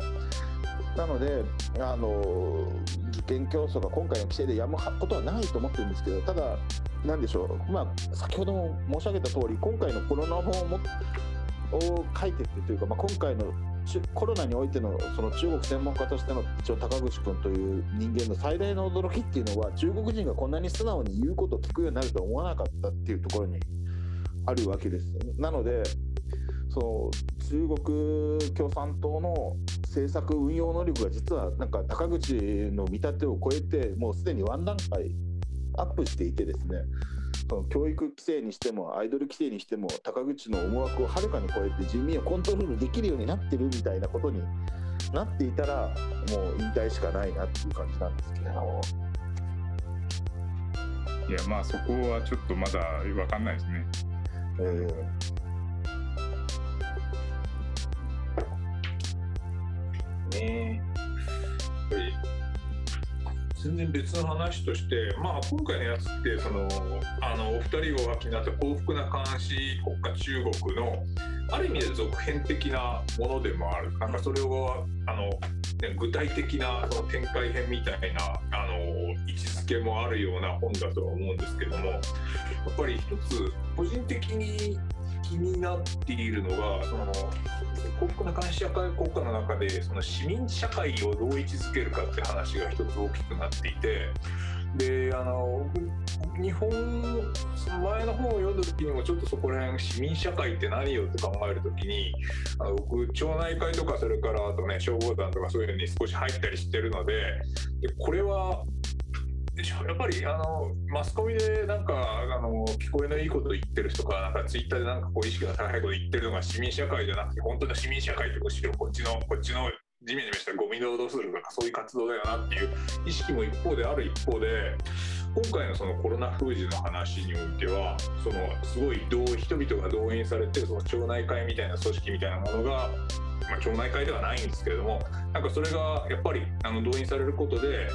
なのであの受験競争が今回の規制でやむことはないと思ってるんですけどただ、なんでしょう、まあ、先ほども申し上げた通り今回のコロナ本をもを書いてってというか、まあ、今回のコロナにおいてのその中国専門家としての一応高口君という人間の最大の驚きっていうのは中国人がこんなに素直に言うことを聞くようになるとは思わなかったっていうところにあるわけです。なのでその中国共産党の政策運用能力が実はなんか高口の見立てを超えてもうすでにワン段階アップしていてですねその教育規制にしてもアイドル規制にしても高口の思惑をはるかに超えて人民をコントロールできるようになってるみたいなことになっていたらもう引退しかないなっていう感じなんですけどいやまあそこはちょっとまだ分かんないですね。えー、ね。全然別の話として、まあ、今回のやつってそのあのお二人がお書きになった幸福な監視国家中国のある意味で続編的なものでもある。なんかそれをあの、ね、具体的なその展開編みたいなあの位置づけもあるような本だとは思うんですけどもやっぱり一つ個人的に気になっているのがその幸福な監視社会国家の中でその市民社会をどう位置づけるかって話が一つ大きくなっていてであの日本その前の本を読んだ時にもちょっとそこら辺市民社会って何よって考える時にあの僕町内会とかそれからあとね消防団とかそういうのに少し入ったりしてるのででこれはでしょやっぱりあのマスコミでなんかあの聞こえのいいこと言ってる人かなんかツイッターでなんかこう意識が高いこと言ってるのが市民社会じゃなくて本当の市民社会ってむしろこっちのこっちの地面にしたゴミ労働するとかそういう活動だよなっていう意識も一方である一方で今回のそのコロナ封じの話においてはそのすごい人々が動員されてその町内会みたいな組織みたいなものがまあ、町内会ではないんですけれどもなんかそれがやっぱりあの動員されることで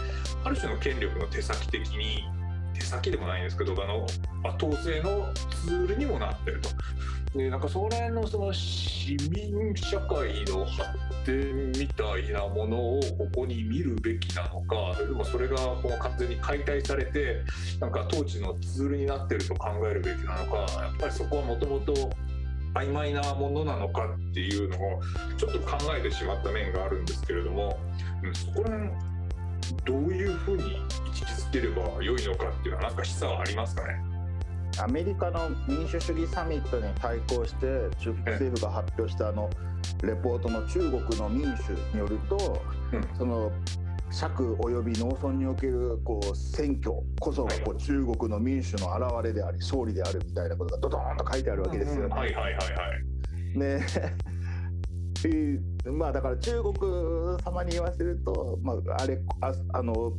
ある種の権力の手先的に手先でもないんですけどあの、まあ、統制のツールにもなってると。でなんかそれのその市民社会の発展みたいなものをここに見るべきなのかそれともそれがこう完全に解体されてなんか統治のツールになってると考えるべきなのかやっぱりそこはもともと曖昧なものなのかっていうのをちょっと考えてしまった面があるんですけれども、そこら辺どういうふうに位置づければ良いのかっていうのは何か示唆はありますかね？アメリカの民主主義サミットに対抗して中国政府が発表したあのレポートの中国の民主によると、うん、その釈及び農村におけるこう選挙こそがこう中国の民主の表れであり勝利であるみたいなことがドドーンと書いてあるわけですよ。ね。はいはいはいはい。ね (laughs) まあだから中国様に言わせると、まあ、あれああの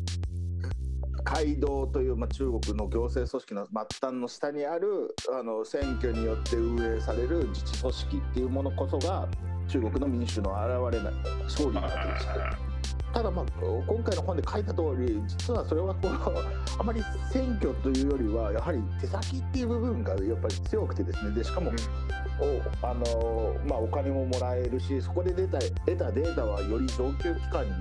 街道という、まあ、中国の行政組織の末端の下にあるあの選挙によって運営される自治組織っていうものこそが中国の民主の表れない勝利なわけですよ。ただまあ今回の本で書いた通り実はそれはこうあまり選挙というよりはやはり手先っていう部分がやっぱり強くてですね。でしかも、おあのまあ、お金ももらえるしそこで出た得たデータはより上級機関に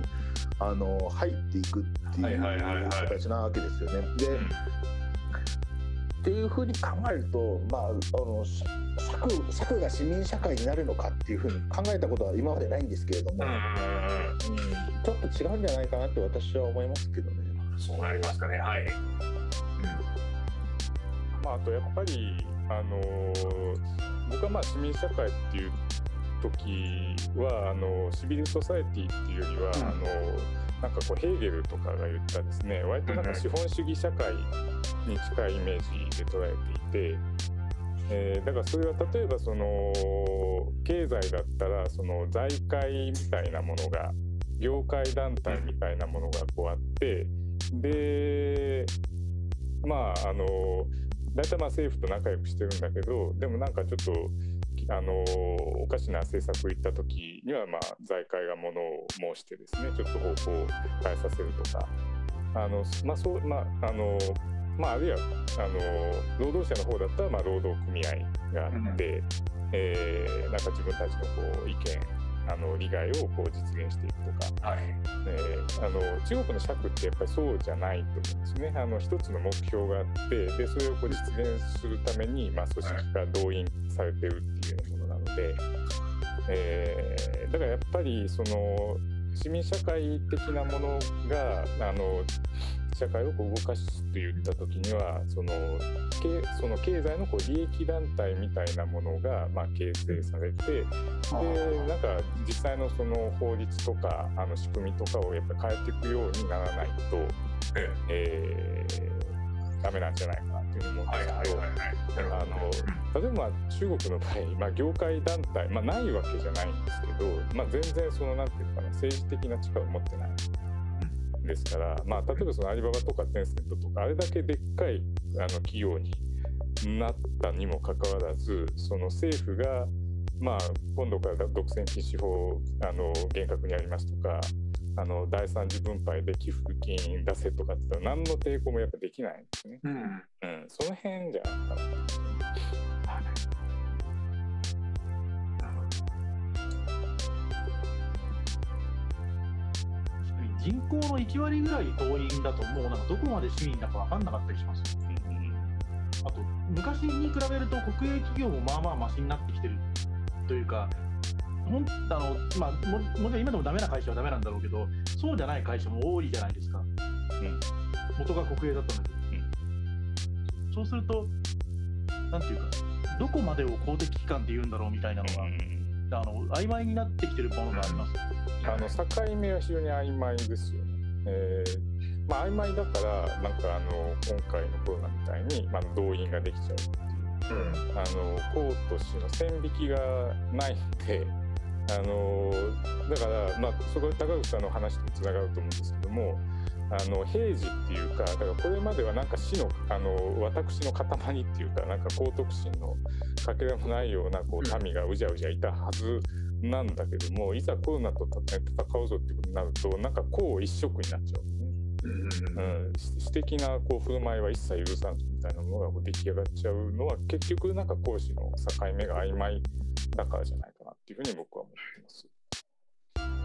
あの入っていくっていう形なわけですよね。でっていうふうに考えると、まあ、あの策策が市民社会になるのかっていうふうに考えたことは今までないんですけれども、うん、ちょっと違うんじゃないかなって私は思いますけどね。そうなりますかね、はい。うんまあ、あとやっぱり、あのー、僕はまあ市民社会っていう時はあのシビルソサエティっていうよりは、うん、あのなんかこうヘーゲルとかが言ったですね割となんか資本主義社会に近いイメージで捉えていて、えー、だからそれは例えばその経済だったらその財界みたいなものが業界団体みたいなものがこうあってでまああの大体まあ政府と仲良くしてるんだけどでもなんかちょっとあのおかしな政策を言った時には、まあ、財界がものを申してですねちょっと方向を変えさせるとかあの、まあそうまああのまあ、あるいはあの労働者の方だったら、まあ、労働組合があって、うん、えー、なんか自分たちのこう意見あの利害をこう実現していくとか、はい。えー、あの中国の尺ってやっぱりそうじゃないと思うんですね。あの一つの目標があってでそれをこう実現するために、まあ、組織が動員されてるっていうようなものなので、えー、だからやっぱりその市民社会的なものがあの社会をこう動かすといった時にはそのその経済のこう利益団体みたいなものがまあ形成されてでなんか実際のその法律とかあの仕組みとかをやっぱり変えていくようにならないと、えー、ダメなんじゃないかなとっていうふうに思うんですけど、あの例えば中国の場合、まあ、業界団体、まあ、ないわけじゃないんですけど、まあ、全然そのなんていうかな政治的な力を持ってない。ですから、まあ、例えばそのアリババとかテンセントとかあれだけでっかいあの企業になったにもかかわらずその政府がまあ、今度から独占禁止法あの厳格にやりますとかあの第三次分配で寄付金出せとかって言ったら何の抵抗もやっぱできないんですね。うん、うん、その辺じゃなか人口の1割ぐらい党員だともうなんかどこまで市民だか分かんなかったりします、うんうん、あと昔に比べると国営企業もまあまあマシになってきてるというかほんあのまあ、ももちろん今でもダメな会社はダメなんだろうけどそうじゃない会社も多いじゃないですか、うん、元が国営だったんだけど、うん、そうするとなんていうかどこまでを公的機関って言うんだろうみたいなのが、うん、あの曖昧になってきてるものがあります、あの境目は非常に曖昧ですよね、えーまあ曖昧だからなんかあの今回のコロナみたいに、まあ、動員ができちゃうっていう、うん、あの公と市の線引きがないんであのだから、まあ、そこで高口さんの話とつながると思うんですけどもあの平時っていうかだからこれまではなんか死のあの私の塊っていうかなんか高徳心のかけらもないようなこう民がうじゃうじゃいたはずなんだけどもいざコロナと戦うぞってことになるとなんかこう一色になっちゃう。うん、私的なこう振る舞いは一切許さんみたいなものが出来上がっちゃうのは結局なんか講師の境目が曖昧だからじゃないかなっていうふうに僕は思ってます。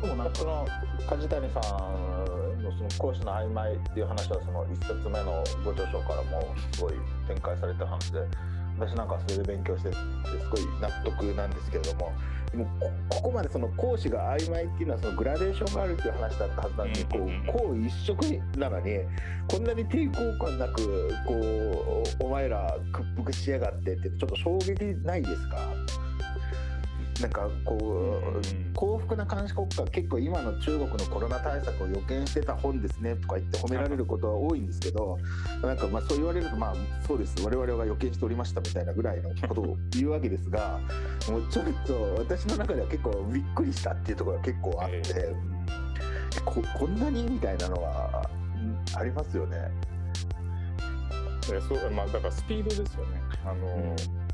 でもなんかその梶谷さんのその講師の曖昧っていう話はその1冊目のご著書からもすごい展開された話で私なんかそれで勉強しててすごい納得なんですけれどもでもここまでその講師が曖昧っていうのはそのグラデーションがあるっていう話だったはずなんで、こうこう一色なのにこんなに抵抗感なくこうお前ら屈服しやがってってちょっと衝撃ないですか？なんかこう、幸福な監視国家結構今の中国のコロナ対策を予見してた本ですねとか言って褒められることは多いんですけどなんかまあそう言われるとまあそうです。我々は予見しておりましたみたいなぐらいのことを言うわけですが (laughs) もうちょっと私の中では結構びっくりしたっていうところが結構あって、ここんなにみたいなのはありますよね。そうまあ、だからスピードですよね。あの、うん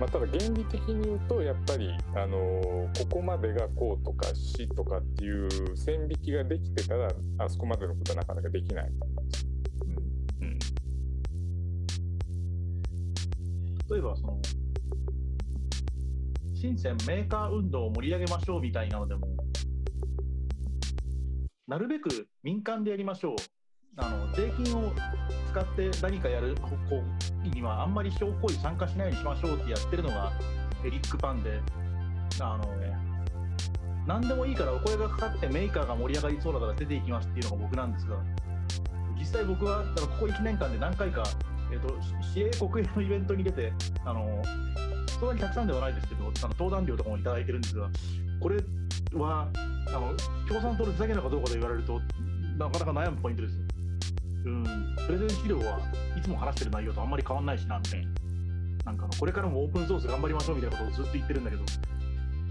まあ、ただ原理的に言うとやっぱり、あのここまでがこうとか死とかっていう線引きができてたらあそこまでのことはなかなかできないと。思います。うん、例えばその深センメーカー運動を盛り上げましょうみたいなのでもなるべく民間でやりましょう。あの税金を使って何かやる方にはあんまり証拠に参加しないようにしましょうってやってるのがエリック・パンであの何でもいいからお声がかかってメーカーが盛り上がりそうだから出ていきますっていうのが僕なんですが実際僕はだからここ1年間で何回か、えーと、市営国営のイベントに出てあのそんなにたくさんではないですけどあの登壇料とかもいただいてるんですがこれはあの共産党でふざけるのかどうかと言われるとなかなか悩むポイントです。うん、プレゼン資料はいつも話してる内容とあんまり変わんないしなみたいな。なんかこれからもオープンソース頑張りましょうみたいなことをずっと言ってるんだけど、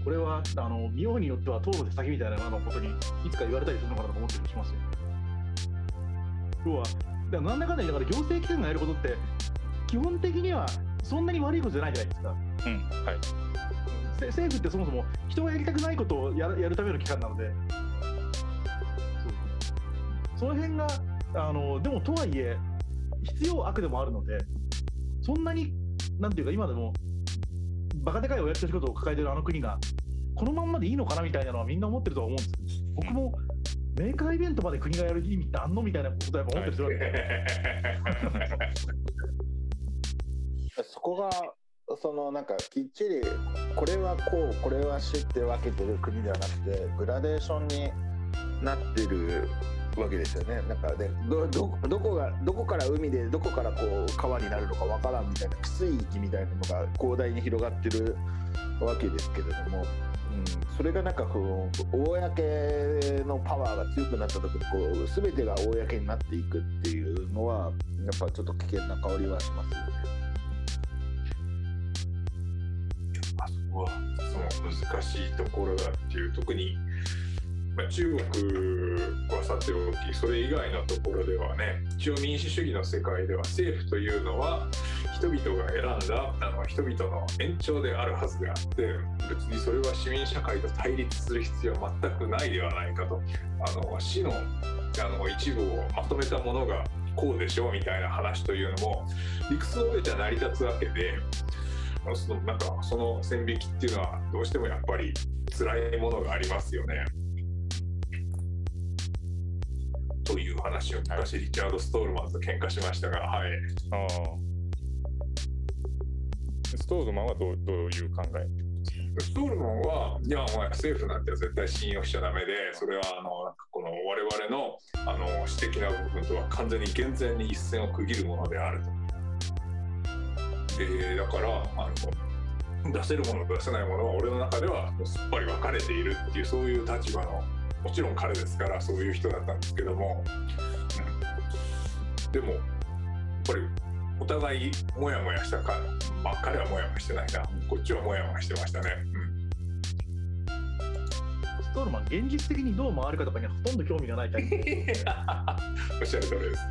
これはあの見ようによっては党の手先みたいなことにいつか言われたりするのかなと思ったりしますよ。要は、だなんだかんだだから行政機関がやることって、基本的にはそんなに悪いことじゃないじゃないですか。うんはい、政府ってそもそも人がやりたくないことをやるための機関なので、その辺があのでもとはいえ必要悪でもあるのでそんなになんていうか今でもバカでかいおやつ仕事を抱えてるあの国がこのまんまでいいのかなみたいなのはみんな思ってるとは思うんです僕もメーカーイベントまで国がやる意味ってあんのみたいなことやっぱ思ってるわけでそこがそのなんかきっちりこれはこうこれはしって分けてる国ではなくてグラデーションになってるわけですよね。なんかねどどこがどこから海でどこからこう川になるのかわからんみたいな水域みたいなのが広大に広がってるわけですけれども、うん、それがなんかこう公のパワーが強くなった時にこう全てが公になっていくっていうのはやっぱちょっと危険な香りはしますよね。あそこはその難しいところだっていう特にまあ、中国はさておきそれ以外のところではね一応民主主義の世界では政府というのは人々が選んだあの人々の延長であるはずであって別にそれは市民社会と対立する必要は全くないではないかとあの市のあの一部をまとめたものがこうでしょうみたいな話というのも理屈の上じゃ成り立つわけでそのなんかその線引きっていうのはどうしてもやっぱり辛いものがありますよね。という話を昔リチャード・ストールマンと喧嘩しましたが、はい。あストールマンはどうどういう考え？ストールマンは、いや、お前、政府なんて絶対信用しちゃだめで、それはあのこの我々のあの私的な部分とは完全に厳然に一線を区切るものであると。でだからあの、出せるもの、出せないものは、俺の中ではすっぱり分かれているっていう、そういう立場のもちろん彼ですからそういう人だったんですけども、うん、でもやっぱりお互いモヤモヤしたかまあ彼はモヤモヤしてないな。こっちはモヤモヤしてましたね、うん、ストールマン現実的にどう回るかとかにはほとんど興味がないタイプ。(laughs) おっしゃる通りです、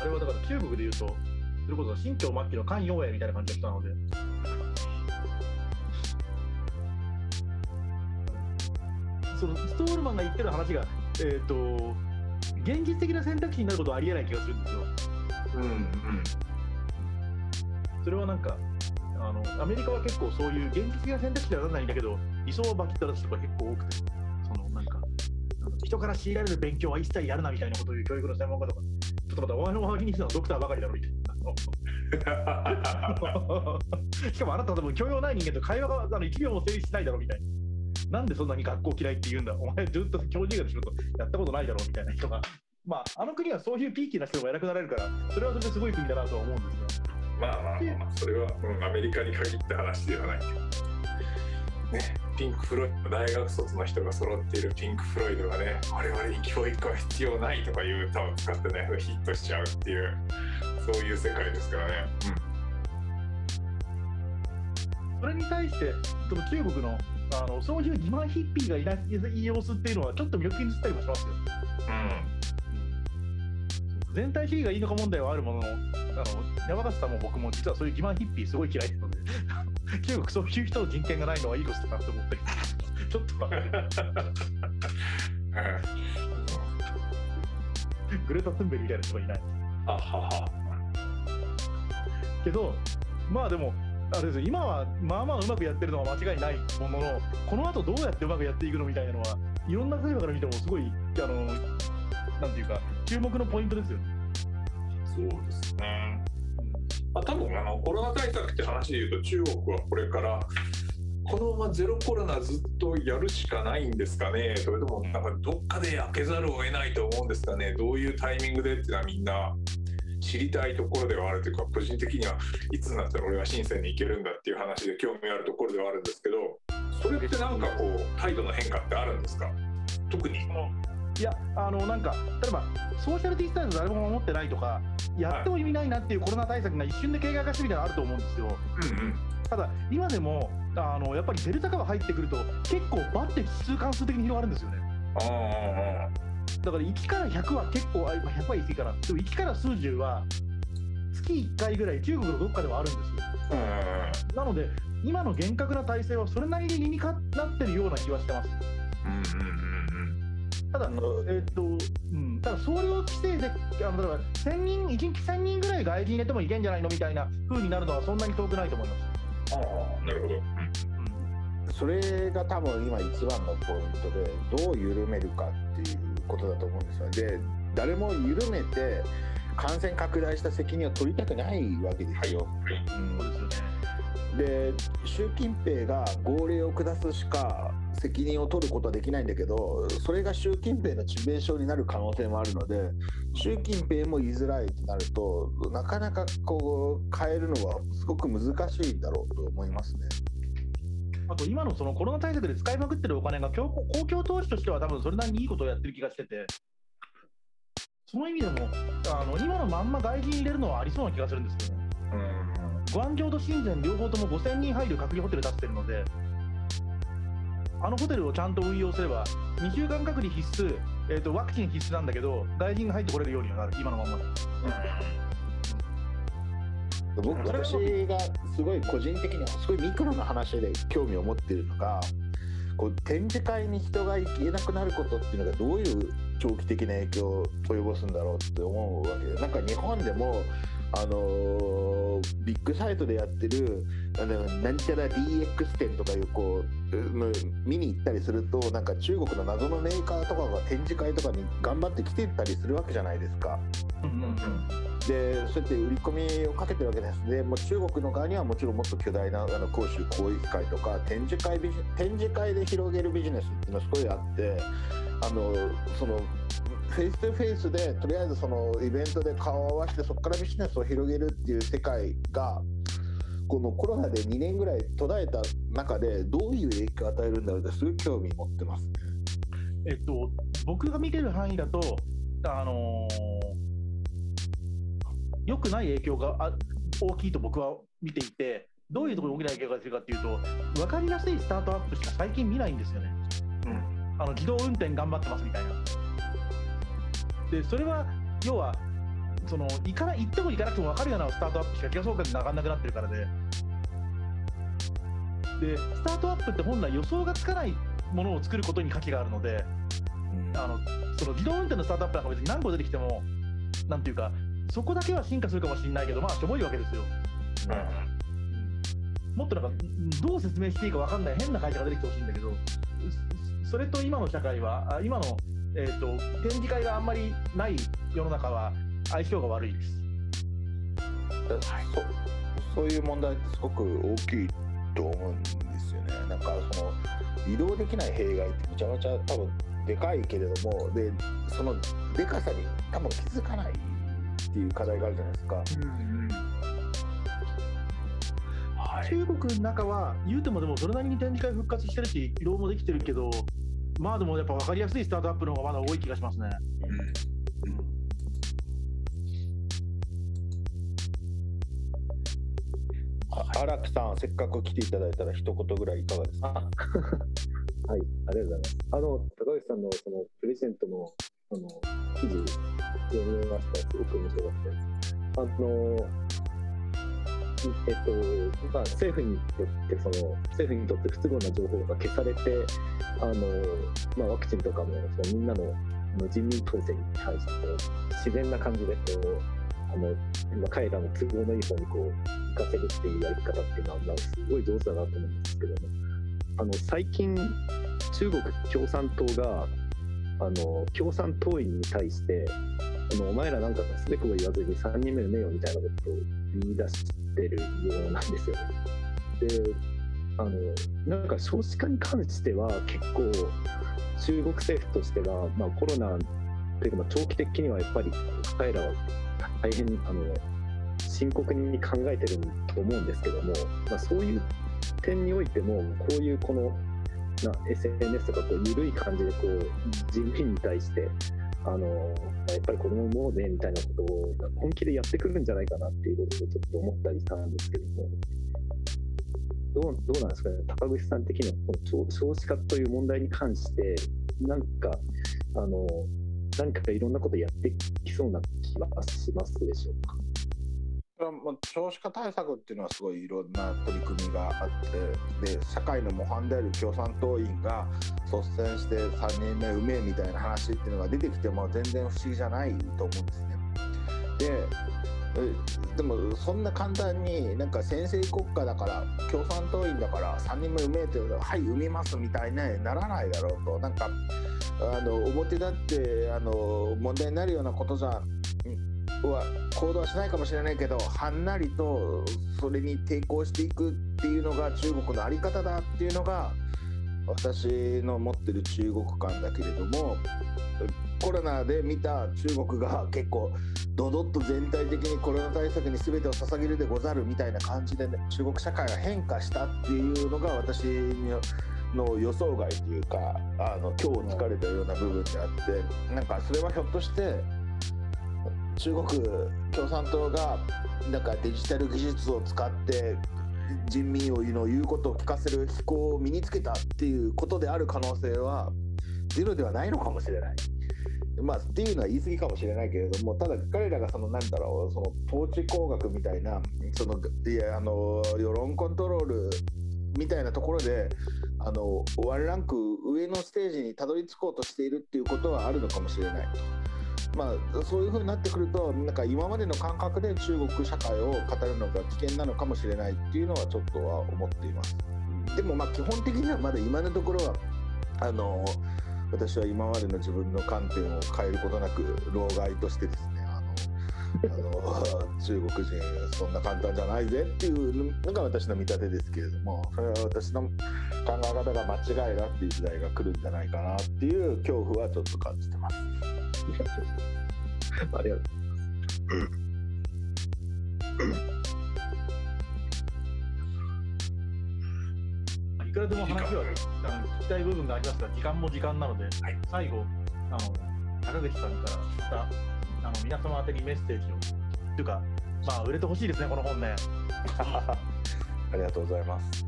あれはだから中国でいうとそれこそ新疆末期の漢陽栄みたいな感じだったのでそのストールマンが言ってる話が、えーと、現実的な選択肢になることはありえない気がするんですよ。うんうん、それはなんかあのアメリカは結構そういう現実的な選択肢ではならないんだけど理想はバキッと出すとか結構多くてそのなんか人から強いられる勉強は一切やるなみたいなことを言う教育の専門家とかちょっとまたお前の周りにしてのドクターばかりだろみたいな。(laughs) しかもあなた多分教養ない人間と会話があの1秒も成立しないだろみたいな。なんでそんなに学校嫌いって言うんだ、お前ずっと教授以外の仕事やったことないだろうみたいな人が、まあ、あの国はそういうピーキーな人が偉くなれるから、それはそれですごい国だなとは思うんですが。まあまあまあ、それは、うん、アメリカに限った話ではないけど。ね、ピンク・フロイド大学卒の人が揃っているピンク・フロイドがね我々に教育は必要ないとかいう歌を使ってねヒットしちゃうっていうそういう世界ですからね、うん、それに対してその中国のあのそういう自慢ヒッピーがいない様子っていうのはちょっと魅力に映ったりもしますよ。うん、全体主義がいいのか問題はあるもののあの山形さんも僕も実はそういう自慢ヒッピーすごい嫌いなので (laughs) 中国そういう人の人権がないのはいいことだなと思って。(laughs) ちょっと。グレタ・トゥンベルみたいな人がいない。はは。けどまあでもあれです今はまあまあうまくやってるのは間違いないもののこの後どうやってうまくやっていくのみたいなのはいろんな立場から見てもすごいあのなんていうか注目のポイントですよね。そうですね。まあ、多分あのコロナ対策って話でいうと中国はこれからこのままゼロコロナずっとやるしかないんですかねそれともなんかどっかで開けざるを得ないと思うんですかねどういうタイミングでっていうのはみんな知りたいところではあるというか個人的にはいつになったら俺は深センに行けるんだっていう話で興味あるところではあるんですけどそれってなんかこう態度の変化ってあるんですか？特にいやあのなんか例えばソーシャルディスタンス誰も守ってないとかやっても意味ないなっていうコロナ対策が一瞬で経過化してみたいなのあると思うんですよ。うんうんただ、今でもあのやっぱりデルタ株入ってくると結構バッて指数関数的に広がるんですよね。あだから1から100は結構、100は言い過ぎかな、でも1から数十は月1回ぐらい中国のどっかではあるんですよ。なので、今の厳格な体制はそれなりに理にかなってるような気はしてます。うんうんうんただ、えーとうん、ただ総量規制で、あの例えば1000人、1日1000人ぐらい外人入れてもいけんじゃないのみたいな風になるのは、そんなに遠くないと思います。ああ、なるほど。それが多分今一番のポイントでどう緩めるかっていうことだと思うんですよね。で誰も緩めて感染拡大した責任を取りたくないわけですよ。うん、で習近平が号令を下すしか責任を取ることはできないんだけどそれが習近平の致命傷になる可能性もあるので習近平も言いづらいとなるとなかなかこう変えるのはすごく難しいだろうと思いますね。あと今のそのコロナ対策で使いまくってるお金が公共投資としては多分それなりにいいことをやってる気がしてて、その意味でもあの今のまんま外人入れるのはありそうな気がするんですけどね。グアンジョウと深セン両方とも5000人入る隔離ホテル出してるので、あのホテルをちゃんと運用すれば、2週間隔離必須、えーと、ワクチン必須なんだけど、外人が入ってこれるようになる、今のままで。うん、僕私がすごい個人的にはすごいミクロな話で興味を持っているのがこう展示会に人が行けなくなることっていうのがどういう長期的な影響を及ぼすんだろうって思うわけでなんか日本でもあのー、ビッグサイトでやってるあのなんちゃら DX 店とかいうこう見に行ったりするとなんか中国の謎のメーカーとかが展示会とかに頑張って来てたりするわけじゃないですか。でそうやって売り込みをかけてるわけですでもう中国の側にはもちろんもっと巨大なあの講習講育会とか展示会展示会で広げるビジネスっていうのはすごいあってあのそのフェイス2フェイスでとりあえずそのイベントで顔を合わせてそこからビジネスを広げるっていう世界がこのコロナで2年ぐらい途絶えた中でどういう影響を与えるんだろうってすごい興味持ってますね。えっと、僕が見てる範囲だと、あのー、よくない影響が大きいと僕は見ていて、どういうところに大きな影響がするかっていうと、分かりやすいスタートアップしか最近見ないんですよね。うん、あの自動運転頑張ってますみたいな。でそれは要はその行かな行っても行かなくても分かるようなスタートアップしか気が総括に上がんなくなってるからで。でスタートアップって本来予想がつかないものを作ることに価値があるので、うん、あのその自動運転のスタートアップなんか別に何個出てきてもなんていうかそこだけは進化するかもしれないけどまあしょぼいわけですよ。うん、もっとなんかどう説明していいか分かんない変な会社が出てきてほしいんだけどそれと今の社会は今のえーと、展示会があんまりない世の中は相性が悪いです。はい、そそういう問題ってすごく大きいと思うんですよね。なんかその移動できない弊害ってめちゃめちゃ多分でかいけれどもでそのでかさに多分気づかないっていう課題があるじゃないですか。うん中国の中は言うてもでもそれなりに展示会復活してるし移動もできてるけどまあでもやっぱ分かりやすいスタートアップの方がまだ多い気がしますね。荒木さん、せっかく来ていただいたら、一言ぐらいいかがですか？(laughs) はい、ありがとうございます。あの、高橋さんのそのプレゼントのあの記事、読みました。すごく面白かったです。あのえっとまあ、政府によってその政府にとって不都合な情報が消されてあの、まあ、ワクチンとかもそのみんなの人民統制に対して自然な感じでこうあの、まあ、彼らの都合のいい方にこう行かせるっていうやり方っていうのは、まあ、すごい上手だなと思うんですけどもあの最近中国共産党があの共産党員に対してあのお前らなんかすべくも言わずに3人目の名誉みたいなことを言い出してるようなんですよね。であのなんか少子化に関しては結構中国政府としては、まあ、コロナというか長期的にはやっぱり彼らは大変あの深刻に考えてると思うんですけども、まあ、そういう点においてもこういうこのな SNS とかこう緩い感じでこう人民に対してあのやっぱり子供もねみたいなことを本気でやってくるんじゃないかなっていうことをちょっと思ったりしたんですけどもどうどうなんですかね高口さん的にはこの少子化という問題に関してなんかあの何かいろんなことやってきそうな気はしますでしょうか？まあ、少子化対策っていうのはすごいいろんな取り組みがあってで社会の模範である共産党員が率先して3人目産めみたいな話っていうのが出てきても全然不思議じゃないと思うんですね。ででもそんな簡単になんか先制国家だから共産党員だから3人目産めってはい産みますみたいにならないだろうとなんかあの表立ってあの問題になるようなことじゃは行動はしないかもしれないけどはんなりとそれに抵抗していくっていうのが中国の在り方だっていうのが私の持ってる中国観だけれどもコロナで見た中国が結構ドドッと全体的にコロナ対策に全てを捧げるでござるみたいな感じで、ね、中国社会が変化したっていうのが私の予想外というかあの今日疲れたような部分であってなんかそれはひょっとして中国共産党がなんかデジタル技術を使って人民をの言うことを聞かせる飛行を身につけたっていうことである可能性はゼロではないのかもしれない。まあ、っていうのは言い過ぎかもしれないけれどもただ彼らがそのなんだろうその統治工学みたいなそのいやあの世論コントロールみたいなところであのワンランク上のステージにたどり着こうとしているっていうことはあるのかもしれないと。まあ、そういうふうになってくるとなんか今までの感覚で中国社会を語るのが危険なのかもしれないっていうのはちょっとは思っています。でもまあ基本的にはまだ今のところはあの私は今までの自分の観点を変えることなく老害としてですねあの中国人そんな簡単じゃないぜっていうのが私の見立てですけれどもそれは私の考え方が間違いだっていう時代が来るんじゃないかなっていう恐怖はちょっと感じてます。(laughs) ありがとうございます。いくらでも話はあの聞きたい部分がありますが、時間も時間なので、はい、最後あの、高口さんからまたあの皆様宛にメッセージを、というか、まあ、売れてほしいですね、この本ね。(laughs) ありがとうございます。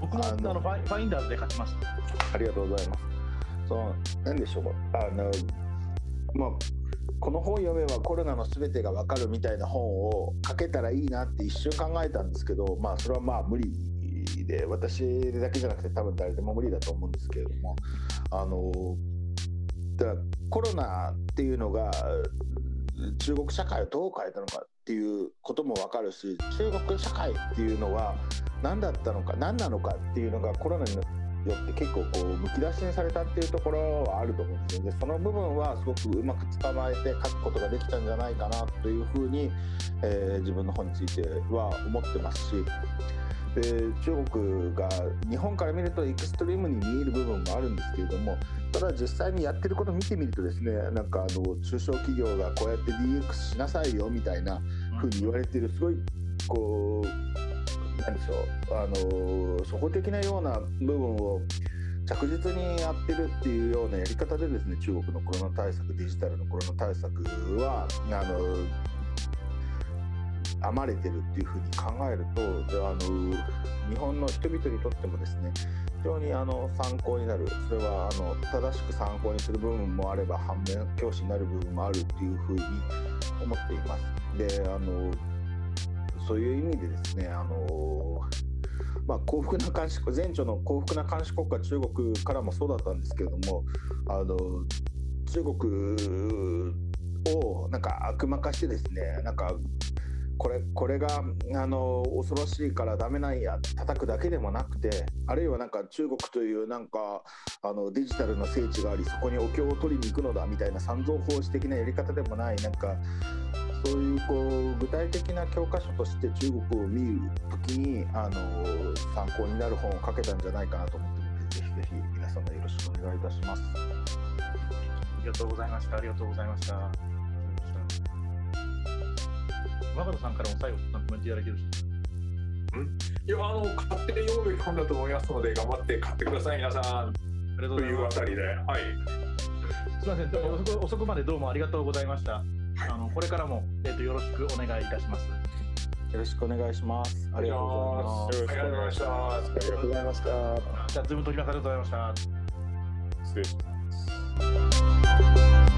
僕もあのファインダーズで書きました。ありがとうございます。その何でしょうあのまあ、この本読めばコロナの全てが分かるみたいな本を書けたらいいなって一瞬考えたんですけど、まあ、それはまあ無理で私だけじゃなくて多分誰でも無理だと思うんですけれどもあのだコロナっていうのが中国社会をどう変えたのかっていうことも分かるし中国社会っていうのは何だったのか何なのかっていうのがコロナによって結構こうむき出しにされたっていうところはあると思うんですよでその部分はすごくうまく捕まえて書くことができたんじゃないかなというふうに、えー、自分の本については思ってますし。で中国が日本から見るとエクストリームに見える部分もあるんですけれどもただ実際にやってることを見てみるとですねなんかあの中小企業がこうやって DX しなさいよみたいなふうに言われてるすごいこう何でしょうあの初歩的なような部分を着実にやってるっていうようなやり方でですね中国のコロナ対策デジタルのコロナ対策はあの編まれてるっていうふうに考えるとあの日本の人々にとってもですね非常にあの参考になるそれはあの正しく参考にする部分もあれば反面教師になる部分もあるっていうふうに思っています。であのそういう意味でですね、あのまあ、幸福な監視前著の幸福な監視国家中国からもそうだったんですけれどもあの中国をなんか悪魔化してですねなんかこれこれがあの恐ろしいからダメなんや叩くだけでもなくてあるいはなんか中国というなんかあのデジタルの聖地がありそこにお経を取りに行くのだみたいな三蔵法師的なやり方でもないなんかそういうこう具体的な教科書として中国を見るときにあの参考になる本を書けたんじゃないかなと思ってるのでぜひぜひ皆様よろしくお願いいたします。ありがとうございました。ありがとうございました。若田さんからも最後コメントいただけるいやあの買って読むべき本だと思いますので頑張って買ってください皆さん。ありがとうございます。というあたりで、はい。すみません遅く遅くまでどうもありがとうございました。あのこれからも、えーと、よろしくお願いいたします。よろしくお願いします。ありがとうございます。よろしくお願いします。ありがとうございました。じゃあ、ズーム取ります。ありがとうございました。失礼します。